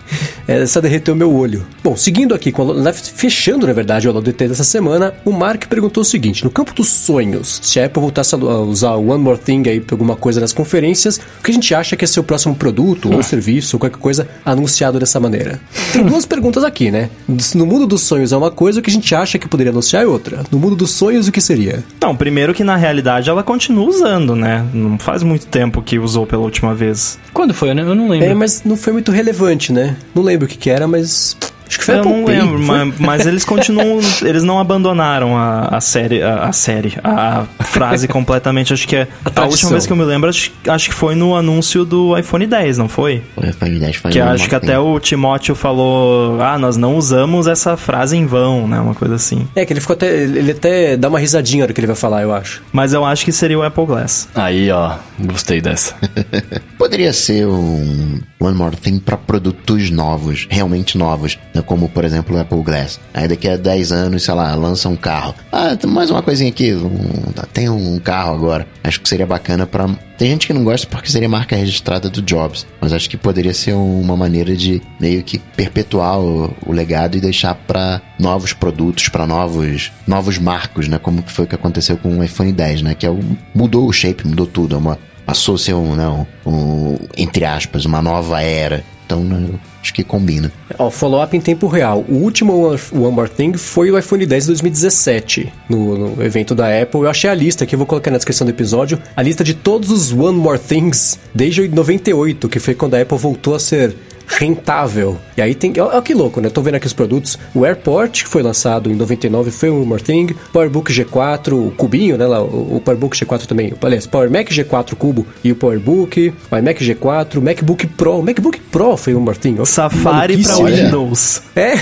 Essa derreteu meu olho. Bom, seguindo aqui, com a, fechando na verdade o LDT dessa semana, o Mark perguntou o seguinte: no campo dos sonhos, se a Apple voltasse a usar o One More Thing aí pra alguma coisa nas conferências, o que a gente acha que é seu próximo produto ou ah. serviço ou qualquer coisa anunciado dessa maneira? Tem duas perguntas aqui, né? No mundo dos sonhos é uma coisa, o que a gente acha que poderia anunciar é outra. No mundo dos sonhos, o que seria? Não, primeiro que na realidade ela continua usando, né? Não faz muito tempo que usou pela última vez. Quando foi? Eu não lembro. É, mas não foi muito relevante, né? Não lembro o que, que era, mas Acho que foi Eu não lembro, mas, mas, eles continuam. eles não abandonaram a, a série. A, a, série. A frase completamente. Acho que é. A, a, última vez que eu me lembro, acho, acho que foi no anúncio do iPhone 10, não foi? O iPhone 10 foi Que acho que até o Timóteo falou. Ah, nós não usamos essa frase em vão, né? Uma coisa assim. É, que ele ficou até. Ele até dá uma risadinha na hora que ele vai falar, eu acho. Mas eu acho que seria o Apple Glass. Aí, ó. Gostei dessa. Poderia ser um One More Thing para produtos novos, realmente novos. Né? Como, por exemplo, Apple Glass. Aí daqui a 10 anos, sei lá, lança um carro. Ah, mais uma coisinha aqui. Um, tem um carro agora. Acho que seria bacana para Tem gente que não gosta porque seria marca registrada do Jobs. Mas acho que poderia ser uma maneira de meio que perpetuar o, o legado e deixar para novos produtos, para novos novos marcos, né? Como foi que aconteceu com o iPhone 10, né? Que é o, mudou o shape, mudou tudo. É uma, passou a ser um, não, né, um, entre aspas, uma nova era. Então, né, acho que combina. Ó, follow-up em tempo real. O último One More Thing foi o iPhone 10 de 2017, no, no, evento da Apple. Eu achei a lista que eu vou colocar na descrição do episódio, a lista de todos os One More Things desde 98, que foi quando a Apple voltou a ser rentável. E aí tem. Olha que louco, né? Tô vendo aqui os produtos. O AirPort, que foi lançado em 99, foi One More Thing. PowerBook G4, o cubinho, né? Lá, o, o PowerBook G4 também. Aliás, Power Mac G4 Cubo e o PowerBook. O iMac G4, MacBook Pro. O MacBook Pro foi o One More Thing. Safari pra Windows. É.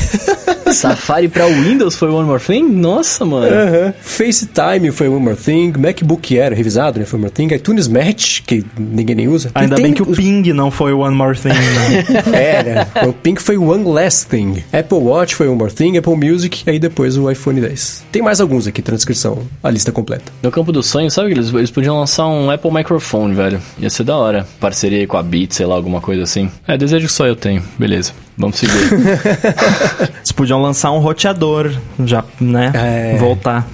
Safari pra Windows foi One More Thing? Nossa, mano. Uh -huh. FaceTime foi One More Thing. MacBook Air revisado, né? Foi One More Thing. iTunes Match, que ninguém nem usa. Ainda bem que o Ping não foi One More Thing, né? é, né? O Pink foi One Last Thing. Apple Watch foi One More Thing. Apple Music e aí depois o iPhone 10. Tem mais alguns aqui, transcrição. A lista completa. No campo do sonho, sabe que eles, eles podiam lançar um Apple Microphone, velho. Ia ser da hora. Parceria com a Beats, sei lá, alguma coisa assim. É, desejo que só eu tenho. Beleza. Vamos seguir. Eles podiam lançar um roteador, já, né? É, Voltar.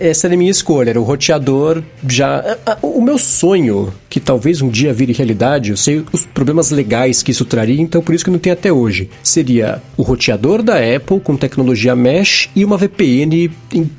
Essa era a minha escolha, era o roteador já. O meu sonho, que talvez um dia vire realidade, eu sei os problemas legais que isso traria, então por isso que não tem até hoje. Seria o roteador da Apple com tecnologia mesh e uma VPN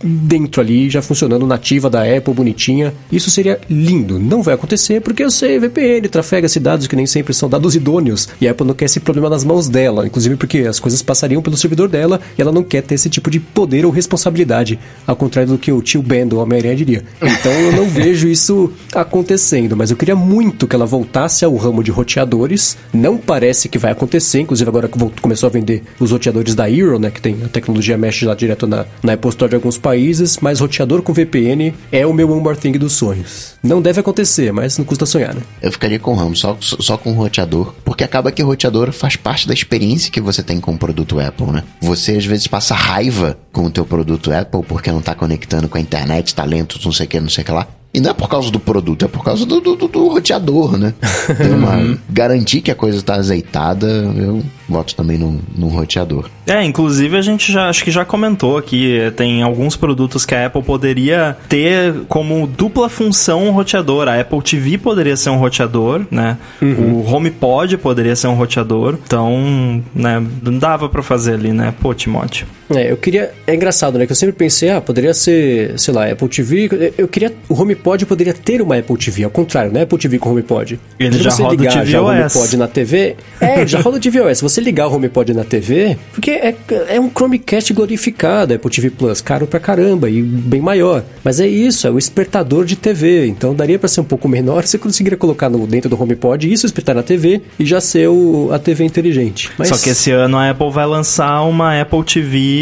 dentro ali, já funcionando nativa da Apple, bonitinha. Isso seria lindo. Não vai acontecer porque eu sei, VPN trafega-se dados que nem sempre são dados idôneos e a Apple não quer esse problema nas mãos dela inclusive porque as coisas passariam pelo servidor dela e ela não quer ter esse tipo de poder ou responsabilidade, ao contrário do que o tio Ben do Homem-Aranha diria. Então eu não vejo isso acontecendo, mas eu queria muito que ela voltasse ao ramo de roteadores. Não parece que vai acontecer, inclusive agora que começou a vender os roteadores da Hero, né, que tem a tecnologia mesh lá direto na, na Apple Store de alguns países, mas roteador com VPN é o meu One More Thing dos sonhos. Não deve acontecer, mas não custa sonhar, né? Eu ficaria com o ramo, só, só com o roteador, porque acaba que o roteador faz parte da experiência que você tem com o produto Apple, né? Você às vezes passa raiva com o teu produto Apple porque não tá conectando com a internet, talentos, não sei o que, não sei o que lá. E não é por causa do produto, é por causa do, do, do roteador, né? Tem uma, uhum. garantir que a coisa está azeitada, eu voto também no, no roteador. É, inclusive a gente já acho que já comentou aqui, tem alguns produtos que a Apple poderia ter como dupla função um roteador. A Apple TV poderia ser um roteador, né? Uhum. O HomePod poderia ser um roteador. Então, né, dava para fazer ali, né? Pô, Timóteo. É, eu queria. É engraçado, né? Que eu sempre pensei, ah, poderia ser, sei lá, Apple TV. Eu queria. O HomePod poderia ter uma Apple TV, ao contrário, não é Apple TV com HomePod. Ele já você roda ligar o já o HomePod na TV. É, já roda o tvOS. Se você ligar o HomePod na TV, porque é, é um Chromecast glorificado, Apple TV Plus, caro pra caramba e bem maior. Mas é isso, é o espertador de TV. Então daria para ser um pouco menor, você conseguiria colocar no, dentro do HomePod isso, espertar na TV e já ser o, a TV inteligente. Mas... Só que esse ano a Apple vai lançar uma Apple TV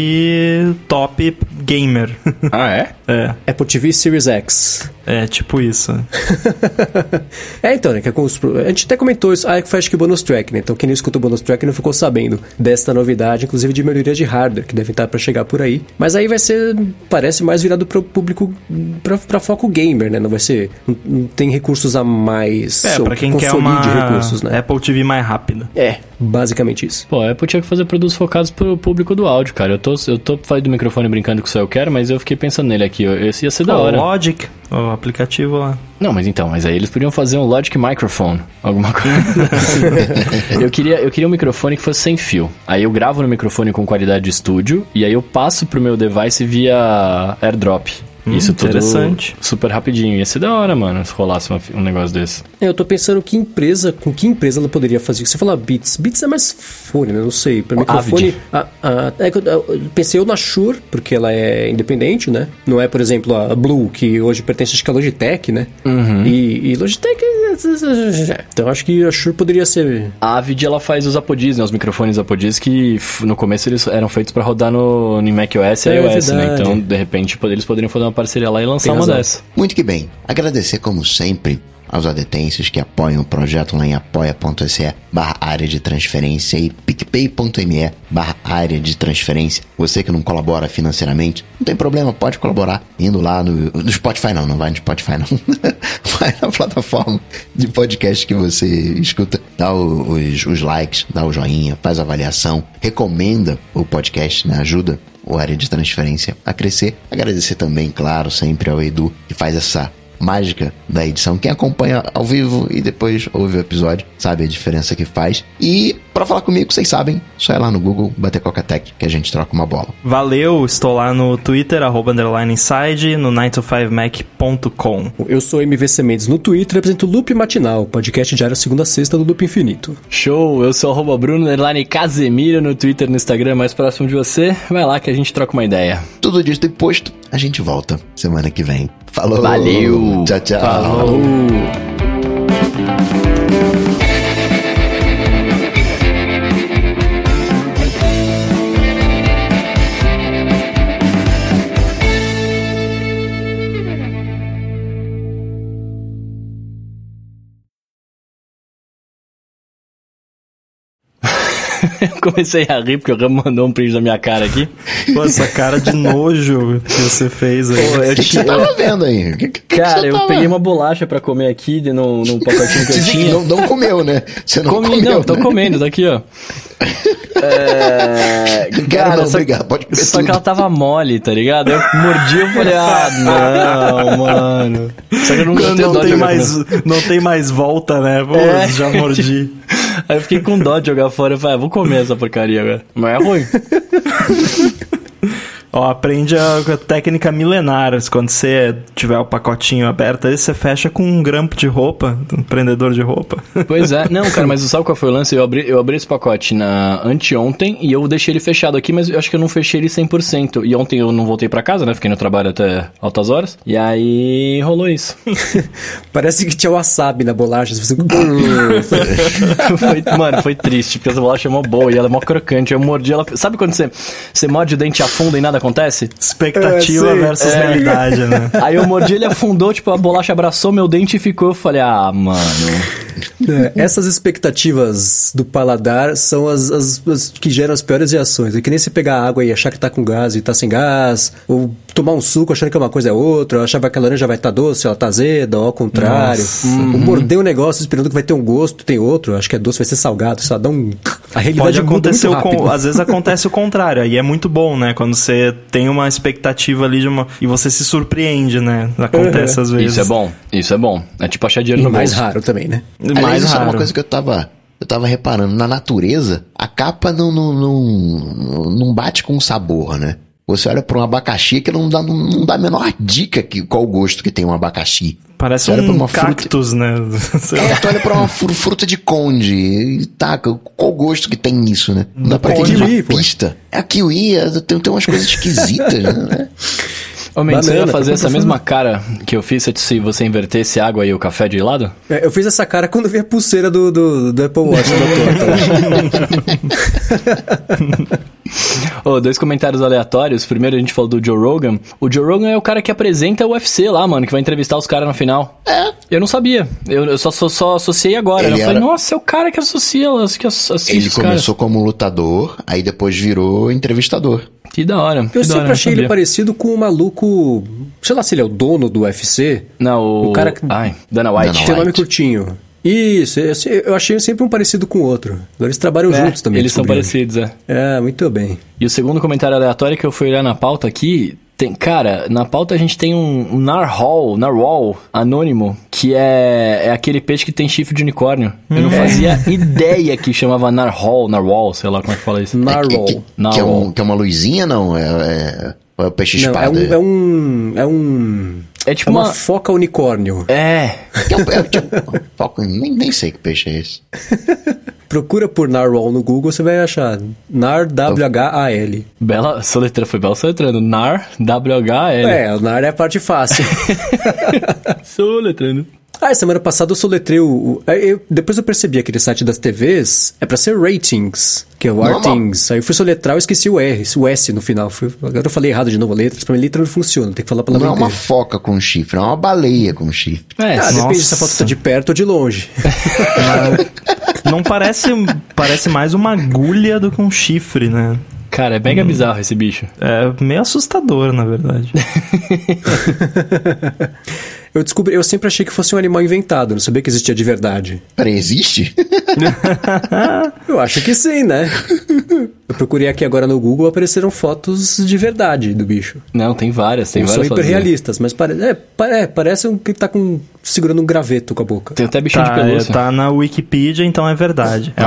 top gamer. Ah, é? É. Apple TV Series X. É, tipo isso. é, então, né? Que é com os, a gente até comentou isso. Ah, foi acho que o bonus track, né? Então quem não escuta o bonus track não ficou sabendo desta novidade, inclusive de melhoria de hardware, que deve estar para chegar por aí. Mas aí vai ser, parece mais virado para o público, para foco gamer, né? Não vai ser, não, não tem recursos a mais. É, para quem quer uma recursos, né? Apple TV mais rápida. É, basicamente isso. Pô, a Apple tinha que fazer produtos focados pro público do áudio, cara. Eu tô, eu tô falando do microfone brincando com o eu quero, mas eu fiquei pensando nele aqui. Esse ia ser da hora. Logic, o aplicativo lá. Não, mas então, mas aí eles podiam fazer um Logic Microphone, alguma coisa. eu, queria, eu queria um microfone que fosse sem fio. Aí eu gravo no microfone com qualidade de estúdio e aí eu passo pro meu device via AirDrop. Hum, Isso tudo interessante. super rapidinho. Ia ser da hora, mano, se rolasse um negócio desse. É, eu tô pensando que empresa, com que empresa ela poderia fazer Você fala Beats. Beats é mais fone, né? Não sei. Pra microfone. A, a, é, eu pensei eu na Shure, porque ela é independente, né? Não é, por exemplo, a Blue, que hoje pertence acho que a Logitech, né? Uhum. E, e Logitech. Então acho que a Shure poderia ser. A Avid ela faz os Apodis, né? Os microfones Apodis que no começo eles eram feitos para rodar no, no macOS e é, iOS, né? Então, de repente, eles poderiam fazer uma parceria lá e lançar uma dessa. Muito que bem. Agradecer, como sempre, aos adetêncios que apoiam o projeto lá em apoia.se barra área de transferência e picpay.me barra área de transferência. Você que não colabora financeiramente, não tem problema, pode colaborar indo lá no, no Spotify não, não vai no Spotify não. vai na plataforma de podcast que você escuta, dá os, os likes, dá o joinha, faz a avaliação, recomenda o podcast, né? Ajuda o área de transferência a crescer. Agradecer também, claro, sempre ao Edu que faz essa mágica da edição. Quem acompanha ao vivo e depois ouve o episódio sabe a diferença que faz. E para falar comigo, vocês sabem, só ir lá no Google, bater Coca-Tech, que a gente troca uma bola. Valeu, estou lá no Twitter, arroba underline inside, no 9to5mac.com. Eu sou MVC Mendes no Twitter e apresento o Loop Matinal, podcast diário segunda a sexta do Loop Infinito. Show, eu sou arroba Bruno underline Casemiro no Twitter e no Instagram, mais próximo de você. Vai lá que a gente troca uma ideia. Tudo dito e posto, a gente volta semana que vem. Falou! Valeu! Tchau, tchau! Falou! comecei a rir porque o Ram mandou um print da minha cara aqui. Pô, essa cara de nojo que você fez aí. Pô, eu que tinha... você tava vendo aí? Que, que cara, eu tava... peguei uma bolacha pra comer aqui num, num pacotinho que eu tinha. Não, não comeu, né? Você não Comi, comeu, não, tô né? comendo, tá aqui, ó. É... Cara, não, só, pode comer Só tudo. que ela tava mole, tá ligado? Eu mordi e falei, ah, não, mano. Só que eu não, não tem mais, não tem mais volta, né? Pô, é. já mordi. Aí eu fiquei com dó de jogar fora. Eu falei, ah, vou comer essa porcaria agora. Mas é ruim. Ó, aprende a, técnica milenar. Quando você tiver o pacotinho aberto, aí você fecha com um grampo de roupa, um prendedor de roupa. Pois é. Não, cara, mas sabe qual foi o lance? Eu abri, eu abri esse pacote na anteontem e eu deixei ele fechado aqui, mas eu acho que eu não fechei ele 100%. E ontem eu não voltei para casa, né? Fiquei no trabalho até altas horas. E aí rolou isso. Parece que tinha wasabi na bolacha. foi, mano, foi triste, porque essa bolacha é mó boa e ela é mó crocante. Eu mordi ela. Sabe quando você, você morde o dente afunda e nada acontece? Expectativa é, versus é. realidade, né? Aí eu mordi, ele afundou, tipo, a bolacha abraçou meu dente e ficou. Eu falei, ah, mano. É, essas expectativas do paladar são as, as, as, que geram as piores reações. É que nem você pegar água e achar que tá com gás e tá sem gás, ou tomar um suco achando que uma coisa é outra, achar que a laranja vai estar tá doce, ela tá azeda, ou ao contrário. Uhum. Ou morder um negócio esperando que vai ter um gosto, tem outro, acho que é doce, vai ser salgado, só dá um... A realidade Pode acontecer com, às vezes acontece o contrário, aí é muito bom, né? Quando você tem uma expectativa ali de uma... e você se surpreende, né? Acontece uhum. às vezes. Isso é bom, isso é bom. É tipo achar dinheiro no mais bolso. raro também, né? Mais Aliás, isso raro. é uma coisa que eu tava eu tava reparando, na natureza, a capa não, não, não, não bate com o sabor, né? Você olha para um abacaxi que não dá, não dá a menor dica que, qual o gosto que tem um abacaxi. Parece um uma cactus, fruta... né? é, tu olha pra uma fruta de conde e tá, qual o gosto que tem nisso, né? Não dá pra ter uma pista. É a kiwi, é, tem, tem umas coisas esquisitas, né? Ô, Mendes, você ia fazer essa mesma cara que eu fiz se você invertesse a água e o café de lado? É, eu fiz essa cara quando vi a pulseira do, do, do Apple Watch. Ô, dois comentários aleatórios. Primeiro a gente falou do Joe Rogan. O Joe Rogan é o cara que apresenta o UFC lá, mano, que vai entrevistar os caras no final. É. Eu não sabia. Eu, eu só, só, só associei agora. Ele Eu falei, era- nossa, é o cara que associa, que assiste Ele os caras. começou como lutador, aí depois virou entrevistador. Que da hora. Eu sempre hora, achei ele parecido com o maluco. Sei lá se ele é o dono do UFC. Não, o... O cara que- Ai, Dana White. Dana Tem nome White. curtinho. Isso, eu achei sempre um parecido com o outro. Agora eles trabalham É, juntos também. Eles são parecidos, é. É, muito bem. E o segundo comentário aleatório que eu fui olhar na pauta aqui, tem, cara, na pauta a gente tem um, um narwhal, narwhal anônimo, que é, é aquele peixe que tem chifre de unicórnio. Eu não fazia ideia que chamava narwhal, narwhal, sei lá como é que fala isso. É, que, Narwhal. que- que, é Narwhal. um, que é uma luzinha, não? É, é, é o peixe Não, é espada? um, é um. É um. É tipo É uma uma... foca unicórnio. É, Que é um- é tipo- foco- nem, nem sei que peixe é esse. Procura por Narwhal no Google, você vai achar. Nar W-H-A-L. bela soletra, foi bela soletrando. Nar, W-H-L. É, o Nar é a parte fácil. Soletrando. ah, semana passada eu soletrei o. o- aí eu- depois eu percebi aquele site das TVs, é pra ser ratings, que é o. Artings. Aí eu fui soletrar eu esqueci o R, o S no final. Fui- agora eu falei errado de novo a letra, pra mim letra não funciona, tem que falar a palavra Não é uma foca com chifre, é uma baleia com chifre. É, Ah, nossa. depende se a foto tá de perto ou de longe. Não parece. Parece mais uma agulha do que um chifre, né? Cara, é mega bizarro esse bicho. É meio assustador, na verdade. Eu descobri, eu sempre achei que fosse um animal inventado, não sabia que existia de verdade. Peraí, existe? Eu acho que sim, né? Eu procurei aqui agora no Google, apareceram fotos de verdade do bicho. Não, tem várias, tem Não são várias fotos. hiperrealistas, mas pare... é, pa- é, parece um que tá com... segurando um graveto com a boca. Tem até bichinho de Tá, é, pelúcia. tá na Wikipedia, então é verdade. É Ah.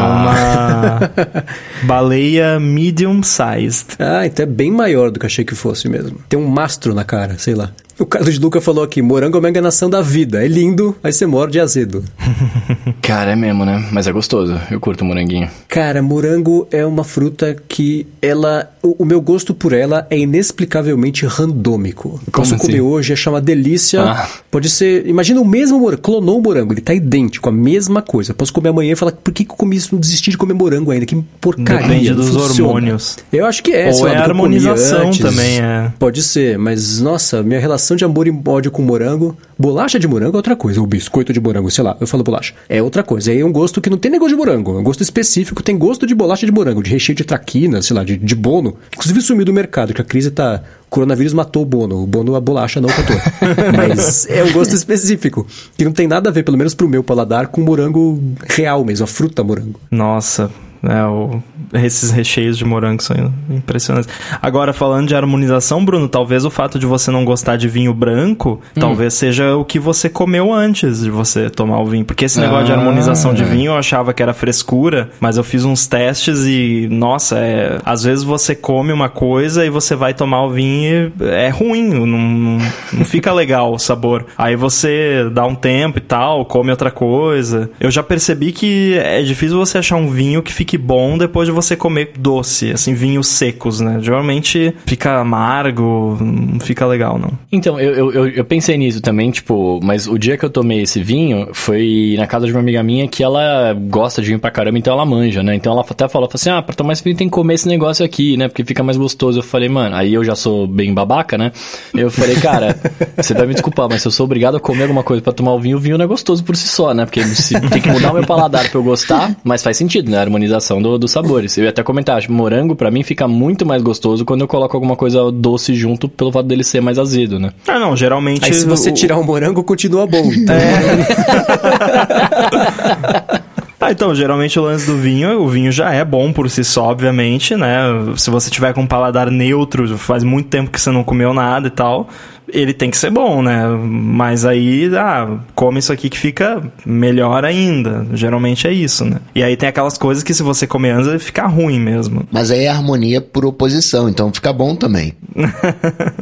uma baleia medium-sized. Ah, então é bem maior do que eu achei que fosse mesmo. Tem um mastro na cara, sei lá. O Carlos Luca falou aqui, morango é uma enganação da vida. É lindo, aí você morde azedo. Cara, é mesmo, né? Mas é gostoso. Eu curto moranguinho. Cara, morango é uma fruta que ela... O, o meu gosto por ela é inexplicavelmente randômico. Eu Posso assim? comer hoje, achar uma delícia. Ah. Pode ser... Imagina o mesmo morango, clonou o morango, ele tá idêntico, a mesma coisa. Posso comer amanhã e falar, por que, que eu comi isso, não desisti de comer morango ainda? Que porcaria. Depende dos funciona. hormônios. Eu acho que é. Ou lá, é eu comi harmonização também, é. Pode ser, mas nossa, minha relação de amor e ódio com morango. Bolacha de morango é outra coisa, o biscoito de morango, sei lá, eu falo bolacha. É outra coisa. É um gosto que não tem nem gosto de morango, é um gosto específico, tem gosto de bolacha de morango, de recheio de traquina, sei lá, de, de bono. que Inclusive sumiu do mercado, que a crise tá. O coronavírus matou o bono, o bono a bolacha não matou. mas é um gosto específico, que não tem nada a ver, pelo menos pro meu paladar, com morango real mesmo, a fruta morango. Nossa, é, o- esses recheios de morango são impressionantes. Agora, falando de harmonização, Bruno, talvez o fato de você não gostar de vinho branco, Hum. talvez seja o que você comeu antes de você tomar o vinho. Porque esse negócio de Ah. harmonização de vinho eu achava que era frescura, mas eu fiz uns testes e, nossa, é, às vezes você come uma coisa e você vai tomar o vinho e é ruim, não, não, não fica legal o sabor. Aí você dá um tempo e tal, come outra coisa. Eu já percebi que é difícil você achar um vinho que fique bom depois de você comer doce, assim, vinhos secos, né? Geralmente fica amargo, não fica legal, não. Então, eu, eu, eu, pensei nisso também, tipo, mas o dia que eu tomei esse vinho foi na casa de uma amiga minha que ela gosta de vinho pra caramba, então ela manja, né? Então ela até falou, falou assim, ah, pra tomar esse vinho tem que comer esse negócio aqui, né? Porque fica mais gostoso. Eu falei, mano, aí eu já sou bem babaca, né? Eu falei, cara, você vai me desculpar, mas se eu sou obrigado a comer alguma coisa pra tomar o vinho, o vinho não é gostoso por si só, né? Porque se- tem que mudar o meu paladar pra eu gostar, mas faz sentido, né? A harmonização do- dos sabores. Eu ia até comentar, acho que morango pra mim fica muito mais gostoso quando eu coloco alguma coisa doce junto, pelo fato dele ser mais azedo, né? Ah, não, geralmente... Aí se você o- tirar o morango, continua bom. Então, Ah, então, geralmente o lance do vinho, o vinho já é bom por si só, obviamente, né? Se você tiver com um paladar neutro, faz muito tempo que você não comeu nada e tal, ele tem que ser bom, né? Mas aí, ah, come isso aqui que fica melhor ainda. Geralmente é isso, né? E aí tem aquelas coisas que se você comer antes, ele fica ruim mesmo. Mas aí é harmonia por oposição, então fica bom também.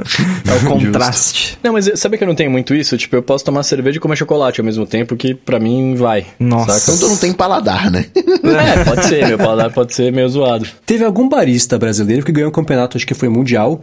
é o contraste. Não, mas sabe que eu não tenho muito isso? Tipo, eu posso tomar cerveja e comer chocolate ao mesmo tempo, que pra mim vai. Nossa. Saca? Então tu não tem paladar, né? É, pode ser, meu paladar pode ser meio zoado. Teve algum barista brasileiro que ganhou um campeonato, acho que foi mundial,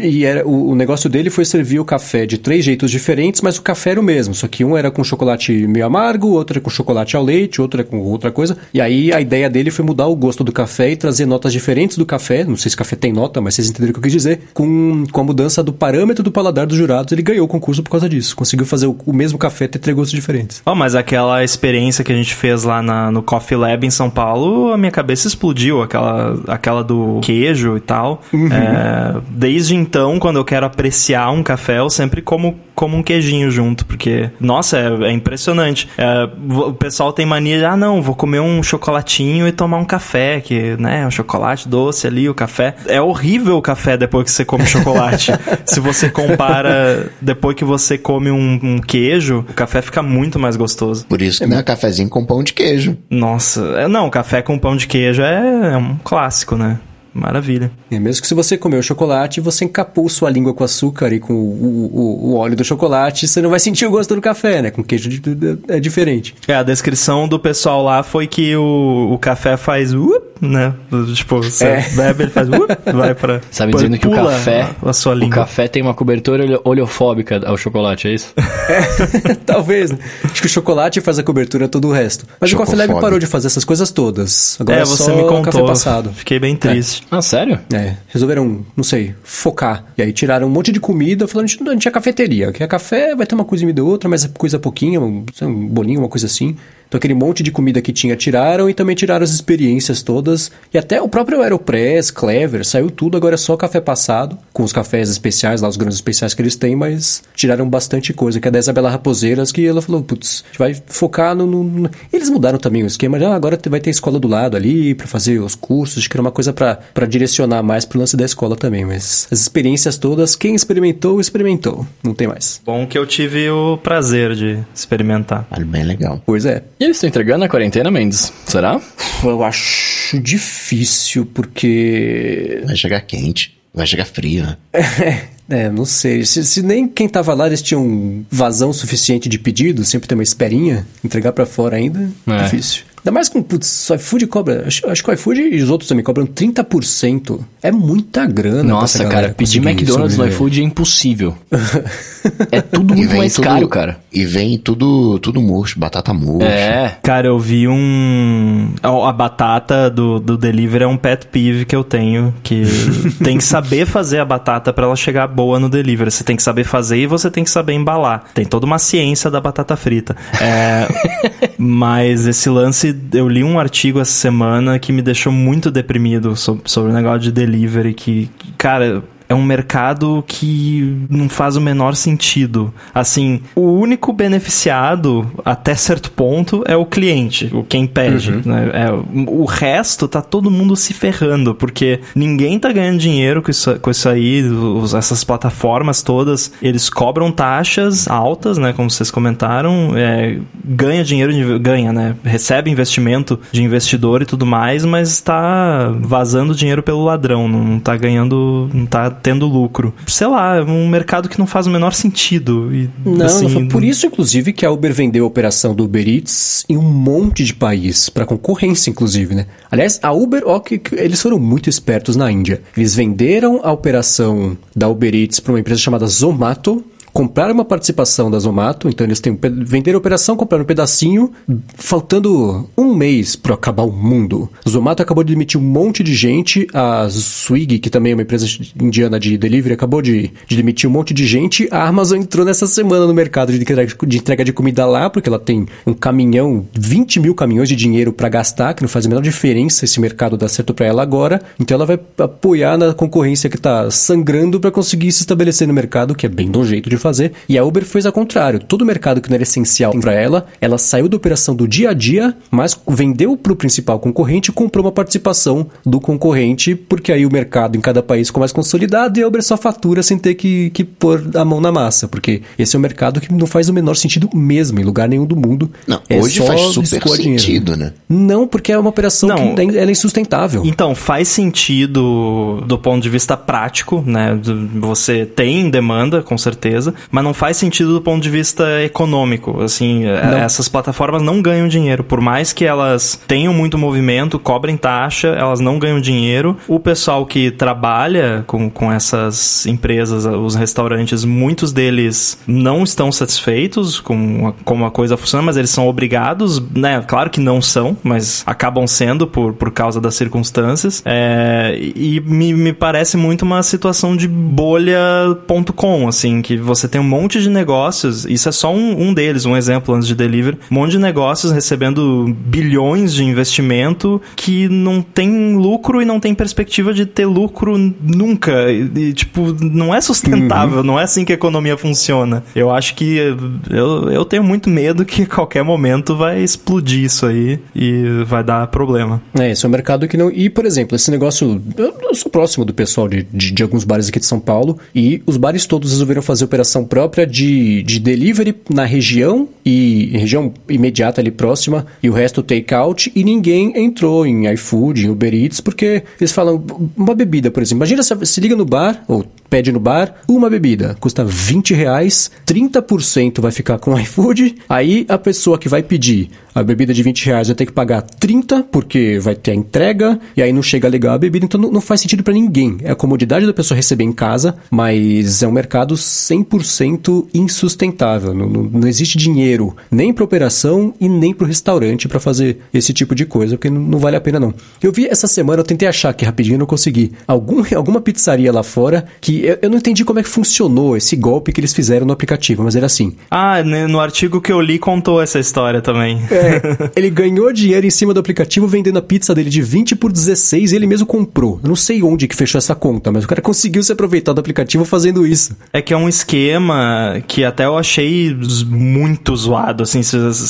e era, o, o negócio dele foi servir o café de três jeitos diferentes, mas o café era o mesmo, só que um era com chocolate meio amargo, outro era com chocolate ao leite, outro era com outra coisa. E aí a ideia dele foi mudar o gosto do café e trazer notas diferentes do café, não sei se café tem nota, mas vocês entenderam o que eu quis dizer, com, com a mudança do parâmetro do paladar dos jurados, ele ganhou o concurso por causa disso, conseguiu fazer o, o mesmo café ter três gostos diferentes. Oh, mas aquela experiência que a gente fez lá na, no Coffee Lab em São Paulo, a minha cabeça explodiu, aquela, aquela do queijo e tal. Uhum. É, desde então, quando eu quero apreciar um café, eu sempre como, como um queijinho junto, porque, nossa, é, é impressionante. É, o pessoal tem mania de, ah, não, vou comer um chocolatinho e tomar um café, que, né, um chocolate doce ali, o café. É horrível o café depois que você come chocolate. Se você compara depois que você come um, um, queijo, o café fica muito mais gostoso. Por isso que não é cafezinho com pão de queijo. Nossa, é, não, café com pão de queijo é, é um clássico, né? Maravilha. É mesmo que se você comer o chocolate, você encapou sua língua com açúcar e com o, o, o, óleo do chocolate, você não vai sentir o gosto do café, né? Com queijo é diferente. É, a descrição do pessoal lá foi que o, o café faz uh, né? Tipo, você é. bebe, ele faz uh, vai pra... Sabe dizendo que o café, a, a sua língua. o café tem uma cobertura oleofóbica ao chocolate, é isso? É, talvez. Né? Acho que o chocolate faz a cobertura todo o resto. Mas o Coffee Lab parou de fazer essas coisas todas. Agora é, você é me contou. café passado. Fiquei bem triste. Ah, sério? É. Resolveram, não sei, focar. E aí tiraram um monte de comida, falando que não tinha cafeteria. Que a café vai ter uma coisa e me deu outra, mas coisa pouquinha, um bolinho, uma coisa assim. Então aquele monte de comida que tinha tiraram e também tiraram as experiências todas. E até o próprio Aeropress, Clever, saiu tudo, agora é só café passado, com os cafés especiais, lá os grãos especiais que eles têm, mas tiraram bastante coisa. Que é da Isabela Raposeiras, que ela falou, putz, a gente vai focar no, no... Eles mudaram também o esquema, já agora vai ter escola do lado ali para fazer os cursos, acho que era uma coisa para direcionar mais pro lance da escola também, mas as experiências todas, quem experimentou, experimentou, não tem mais. Bom que eu tive o prazer de experimentar. Vale bem legal. Pois é. E eles estão entregando a quarentena, Mendes? Será? Eu acho difícil, porque. Vai chegar quente, vai chegar frio, né? É, não sei. Se, se, nem quem tava lá eles tinham vazão suficiente de pedido, sempre tem uma esperinha, entregar para fora ainda, é. difícil. Ainda mais com, putz, o iFood cobra. Acho, acho que o iFood e os outros também cobram 30%. É muita grana. Nossa, cara, pedir McDonald's no iFood é impossível. é tudo muito mais tudo, caro, cara. E vem tudo, tudo murcho, batata murcha. É. Cara, eu vi um. A batata do, do delivery é um pet peeve que eu tenho. Que tem que saber fazer a batata para ela chegar boa no delivery. Você tem que saber fazer e você tem que saber embalar. Tem toda uma ciência da batata frita. É, mas esse lance eu li um artigo essa semana que me deixou muito deprimido sobre, sobre o negócio de delivery, que, cara, é um mercado que não faz o menor sentido. Assim, o único beneficiado, até certo ponto, é o cliente, o quem pede. Uhum. Né? É, o resto tá todo mundo se ferrando, porque ninguém tá ganhando dinheiro com isso, com isso aí, os, essas plataformas todas, eles cobram taxas altas, né? Como vocês comentaram, é, ganha dinheiro, ganha, né? Recebe investimento de investidor e tudo mais, mas está vazando dinheiro pelo ladrão, não tá ganhando, não tá tendo lucro. Sei lá, é um mercado que não faz o menor sentido. E, não, assim, não por isso, inclusive, que a Uber vendeu a operação do Uber Eats em um monte de país, para concorrência, inclusive, né? Aliás, a Uber, ó, que, que eles foram muito espertos na Índia. Eles venderam a operação da Uber Eats para uma empresa chamada Zomato, compraram uma participação da Zomato, então eles têm vender a operação, compraram um pedacinho, faltando um mês para acabar o mundo. Zomato acabou de demitir um monte de gente, a Swiggy, que também é uma empresa indiana de delivery, acabou de, de demitir um monte de gente. A Amazon entrou nessa semana no mercado de entrega de, entrega de comida lá, porque ela tem um caminhão, 20 mil caminhões de dinheiro para gastar, que não faz a menor diferença esse mercado dar certo para ela agora. Então ela vai apoiar na concorrência que está sangrando para conseguir se estabelecer no mercado, que é bem do jeito de fazer. E a Uber fez ao contrário. Todo mercado que não era essencial para ela, ela saiu da operação do dia a dia, mas vendeu para o principal concorrente e comprou uma participação do concorrente, porque aí o mercado em cada país ficou mais consolidado e a Uber só fatura sem ter que, que pôr a mão na massa, porque esse é um mercado que não faz o menor sentido mesmo em lugar nenhum do mundo. Não, é hoje faz super sentido, né? Não, porque é uma operação não, que ela é insustentável. Então, faz sentido do ponto de vista prático, né? Você tem demanda, com certeza, mas não faz sentido do ponto de vista econômico. Assim, é, não. essas plataformas não ganham dinheiro, por mais que elas tenham muito movimento, cobrem taxa, elas não ganham dinheiro. O pessoal que trabalha com, com essas empresas, os restaurantes, muitos deles não estão satisfeitos com como a coisa funciona, mas eles são obrigados, né? Claro que não são, mas acabam sendo por, por causa das circunstâncias. É, e me, me parece muito uma situação de bolha.com, assim, que você tem um monte de negócios, isso é só um, um deles, um exemplo antes de delivery, um monte de negócios recebendo bilhões de investimento que não tem lucro e não tem perspectiva de ter lucro nunca. E, e tipo, não é sustentável, uhum. não é assim que a economia funciona. Eu acho que eu, eu tenho muito medo que a qualquer momento vai explodir isso aí e vai dar problema. É, esse é um mercado que não. E, por exemplo, esse negócio. Eu sou próximo do pessoal de, de, de alguns bares aqui de São Paulo e os bares todos resolveram fazer operação própria de, de delivery na região e região imediata ali próxima e o resto take-out e ninguém entrou em iFood, em Uber Eats, porque eles falam uma bebida, por exemplo. Imagina se, se liga no bar ou pede no bar uma bebida, custa 20 reais, 30% vai ficar com o iFood, aí a pessoa que vai pedir a bebida de 20 reais vai ter que pagar 30 porque vai ter a entrega e aí não chega legal a bebida, então não, não faz sentido para ninguém. É a comodidade da pessoa receber em casa, mas é um mercado 100% insustentável. Não, não, não, existe dinheiro nem para operação e nem para o restaurante para fazer esse tipo de coisa, porque não, não, vale a pena não. Eu vi essa semana, eu tentei achar aqui rapidinho, não consegui. Algum, alguma pizzaria lá fora que eu, eu não entendi como é que funcionou esse golpe que eles fizeram no aplicativo, mas era assim. Ah, né, no artigo que eu li contou essa história também. É, ele ganhou dinheiro em cima do aplicativo vendendo a pizza dele de 20 por 16 e ele mesmo comprou. Eu não sei onde que fechou essa conta, mas o cara conseguiu se aproveitar do aplicativo fazendo isso. É que é um esquema que até eu achei muito zoado, assim,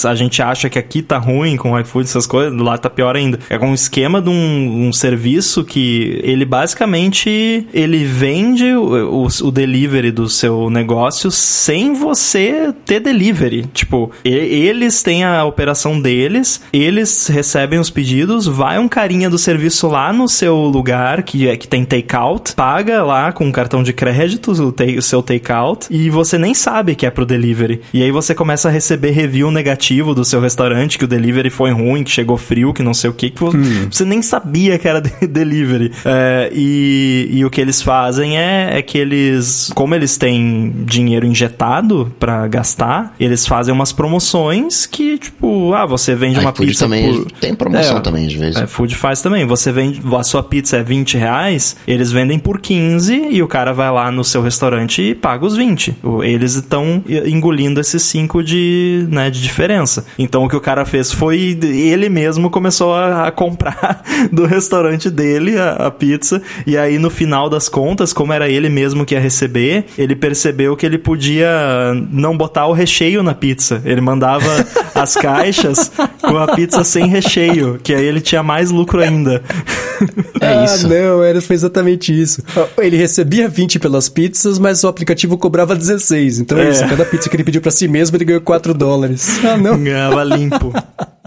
a gente acha que aqui tá ruim com o iFood, essas coisas, lá tá pior ainda. É um esquema de um, um serviço que ele basicamente ele vende o, o, o delivery do seu negócio sem você ter delivery. Tipo, eles têm a operação deles, eles recebem os pedidos, vai um carinha do serviço lá no seu lugar, que é que tem takeout, paga lá com um cartão de crédito o, take, o seu takeout, e você nem sabe que é pro delivery. E aí você começa a receber review negativo do seu restaurante, que o delivery foi ruim, que chegou frio, que não sei o que, que hum. você nem sabia que era delivery. É, e, e o que eles fazem é, é que eles, como eles têm dinheiro injetado para gastar, eles fazem umas promoções que, tipo, ah, você vende uma food pizza também por... tem promoção é, também, às vezes. É, food faz também. Você vende, a sua pizza é 20 reais, eles vendem por 15 e o cara vai lá no seu restaurante e paga os 20. Eles estão engolindo esses 5 de, né, de diferença. Então o que o cara fez foi, ele mesmo começou a, a comprar do restaurante dele a, a pizza e aí no final das contas, como era ele mesmo que ia receber, ele percebeu que ele podia não botar o recheio na pizza. Ele mandava as caixas caixas com a pizza sem recheio, que aí ele tinha mais lucro ainda. É isso. Ah, não, era, foi exatamente isso. Ele recebia 20 pelas pizzas, mas o aplicativo cobrava 16. Então é, é isso, cada pizza que ele pediu para si mesmo, ele ganhou 4 dólares. Ah, não. Ganhava limpo.